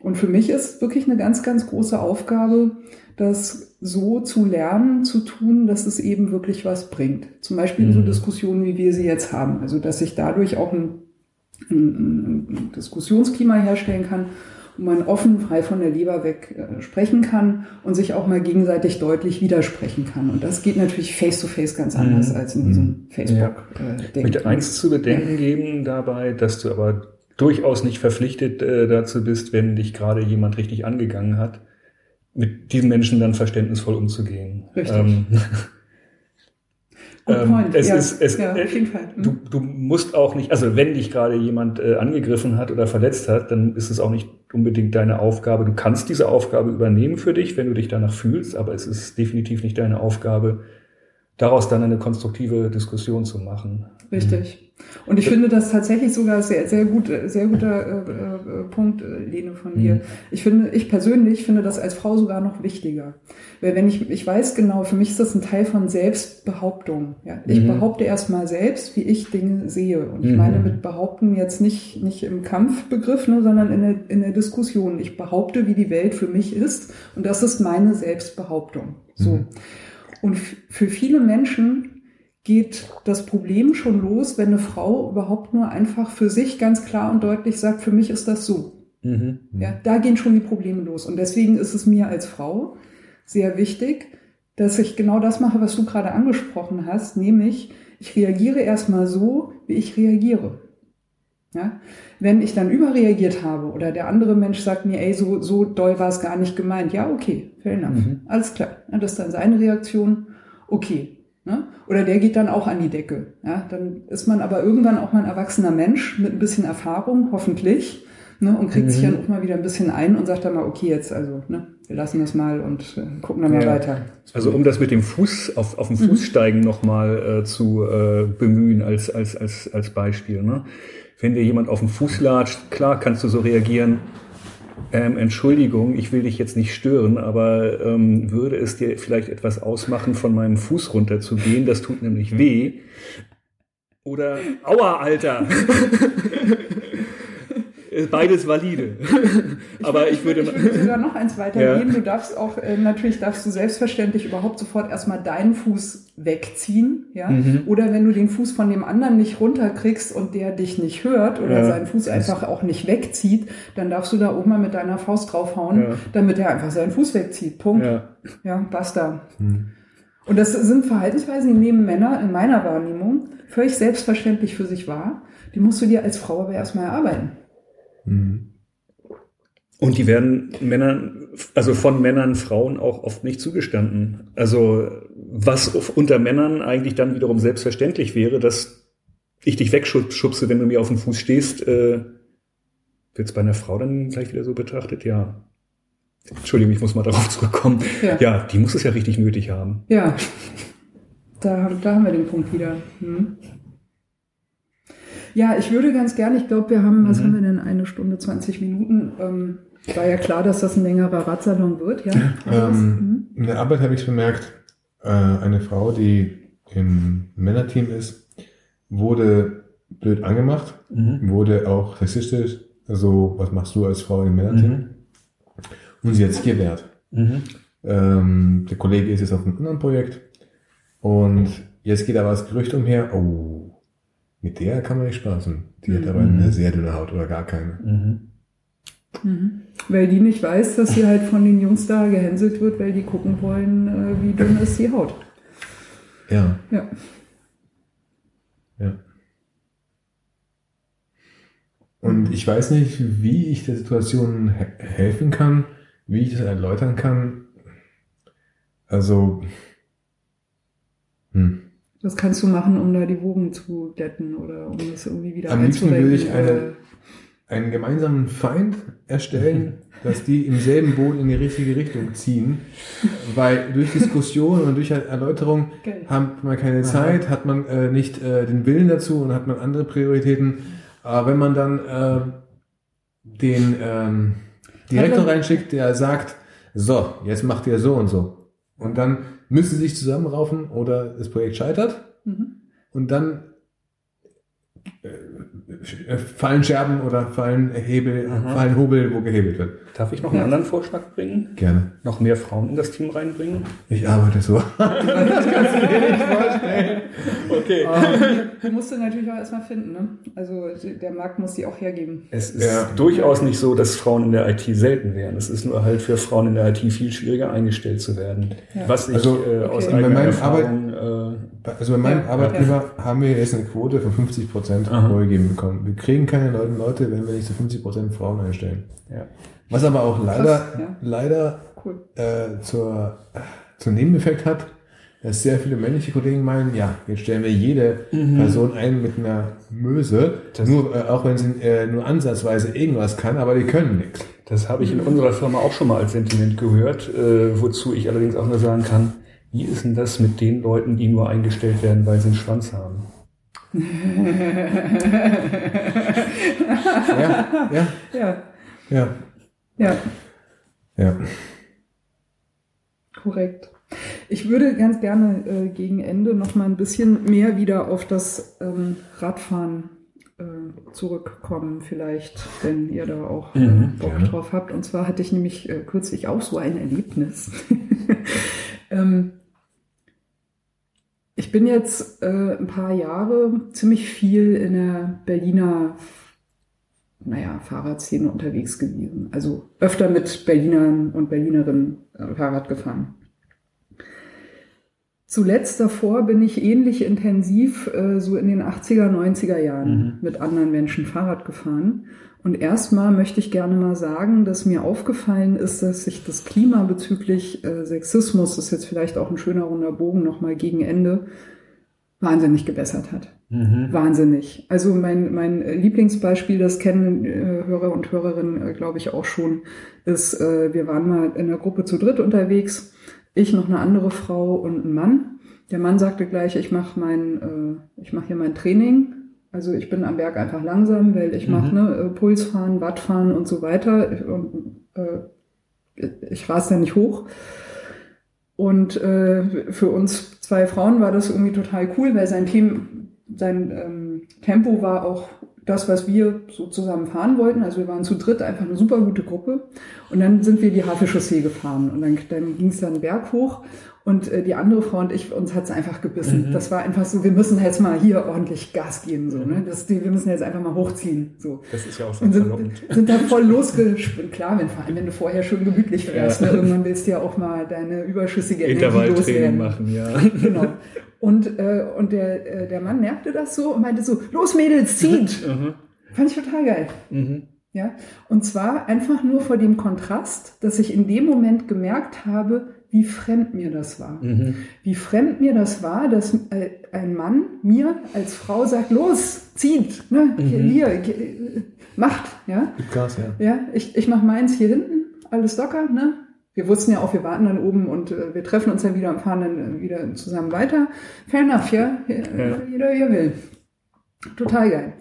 Speaker 2: Und für mich ist wirklich eine ganz, ganz große Aufgabe, das so zu lernen, zu tun, dass es eben wirklich was bringt. Zum Beispiel in so
Speaker 4: Mhm.
Speaker 2: Diskussionen, wie wir sie jetzt haben. Also dass ich dadurch auch ein, ein, ein Diskussionsklima herstellen kann, wo man offen, frei von der Leber weg äh, sprechen kann und sich auch mal gegenseitig deutlich widersprechen kann. Und das geht natürlich face-to-face ganz anders
Speaker 4: Mhm.
Speaker 2: als in diesem
Speaker 4: Ich
Speaker 2: Facebook-Ding.
Speaker 4: möchte eins zu bedenken geben dabei, dass du aber durchaus nicht verpflichtet äh, dazu bist, wenn dich gerade jemand richtig angegangen hat, mit diesen Menschen dann verständnisvoll umzugehen.
Speaker 2: Richtig.
Speaker 4: Ähm,
Speaker 2: point.
Speaker 4: es
Speaker 2: ja,
Speaker 4: ist, es,
Speaker 2: ja,
Speaker 4: äh,
Speaker 2: auf jeden Fall. Mhm.
Speaker 4: Du, du musst auch nicht, also wenn dich gerade jemand äh, angegriffen hat oder verletzt hat, dann ist es auch nicht unbedingt deine Aufgabe. Du kannst diese Aufgabe übernehmen für dich, wenn du dich danach fühlst, aber es ist definitiv nicht deine Aufgabe, daraus dann eine konstruktive Diskussion zu machen.
Speaker 2: Richtig. Und ich finde das tatsächlich sogar sehr, sehr gut, sehr guter äh, äh, Punkt, äh, Lene, von dir.
Speaker 4: Mhm.
Speaker 2: Ich finde, ich persönlich finde das als Frau sogar noch wichtiger. Weil wenn ich, ich weiß genau, für mich ist das ein Teil von Selbstbehauptung. Ja? Ich
Speaker 4: Mhm.
Speaker 2: behaupte erstmal selbst, wie ich Dinge sehe. Und ich
Speaker 4: Mhm.
Speaker 2: meine mit behaupten jetzt nicht, nicht im Kampfbegriff, ne, sondern in der, in der Diskussion. Ich behaupte, wie die Welt für mich ist. Und das ist meine Selbstbehauptung. So.
Speaker 3: Mhm.
Speaker 2: Und für viele Menschen geht das Problem schon los, wenn eine Frau überhaupt nur einfach für sich ganz klar und deutlich sagt, für mich ist das so.
Speaker 4: Mhm.
Speaker 2: Ja, da gehen schon die Probleme los. Und deswegen ist es mir als Frau sehr wichtig, dass ich genau das mache, was du gerade angesprochen hast, nämlich ich reagiere erstmal so, wie ich reagiere. Ja? Wenn ich dann überreagiert habe oder der andere Mensch sagt mir, ey, so, so doll war es gar nicht gemeint, ja, okay, fair enough,
Speaker 4: Mhm.
Speaker 2: alles klar. Ja, das ist dann seine Reaktion, okay. Ne? Oder der geht dann auch an die Decke. Ja? Dann ist man aber irgendwann auch mal ein erwachsener Mensch mit ein bisschen Erfahrung, hoffentlich, ne? und kriegt mhm. sich dann auch mal wieder ein bisschen ein und sagt dann mal, okay, jetzt also, ne? wir lassen das mal und äh, gucken dann mal ja. weiter.
Speaker 4: Also um das mit dem Fuß, auf, auf dem Fußsteigen mhm. nochmal äh, zu äh, bemühen als, als, als, als Beispiel. Ne? Wenn dir jemand auf den Fuß latscht, klar kannst du so reagieren, ähm, Entschuldigung, ich will dich jetzt nicht stören, aber ähm, würde es dir vielleicht etwas ausmachen, von meinem Fuß runter zu gehen? Das tut nämlich weh. Oder, aua, Alter! beides valide.
Speaker 2: Aber ich würde, ich würde sogar noch eins weitergehen. Ja. Du darfst auch, äh, natürlich darfst du selbstverständlich überhaupt sofort erstmal deinen Fuß wegziehen, ja. Mhm. Oder wenn du den Fuß von dem anderen nicht runterkriegst und der dich nicht hört oder ja. seinen Fuß einfach auch nicht wegzieht, dann darfst du da oben mal mit deiner Faust draufhauen, ja. damit er einfach seinen Fuß wegzieht. Punkt. Ja, ja basta. Mhm. Und das sind Verhaltensweisen, die nehmen Männer in meiner Wahrnehmung völlig selbstverständlich für sich wahr. Die musst du dir als Frau aber erstmal erarbeiten.
Speaker 4: Mhm. Und die werden Männern, also von Männern, Frauen auch oft nicht zugestanden. Also was unter Männern eigentlich dann wiederum selbstverständlich wäre, dass ich dich wegschubse, wenn du mir auf dem Fuß stehst, äh, wird es bei einer Frau dann gleich wieder so betrachtet? Ja. Entschuldigung, ich muss mal darauf zurückkommen. Ja, ja die muss es ja richtig nötig haben.
Speaker 2: Ja, da, da haben wir den Punkt wieder. Hm. Ja, ich würde ganz gerne, ich glaube, wir haben, was mhm. haben wir denn, eine Stunde, 20 Minuten. Ähm, war ja klar, dass das ein längerer Radsalon wird, ja.
Speaker 3: Ähm, mhm. In der Arbeit habe ich bemerkt, äh, eine Frau, die im Männerteam ist, wurde blöd angemacht, mhm. wurde auch rassistisch, also was machst du als Frau im Männerteam? Mhm. Und sie hat sich gewehrt. Mhm. Ähm, der Kollege ist jetzt auf einem anderen Projekt und jetzt geht aber das Gerücht umher, oh, mit der kann man nicht spaßen. Die mhm. hat aber eine sehr dünne Haut oder gar keine. Mhm.
Speaker 2: Mhm. Weil die nicht weiß, dass sie halt von den Jungs da gehänselt wird, weil die gucken wollen, äh, wie dünn ist die Haut.
Speaker 3: Ja.
Speaker 2: Ja.
Speaker 3: Ja. Und ich weiß nicht, wie ich der Situation he helfen kann, wie ich das erläutern kann. Also,
Speaker 2: hm. Was kannst du machen, um da die Wogen zu glätten oder um das irgendwie wieder
Speaker 3: Am liebsten würde ich eine, einen gemeinsamen Feind erstellen, dass die im selben Boot in die richtige Richtung ziehen, weil durch Diskussion und durch Erläuterung Geil. hat man keine Zeit, hat man äh, nicht äh, den Willen dazu und hat man andere Prioritäten. Aber wenn man dann äh, den ähm, Direktor reinschickt, der sagt, so, jetzt macht ihr so und so. Und dann müssen sie sich zusammenraufen oder das Projekt scheitert. Mhm. Und dann äh, fallen Scherben oder fallen Hebel, Aha. fallen Hobel, wo gehebelt wird.
Speaker 4: Darf ich noch einen anderen Vorschlag bringen?
Speaker 3: Gerne.
Speaker 4: Noch mehr Frauen in das Team reinbringen?
Speaker 3: Ich arbeite so. das kannst du dir nicht
Speaker 2: vorstellen. Okay. Um, die musst du natürlich auch erstmal finden. Ne? Also der Markt muss die auch hergeben.
Speaker 4: Es ist ja. durchaus nicht so, dass Frauen in der IT selten wären. Es ist nur halt für Frauen in der IT viel schwieriger eingestellt zu werden. Ja. Was ich also, äh, aus okay. eigener Erfahrung...
Speaker 3: Arbeit, äh, also bei meinem ja. Arbeitgeber haben wir jetzt eine Quote von 50 Prozent vorgegeben bekommen. Wir kriegen keine Leute, wenn wir nicht zu 50 Prozent Frauen einstellen. Ja. Was aber auch leider, Krass, ja. leider cool. äh, zur, zur Nebeneffekt hat, dass sehr viele männliche Kollegen meinen, ja, jetzt stellen wir jede mhm. Person ein mit einer Möse, das nur, äh, auch wenn sie äh, nur ansatzweise irgendwas kann, aber die können nichts.
Speaker 4: Das habe ich in unserer Firma auch schon mal als Sentiment gehört, äh, wozu ich allerdings auch nur sagen kann, wie ist denn das mit den Leuten, die nur eingestellt werden, weil sie einen Schwanz haben?
Speaker 3: ja, ja.
Speaker 2: Ja.
Speaker 3: Ja.
Speaker 2: Ja.
Speaker 3: Ja.
Speaker 2: Korrekt. Ich würde ganz gerne äh, gegen Ende noch mal ein bisschen mehr wieder auf das ähm, Radfahren äh, zurückkommen, vielleicht, wenn ihr da auch äh, mhm, Bock gerne. drauf habt. Und zwar hatte ich nämlich äh, kürzlich auch so ein Erlebnis. ähm, ich bin jetzt äh, ein paar Jahre ziemlich viel in der Berliner naja, Fahrradszene unterwegs gewesen. Also öfter mit Berlinern und Berlinerinnen äh, Fahrrad gefahren. Zuletzt davor bin ich ähnlich intensiv äh, so in den 80er, 90er Jahren mhm. mit anderen Menschen Fahrrad gefahren. Und erstmal möchte ich gerne mal sagen, dass mir aufgefallen ist, dass sich das Klima bezüglich äh, Sexismus, das ist jetzt vielleicht auch ein schöner runder Bogen nochmal gegen Ende, wahnsinnig gebessert hat. Mhm. Wahnsinnig. Also mein, mein Lieblingsbeispiel, das kennen äh, Hörer und Hörerinnen, äh, glaube ich, auch schon, ist, wir waren mal in einer Gruppe zu dritt unterwegs ich noch eine andere Frau und ein Mann. Der Mann sagte gleich, ich mache mein, ich mache hier mein Training. Also ich bin am Berg einfach langsam, weil ich mhm. mache ne, äh, Pulsfahren, Wattfahren und so weiter. Und, äh, ich rase da nicht hoch. Und äh, für uns zwei Frauen war das irgendwie total cool, weil sein Team, sein ähm, Tempo war auch das, was wir so zusammen fahren wollten. Also wir waren zu dritt einfach eine super gute Gruppe. Und dann sind wir die Havelchaussee gefahren. Und dann, dann ging es dann Berg hoch. Und äh, die andere Frau und ich, uns hat's einfach gebissen. Mhm. Das war einfach so, wir müssen jetzt mal hier ordentlich Gas geben. So, ne? das, wir müssen jetzt einfach mal hochziehen. So.
Speaker 4: Das ist ja auch so
Speaker 2: und sind, sind da voll losgespringt. Klar, wenn, vor allem, wenn du vorher schon gemütlich fährst. Ja. Ne? Irgendwann willst du ja auch mal deine überschüssige Energie loswerden.
Speaker 4: machen, ja.
Speaker 2: Genau. Und, äh, und der, äh, der Mann merkte das so und meinte so, los Mädels, zieht! Mhm. Fand ich total geil. Mhm. Ja, und zwar einfach nur vor dem Kontrast, dass ich in dem Moment gemerkt habe, wie fremd mir das war. Mhm. Wie fremd mir das war, dass äh, ein Mann mir als Frau sagt, los, zieht, ne, mhm. hier, hier, macht, ja.
Speaker 3: Gas, ja.
Speaker 2: Ja, ich, ich mache meins hier hinten, alles locker, ne. Wir wussten ja auch, wir warten dann oben und äh, wir treffen uns dann wieder und fahren dann äh, wieder zusammen weiter. Fair enough, ja. ja. Jeder, wie er will. Total geil.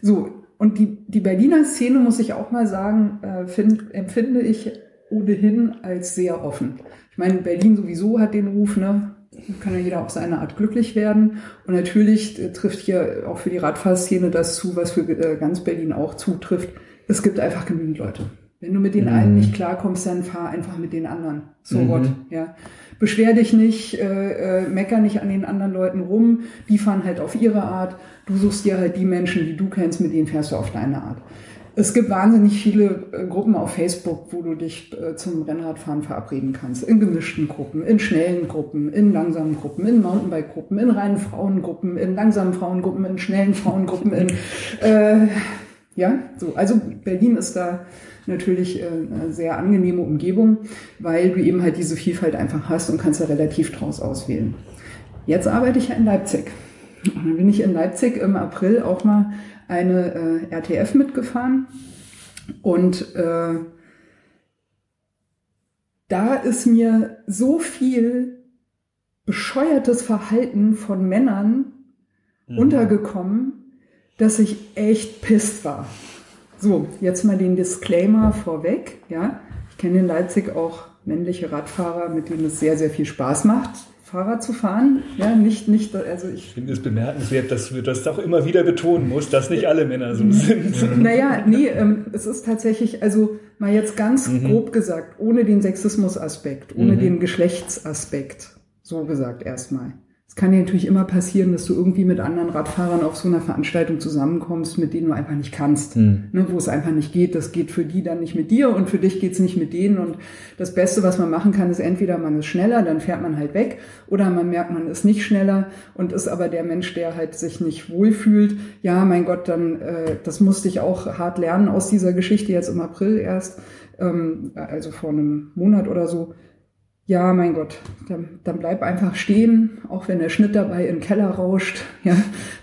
Speaker 2: So, und die, die Berliner Szene, muss ich auch mal sagen, äh, find, empfinde ich ohnehin als sehr offen. Ich meine, Berlin sowieso hat den Ruf, ne? Kann ja jeder auf seine Art glücklich werden. Und natürlich äh, trifft hier auch für die Radfahrszene das zu, was für äh, ganz Berlin auch zutrifft. Es gibt einfach genügend Leute. Wenn du mit den mhm. einen nicht klarkommst, dann fahr einfach mit den anderen. So mhm. what, ja. Beschwer dich nicht, äh, äh, mecker nicht an den anderen Leuten rum. Die fahren halt auf ihre Art. Du suchst dir halt die Menschen, die du kennst, mit denen fährst du auf deine Art. Es gibt wahnsinnig viele äh, Gruppen auf Facebook, wo du dich äh, zum Rennradfahren verabreden kannst. In gemischten Gruppen, in schnellen Gruppen, in langsamen Gruppen, in Mountainbike-Gruppen, in reinen Frauengruppen, in langsamen Frauengruppen, in schnellen Frauengruppen, in äh, ja, so. Also Berlin ist da natürlich äh, eine sehr angenehme Umgebung, weil du eben halt diese Vielfalt einfach hast und kannst da relativ draus auswählen. Jetzt arbeite ich ja in Leipzig. Und dann bin ich in Leipzig im April auch mal eine äh, RTF mitgefahren. Und äh, da ist mir so viel bescheuertes Verhalten von Männern mhm. untergekommen, dass ich echt pisst war. So, jetzt mal den Disclaimer vorweg. Ja, ich kenne in Leipzig auch männliche Radfahrer, mit denen es sehr, sehr viel Spaß macht, Fahrrad zu fahren. Ja, nicht, nicht, also ich,
Speaker 4: ich finde es bemerkenswert, dass du das doch immer wieder betonen musst, dass nicht alle Männer so sind.
Speaker 2: Naja, nee, ähm, es ist tatsächlich, also mal jetzt ganz mhm. grob gesagt, ohne den Sexismusaspekt, ohne mhm. den Geschlechtsaspekt, so gesagt erstmal. Es kann dir natürlich immer passieren, dass du irgendwie mit anderen Radfahrern auf so einer Veranstaltung zusammenkommst, mit denen du einfach nicht kannst, hm. ne, wo es einfach nicht geht. Das geht für die dann nicht mit dir und für dich geht's nicht mit denen. Und das Beste, was man machen kann, ist entweder man ist schneller, dann fährt man halt weg, oder man merkt, man ist nicht schneller und ist aber der Mensch, der halt sich nicht wohlfühlt. Ja, mein Gott, dann äh, das musste ich auch hart lernen aus dieser Geschichte jetzt im April erst, ähm, also vor einem Monat oder so ja, mein Gott, dann, dann bleib einfach stehen, auch wenn der Schnitt dabei in den Keller rauscht. Ja,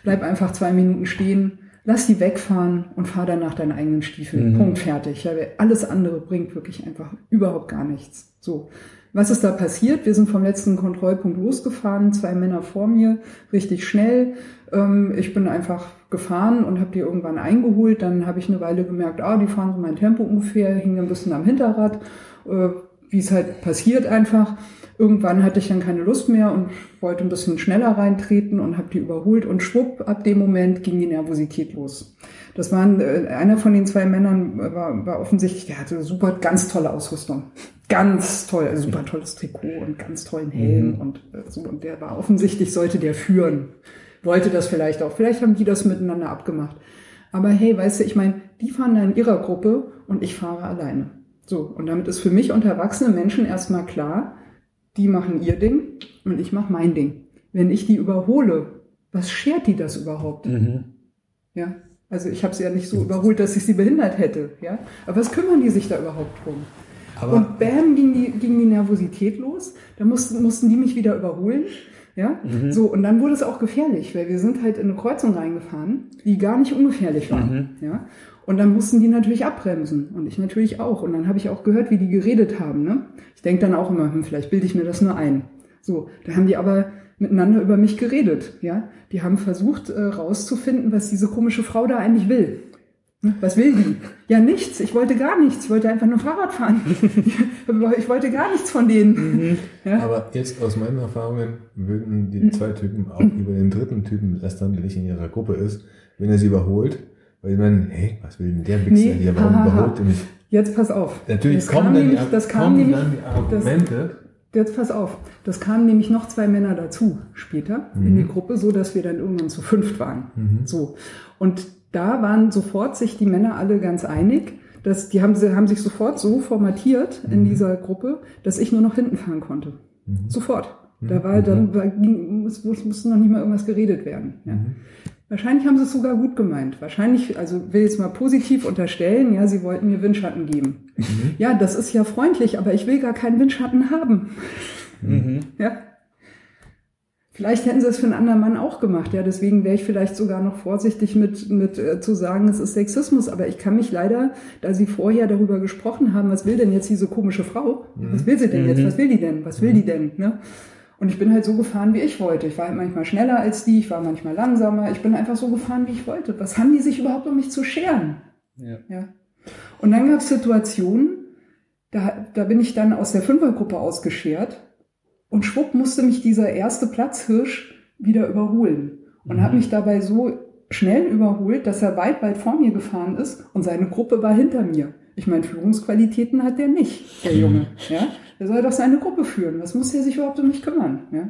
Speaker 2: bleib einfach zwei Minuten stehen, lass die wegfahren und fahr dann nach deinen eigenen Stiefeln. Mhm. Punkt, fertig. Ja, alles andere bringt wirklich einfach überhaupt gar nichts. So. Was ist da passiert? Wir sind vom letzten Kontrollpunkt losgefahren, zwei Männer vor mir, richtig schnell. Ähm, ich bin einfach gefahren und habe die irgendwann eingeholt. Dann habe ich eine Weile gemerkt, ah, die fahren so mein Tempo ungefähr, hingen ein bisschen am Hinterrad äh, wie es halt passiert einfach. Irgendwann hatte ich dann keine Lust mehr und wollte ein bisschen schneller reintreten und habe die überholt und schwupp, ab dem Moment ging die Nervosität los. Das waren, äh, einer von den zwei Männern war, war offensichtlich, der hatte super, ganz tolle Ausrüstung. Ganz toll, also super tolles Trikot und ganz tollen Helm mhm. und äh, so. Und der war offensichtlich, sollte der führen. Wollte das vielleicht auch. Vielleicht haben die das miteinander abgemacht. Aber hey, weißt du, ich meine, die fahren da in ihrer Gruppe und ich fahre alleine. So, und damit ist für mich und erwachsene Menschen erstmal klar, die machen ihr Ding und ich mache mein Ding. Wenn ich die überhole, was schert die das überhaupt?
Speaker 4: Mhm.
Speaker 2: Ja, also ich habe sie ja nicht so überholt, dass ich sie behindert hätte. Ja, aber was kümmern die sich da überhaupt drum?
Speaker 3: Aber
Speaker 2: und bam ging die, ging die Nervosität los. Da mussten, mussten die mich wieder überholen. Ja, so und dann wurde es auch gefährlich, weil wir sind halt in eine Kreuzung reingefahren, die gar nicht ungefährlich war. Ja, und dann mussten die natürlich abbremsen und ich natürlich auch. Und dann habe ich auch gehört, wie die geredet haben. Ne? Ich denke dann auch immer, hm, vielleicht bilde ich mir das nur ein. So, da haben die aber miteinander über mich geredet. Ja, die haben versucht äh, rauszufinden, was diese komische Frau da eigentlich will. Ne? Was will die? Ja, nichts. Ich wollte gar nichts. Ich wollte einfach nur Fahrrad fahren. ich wollte gar nichts von denen. Ja?
Speaker 3: Aber jetzt aus meinen Erfahrungen würden die zwei Typen auch über den dritten Typen lästern, der nicht in ihrer Gruppe ist, wenn er sie überholt. Weil ich meine, hey, was will denn der Wichser
Speaker 2: Nee,
Speaker 3: hier? Warum
Speaker 2: hahaha.
Speaker 3: überholt er mich?
Speaker 2: Jetzt pass auf.
Speaker 3: Natürlich
Speaker 2: das
Speaker 3: kommen, dann,
Speaker 2: nämlich,
Speaker 3: die,
Speaker 2: das
Speaker 3: kommen
Speaker 2: nämlich,
Speaker 3: dann die
Speaker 2: das,
Speaker 3: Argumente.
Speaker 2: Jetzt pass auf, das kamen nämlich noch zwei Männer dazu später in die Gruppe, so dass wir dann irgendwann zu fünft waren. So und da waren sofort sich die Männer alle ganz einig, dass die haben, sie haben sich sofort so formatiert in dieser Gruppe, dass ich nur noch hinten fahren konnte. Sofort. Da war dann war, ging, musste noch nicht mal irgendwas geredet werden. Ja. Wahrscheinlich haben sie es sogar gut gemeint. Wahrscheinlich, also will ich es mal positiv unterstellen, ja, sie wollten mir Windschatten geben. Ja, das ist ja freundlich, aber ich will gar keinen Windschatten haben. Ja. Vielleicht hätten sie es für einen anderen Mann auch gemacht, ja. Deswegen wäre ich vielleicht sogar noch vorsichtig mit, mit äh, zu sagen, es ist Sexismus. Aber ich kann mich leider, da Sie vorher darüber gesprochen haben, was will denn jetzt diese komische Frau? Was will sie denn jetzt? Was will die denn? Was will die denn? Ne? Und ich bin halt so gefahren, wie ich wollte. Ich war halt manchmal schneller als die, ich war manchmal langsamer. Ich bin einfach so gefahren, wie ich wollte. Was haben die sich überhaupt um mich zu scheren?
Speaker 4: Ja.
Speaker 2: Ja. Und dann gab es Situationen, da, da bin ich dann aus der Fünfergruppe ausgeschert und schwupp musste mich dieser erste Platzhirsch wieder überholen und hat mich dabei so schnell überholt, dass er weit, weit vor mir gefahren ist und seine Gruppe war hinter mir. Ich meine, Führungsqualitäten hat der nicht, der Junge. Ja? Der soll doch seine Gruppe führen. Was muss der sich überhaupt um mich kümmern? Ja?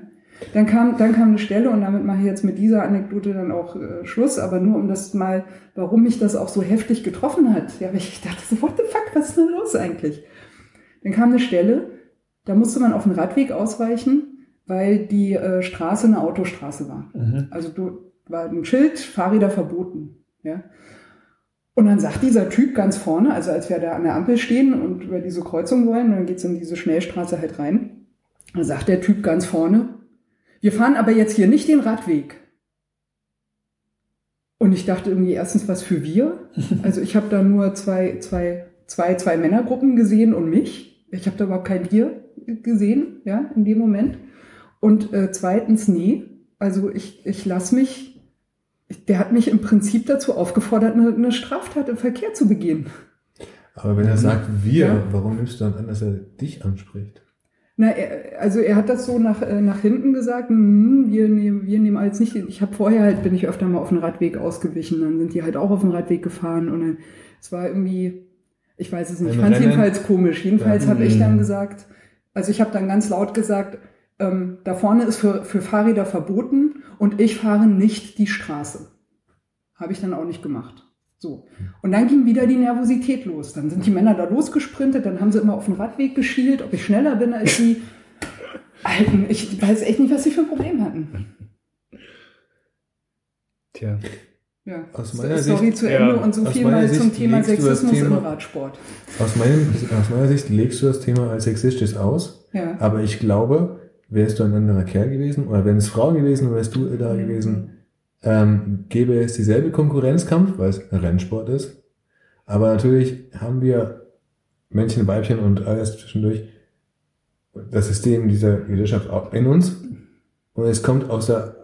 Speaker 2: Dann kam, dann kam eine Stelle und damit mache ich jetzt mit dieser Anekdote dann auch äh, Schluss, aber nur um das mal, warum mich das auch so heftig getroffen hat. Ja, weil ich dachte so, what the fuck, was ist denn los eigentlich? Dann kam eine Stelle, da musste man auf den Radweg ausweichen, weil die äh, Straße eine Autostraße war. Also du, war ein Schild, Fahrräder verboten. Ja. Und dann sagt dieser Typ ganz vorne, also als wir da an der Ampel stehen und über diese Kreuzung wollen, dann geht's in diese Schnellstraße halt rein, dann sagt der Typ ganz vorne, wir fahren aber jetzt hier nicht den Radweg. Und ich dachte irgendwie erstens, was für wir? Also ich habe da nur zwei, zwei, zwei, zwei Männergruppen gesehen und mich. Ich habe da überhaupt kein Wir gesehen, ja, in dem Moment. Und äh, zweitens, nee. Also ich, ich lasse mich, der hat mich im Prinzip dazu aufgefordert, eine, eine Straftat im Verkehr zu begehen.
Speaker 3: Aber wenn er sagt wir,
Speaker 2: Ja.
Speaker 3: warum nimmst du dann an, dass er dich anspricht?
Speaker 2: Na, er, also er hat das so nach, äh, nach hinten gesagt, hm, wir nehmen, wir nehmen als nicht, ich habe vorher halt, bin ich öfter mal auf den Radweg ausgewichen, dann sind die halt auch auf den Radweg gefahren und dann, es war irgendwie, ich weiß es nicht, ich fand es jedenfalls komisch. Jedenfalls habe ich
Speaker 3: Mhm.
Speaker 2: dann gesagt, also ich habe dann ganz laut gesagt, ähm, da vorne ist für, für Fahrräder verboten und ich fahre nicht die Straße. Habe ich dann auch nicht gemacht. So. Und dann ging wieder die Nervosität los. Dann sind die Männer da losgesprintet, dann haben sie immer auf den Radweg geschielt, ob ich schneller bin als sie. Alten, ich weiß echt nicht, was sie für ein Problem hatten.
Speaker 4: Tja.
Speaker 2: Ja.
Speaker 3: Aus meiner
Speaker 2: Sorry
Speaker 3: Sicht-
Speaker 2: zu
Speaker 4: ja,
Speaker 2: Ende und so viel mal zum
Speaker 3: Sicht
Speaker 2: Thema
Speaker 3: du das
Speaker 2: Sexismus im
Speaker 3: Thema-
Speaker 2: Radsport.
Speaker 3: Aus, meinem, aus meiner Sicht legst du das Thema als sexistisch aus,
Speaker 2: Ja.
Speaker 3: aber ich glaube, wärst du ein anderer Kerl gewesen oder wären es Frauen gewesen, wärst du da gewesen, ähm, gäbe es dieselbe Konkurrenzkampf, weil es ein Rennsport ist. Aber natürlich haben wir Männchen, Weibchen und alles zwischendurch das System dieser Gesellschaft auch in uns. Und es kommt aus der,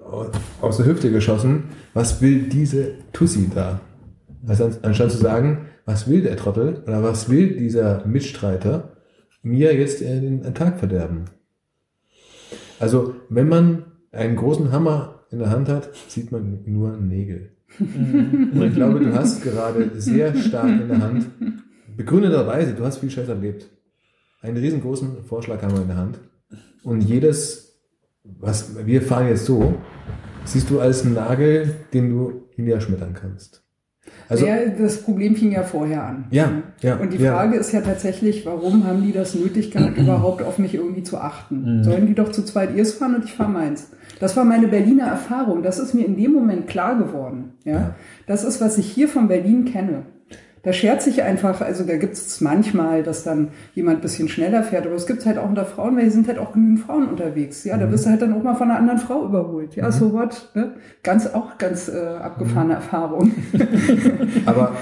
Speaker 3: aus der Hüfte geschossen, was will diese Tussi da? Also anstatt zu sagen, was will der Trottel oder was will dieser Mitstreiter mir jetzt den Tag verderben? Also, wenn man einen großen Hammer in der Hand hat, sieht man nur Nägel. Und ich glaube, du hast gerade sehr stark in der Hand, begründeterweise, du hast viel Scheiß erlebt, einen riesengroßen Vorschlaghammer in der Hand. Und jedes, was wir fahren jetzt so, siehst du als Nagel, den du niederschmettern kannst. Also,
Speaker 2: ja, das Problem fing ja vorher an.
Speaker 3: Ja, ja,
Speaker 2: Und die
Speaker 3: ja.
Speaker 2: Frage ist ja tatsächlich, warum haben die das nötig gehabt, überhaupt auf mich irgendwie zu achten? Sollen die doch zu zweit ihrs fahren und ich fahre meins? Das war meine Berliner Erfahrung. Das ist mir in dem Moment klar geworden. Ja, das ist, was ich hier von Berlin kenne. Da schert sich einfach, also da gibt es manchmal, dass dann jemand ein bisschen schneller fährt, aber es gibt halt auch unter Frauen, weil hier sind halt auch genügend Frauen unterwegs. Ja, da wirst du halt dann auch mal von einer anderen Frau überholt. Ja, so what? Ne? Ganz, auch ganz äh, abgefahrene Erfahrung.
Speaker 3: Aber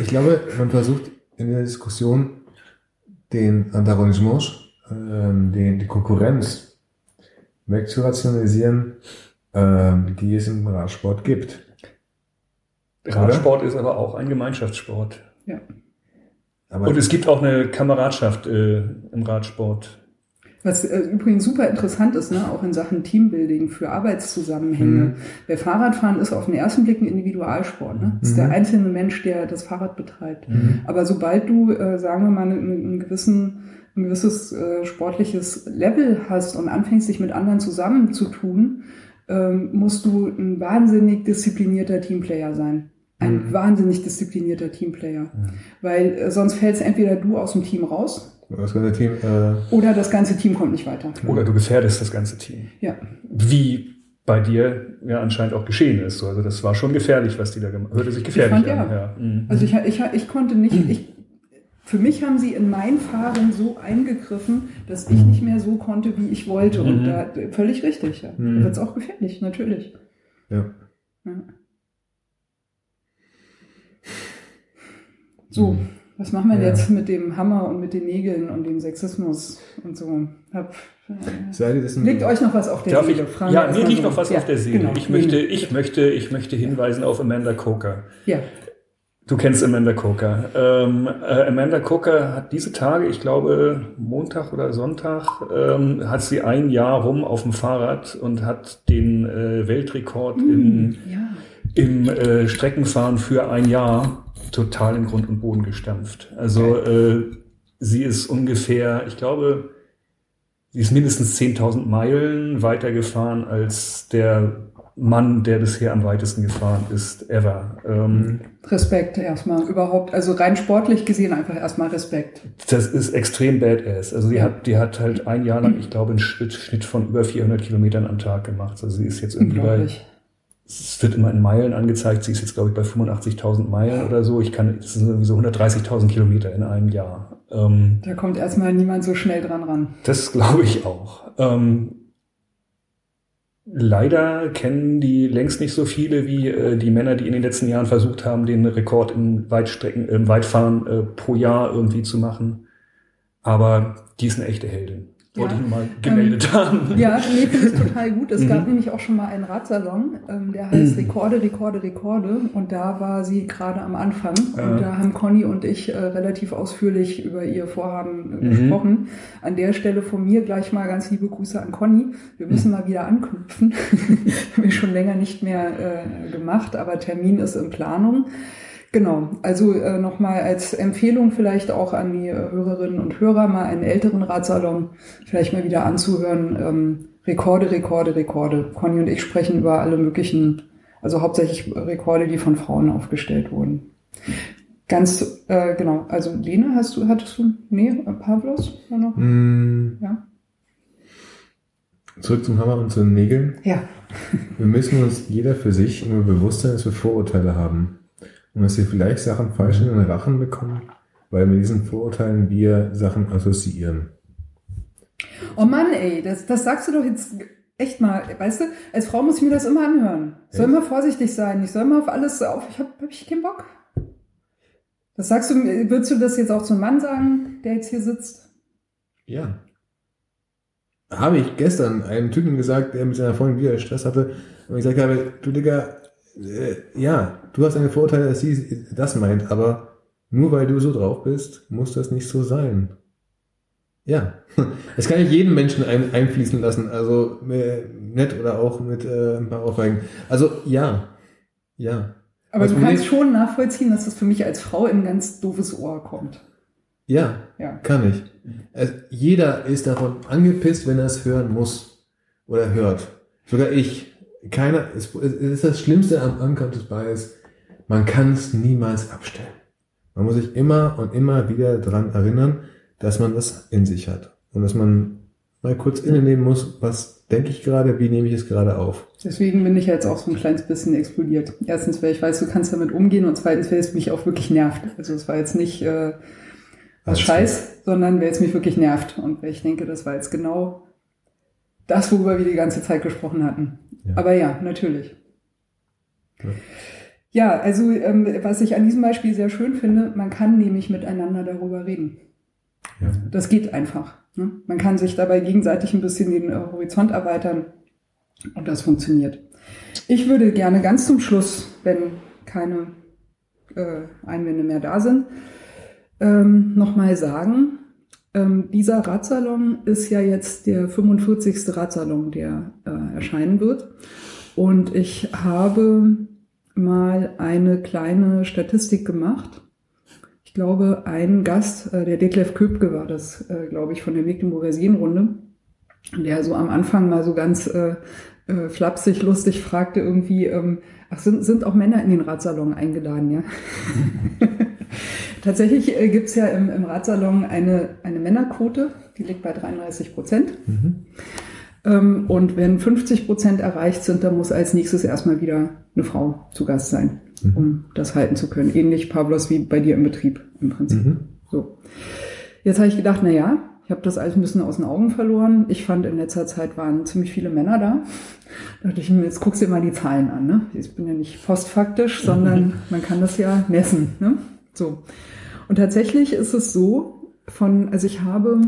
Speaker 3: ich glaube, man versucht in der Diskussion den Antagonismus, ähm, den, die Konkurrenz wegzurationalisieren, ähm, die es im Radsport gibt.
Speaker 4: Radsport ist aber auch ein Gemeinschaftssport.
Speaker 2: ja.
Speaker 3: Aber
Speaker 4: Und es gibt auch eine Kameradschaft äh, im Radsport.
Speaker 2: Was äh, übrigens super interessant ist, ne, auch in Sachen Teambuilding für Arbeitszusammenhänge. Weil Fahrradfahren ist auf den ersten Blick ein Individualsport. Ne? Das ist der einzelne Mensch, der das Fahrrad betreibt. Aber sobald du, äh, sagen wir mal, einen, einen gewissen, ein gewisses äh, sportliches Level hast und anfängst, dich mit anderen zusammenzutun, ähm, musst du ein wahnsinnig disziplinierter Teamplayer sein. Ein wahnsinnig disziplinierter Teamplayer. Weil äh, sonst fällst entweder du aus dem Team raus
Speaker 3: das Team, äh,
Speaker 2: oder das ganze Team kommt nicht weiter.
Speaker 4: Oder du gefährdest das ganze Team.
Speaker 2: Ja.
Speaker 4: Wie bei dir ja anscheinend auch geschehen ist. Also das war schon gefährlich, was die da gemacht haben. Hörte sich gefährlich
Speaker 2: fand,
Speaker 4: an.
Speaker 2: ja.
Speaker 4: Ja. Mhm.
Speaker 2: Also ich, ich, ich konnte nicht, ich, für mich haben sie in mein Fahren so eingegriffen, dass ich nicht mehr so konnte, wie ich wollte. Und da völlig richtig, ja. Da wird's auch gefährlich, natürlich.
Speaker 3: ja.
Speaker 2: Ja. So,
Speaker 3: Mhm.
Speaker 2: was machen wir
Speaker 3: Ja.
Speaker 2: jetzt mit dem Hammer und mit den Nägeln und dem Sexismus und so? Hab, äh, liegt euch noch was auf der
Speaker 4: Darf
Speaker 2: Seele?
Speaker 4: ich? Ja, mir liegt noch was
Speaker 2: Ja,
Speaker 4: auf der Seele.
Speaker 2: genau.
Speaker 4: Ich möchte, ich möchte, ich möchte hinweisen auf Amanda Coker.
Speaker 2: Ja,
Speaker 4: Du kennst Amanda Coker. Ähm, äh, Amanda Coker hat diese Tage, ich glaube Montag oder Sonntag, ähm, hat sie ein Jahr rum auf dem Fahrrad und hat den äh, Weltrekord im,
Speaker 2: ja.
Speaker 4: im äh, Streckenfahren für ein Jahr total in Grund und Boden gestampft. Also äh, sie ist ungefähr, ich glaube, sie ist mindestens 10.000 Meilen weiter gefahren als der Mann, der bisher am weitesten gefahren ist, ever. Ähm,
Speaker 2: Respekt erstmal überhaupt. Also rein sportlich gesehen einfach erstmal Respekt.
Speaker 4: Das ist extrem badass. Also die hat, die hat halt ein Jahr lang, ich glaube, einen Schritt, Schnitt von über 400 Kilometern am Tag gemacht. Also sie ist jetzt irgendwie bei. Es wird immer in Meilen angezeigt. Sie ist jetzt, glaube ich, bei 85.000 Meilen oder so. Ich kann, das sind irgendwie so 130.000 Kilometer in einem Jahr. Ähm,
Speaker 2: Da kommt erstmal niemand so schnell dran ran.
Speaker 4: das glaube ich auch. Ähm, leider kennen die längst nicht so viele wie äh, die Männer, die in den letzten Jahren versucht haben, den Rekord im Weitstrecken, im Weitfahren äh, pro Jahr irgendwie zu machen. Aber die ist eine echte Heldin. Wollte
Speaker 2: Ja.
Speaker 4: ich mal gemeldet haben.
Speaker 2: Ja, nee, finde ich total gut. Es
Speaker 4: Mhm.
Speaker 2: gab nämlich auch schon mal einen Radsalon, ähm, der heißt Rekorde, Rekorde, Rekorde. Und da war sie gerade am Anfang.
Speaker 4: Ja.
Speaker 2: Und da haben Conny und ich äh, relativ ausführlich über ihr Vorhaben äh,
Speaker 4: Mhm.
Speaker 2: gesprochen. An der Stelle von mir gleich mal ganz liebe Grüße an Conny. Wir müssen mal wieder anknüpfen. haben wir schon länger nicht mehr äh, gemacht, aber Termin ist in Planung. Genau, also äh, nochmal als Empfehlung vielleicht auch an die äh, Hörerinnen und Hörer, mal einen älteren Radsalon vielleicht mal wieder anzuhören. Ähm, Rekorde, Rekorde, Rekorde. Conny und ich sprechen über alle möglichen, also hauptsächlich Rekorde, die von Frauen aufgestellt wurden. Ganz, äh, genau, also Lena, hast du, hattest du, nee, äh, Pavlos war noch?
Speaker 3: Mm,
Speaker 2: Ja.
Speaker 3: Zurück zum Hammer und zu den Nägeln.
Speaker 2: Ja,
Speaker 3: Wir müssen uns jeder für sich immer bewusst sein, dass wir Vorurteile haben. Und dass wir vielleicht Sachen falsch in den Rachen bekommen, weil mit diesen Vorurteilen wir Sachen assoziieren.
Speaker 2: Oh Mann, ey, das, das sagst du doch jetzt echt mal. Weißt du, als Frau muss ich mir das immer anhören. Ich soll immer vorsichtig sein. Ich soll immer auf alles auf. Ich habe hab ich keinen Bock. Das sagst du, würdest du das jetzt auch zum Mann sagen, der jetzt hier sitzt?
Speaker 3: Ja. Habe ich gestern einem Typen gesagt, der mit seiner Freundin wieder Stress hatte, und ich gesagt habe, du Digga, äh, ja, du hast eine Vorurteile, dass sie das meint, aber nur weil du so drauf bist, muss das nicht so sein. Ja, das kann ich jedem Menschen ein, einfließen lassen, also äh, nett oder auch mit äh, ein paar Aufweigen. Also ja, ja.
Speaker 2: Aber
Speaker 3: Das
Speaker 2: du kannst schon nachvollziehen, dass das für mich als Frau in ein ganz doofes Ohr kommt.
Speaker 3: Ja,
Speaker 2: Ja.
Speaker 3: kann ich. Also, jeder ist davon angepisst, wenn er es hören muss oder hört. Sogar ich. Keiner, es, ist das Schlimmste am Unconscious Bias, man kann es niemals abstellen. Man muss sich immer und immer wieder daran erinnern, dass man das in sich hat. Und dass man mal kurz innenehmen muss, was denke ich gerade, wie nehme ich es gerade auf.
Speaker 2: Deswegen bin ich jetzt auch so ein kleines bisschen explodiert. Erstens, weil ich weiß, du kannst damit umgehen und zweitens, weil es mich auch wirklich nervt. Also es war jetzt nicht äh, was Scheiß, sondern weil es mich wirklich nervt. Und weil ich denke, das war jetzt genau das, worüber wir die ganze Zeit gesprochen hatten. Ja. Aber ja, natürlich. Ja. Ja, also ähm, was ich an diesem Beispiel sehr schön finde, man kann nämlich miteinander darüber reden. Ja. Das geht einfach. Ne? Man kann sich dabei gegenseitig ein bisschen den äh, Horizont erweitern und das funktioniert. Ich würde gerne ganz zum Schluss, wenn keine äh, Einwände mehr da sind, ähm, nochmal sagen, ähm, dieser Radsalon ist ja jetzt der 45. Radsalon, der äh, erscheinen wird. Und ich habe mal eine kleine Statistik gemacht. Ich glaube, ein Gast, äh, der Detlef Köpke war das, äh, glaube ich, von der Mecklenburger Seenrunde, der so am Anfang mal so ganz äh, äh, flapsig, lustig fragte irgendwie, ähm, ach, sind, sind auch Männer in den Radsalon eingeladen, ja? Tatsächlich äh, gibt's ja im, im Radsalon eine, eine Männerquote, die liegt bei 33 Prozent. Mhm. Ähm, und wenn 50 Prozent erreicht sind, dann muss als nächstes erstmal wieder eine Frau zu Gast sein, mhm. um das halten zu können. Ähnlich, Pavlos, wie bei dir im Betrieb im Prinzip. Mhm. So. Jetzt habe ich gedacht, na ja, ich habe das alles ein bisschen aus den Augen verloren. Ich fand, in letzter Zeit waren ziemlich viele Männer da. Da dachte ich mir, jetzt guckst du dir mal die Zahlen an. Ne? Ich bin ja nicht postfaktisch, sondern man kann das ja messen. Ne? So. Und tatsächlich ist es so, von, also ich habe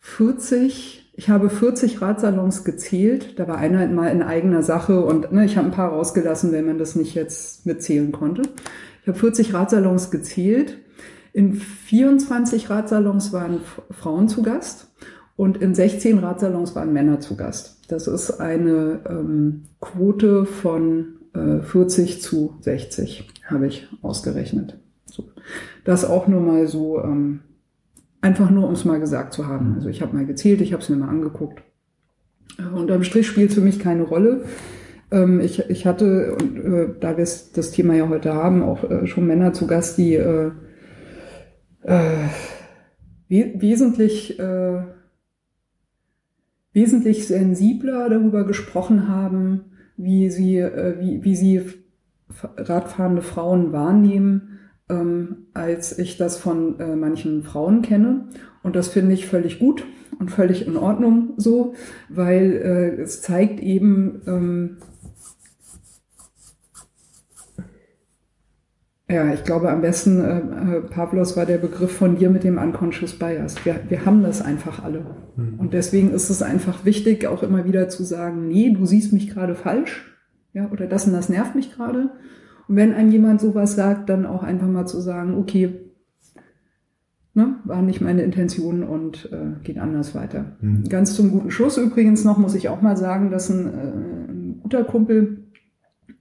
Speaker 2: 40 ich habe 40 Radsalons gezählt. Da war einer mal in eigener Sache und ne, ich habe ein paar rausgelassen, wenn man das nicht jetzt mitzählen konnte. Ich habe 40 Radsalons gezählt. In 24 Radsalons waren Frauen zu Gast und in 16 Radsalons waren Männer zu Gast. Das ist eine ähm, Quote von äh, 40 zu 60, habe ich ausgerechnet. So. Das auch nur mal so ähm, Einfach nur, um es mal gesagt zu haben. Also ich habe mal gezählt, ich habe es mir mal angeguckt. Unterm Strich spielt es für mich keine Rolle. Ähm, ich, ich hatte, und, äh, da wir das Thema ja heute haben, auch äh, schon Männer zu Gast, die äh, äh, we wesentlich, äh, wesentlich sensibler darüber gesprochen haben, wie sie, äh, wie, wie sie radfahrende Frauen wahrnehmen ähm, als ich das von äh, manchen Frauen kenne. Und das finde ich völlig gut und völlig in Ordnung so, weil äh, es zeigt eben, ähm, ja, ich glaube am besten, äh, äh, Pavlos war der Begriff von dir mit dem Unconscious Bias. Wir, wir haben das einfach alle. Mhm. Und deswegen ist es einfach wichtig, auch immer wieder zu sagen, nee, du siehst mich gerade falsch. Ja, oder das und das nervt mich gerade. Und wenn einem jemand sowas sagt, dann auch einfach mal zu sagen, okay, ne, war nicht meine Intention und äh, geht anders weiter. Mhm. Ganz zum guten Schluss übrigens noch muss ich auch mal sagen, dass ein, äh, ein guter Kumpel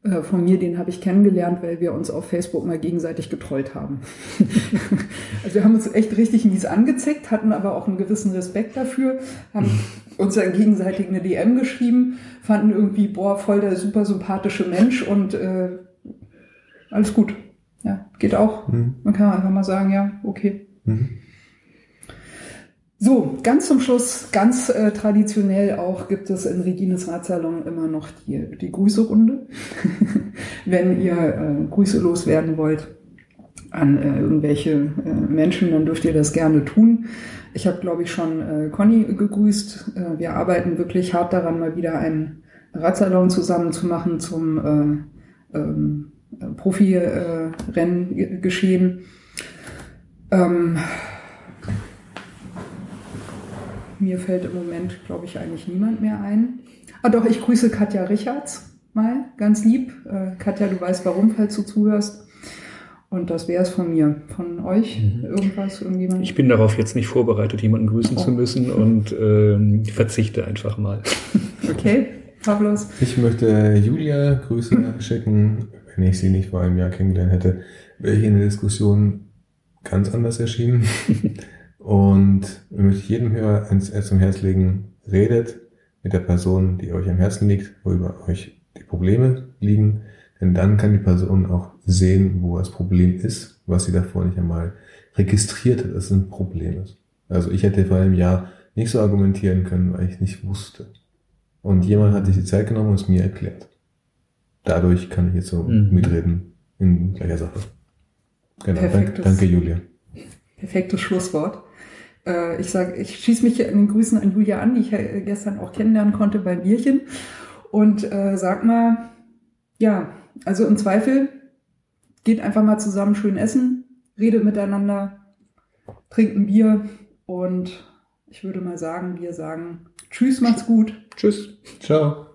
Speaker 2: äh, von mir, den habe ich kennengelernt, weil wir uns auf Facebook mal gegenseitig getrollt haben. also wir haben uns echt richtig mies angezickt, hatten aber auch einen gewissen Respekt dafür, haben uns dann gegenseitig eine DM geschrieben, fanden irgendwie, boah, voll der super sympathische Mensch und äh, alles gut. Ja, geht auch. Mhm. Man kann einfach mal sagen, ja, okay. Mhm. So, ganz zum Schluss, ganz äh, traditionell auch gibt es in Regines Radsalon immer noch die, die Grüßerunde. Wenn ihr äh, Grüße loswerden wollt an äh, irgendwelche äh, Menschen, dann dürft ihr das gerne tun. Ich habe, glaube ich, schon äh, Conny gegrüßt. Äh, wir arbeiten wirklich hart daran, mal wieder einen Radsalon zusammen zu machen zum äh, ähm, Profirennen äh. Ähm, mir fällt im Moment, glaube ich, eigentlich niemand mehr ein. Ah doch, ich grüße Katja Richards mal, ganz lieb. Äh, Katja, du weißt warum, falls du zuhörst. Und das wäre es von mir. Von euch mhm. irgendwas, irgendjemand?
Speaker 4: Ich bin darauf jetzt nicht vorbereitet, jemanden grüßen oh. zu müssen und ähm, verzichte einfach mal.
Speaker 2: Okay, Pavlos.
Speaker 3: Ich möchte Julia Grüße schicken wenn ich sie nicht vor einem Jahr kennengelernt hätte, wäre hier eine Diskussion ganz anders erschienen. Und möchte ich jedem Hörer eins zum Herz legen, redet mit der Person, die euch am Herzen liegt, worüber euch die Probleme liegen. Denn dann kann die Person auch sehen, wo das Problem ist, was sie davor nicht einmal registriert hat, dass es ein Problem ist. Also ich hätte vor einem Jahr nicht so argumentieren können, weil ich nicht wusste. Und jemand hat sich die Zeit genommen und es mir erklärt. Dadurch kann ich jetzt so
Speaker 4: Mhm.
Speaker 3: mitreden in gleicher Sache. Genau, danke,
Speaker 2: Perfektes-
Speaker 3: danke Julia.
Speaker 2: Perfektes Schlusswort. Äh, ich sage, ich schieße mich in den Grüßen an Julia an, die ich gestern auch kennenlernen konnte beim Bierchen. Und äh, sag mal, ja, also im Zweifel geht einfach mal zusammen schön essen, redet miteinander, trinkt ein Bier und ich würde mal sagen, wir sagen Tschüss, macht's gut.
Speaker 4: Tschüss.
Speaker 3: Ciao.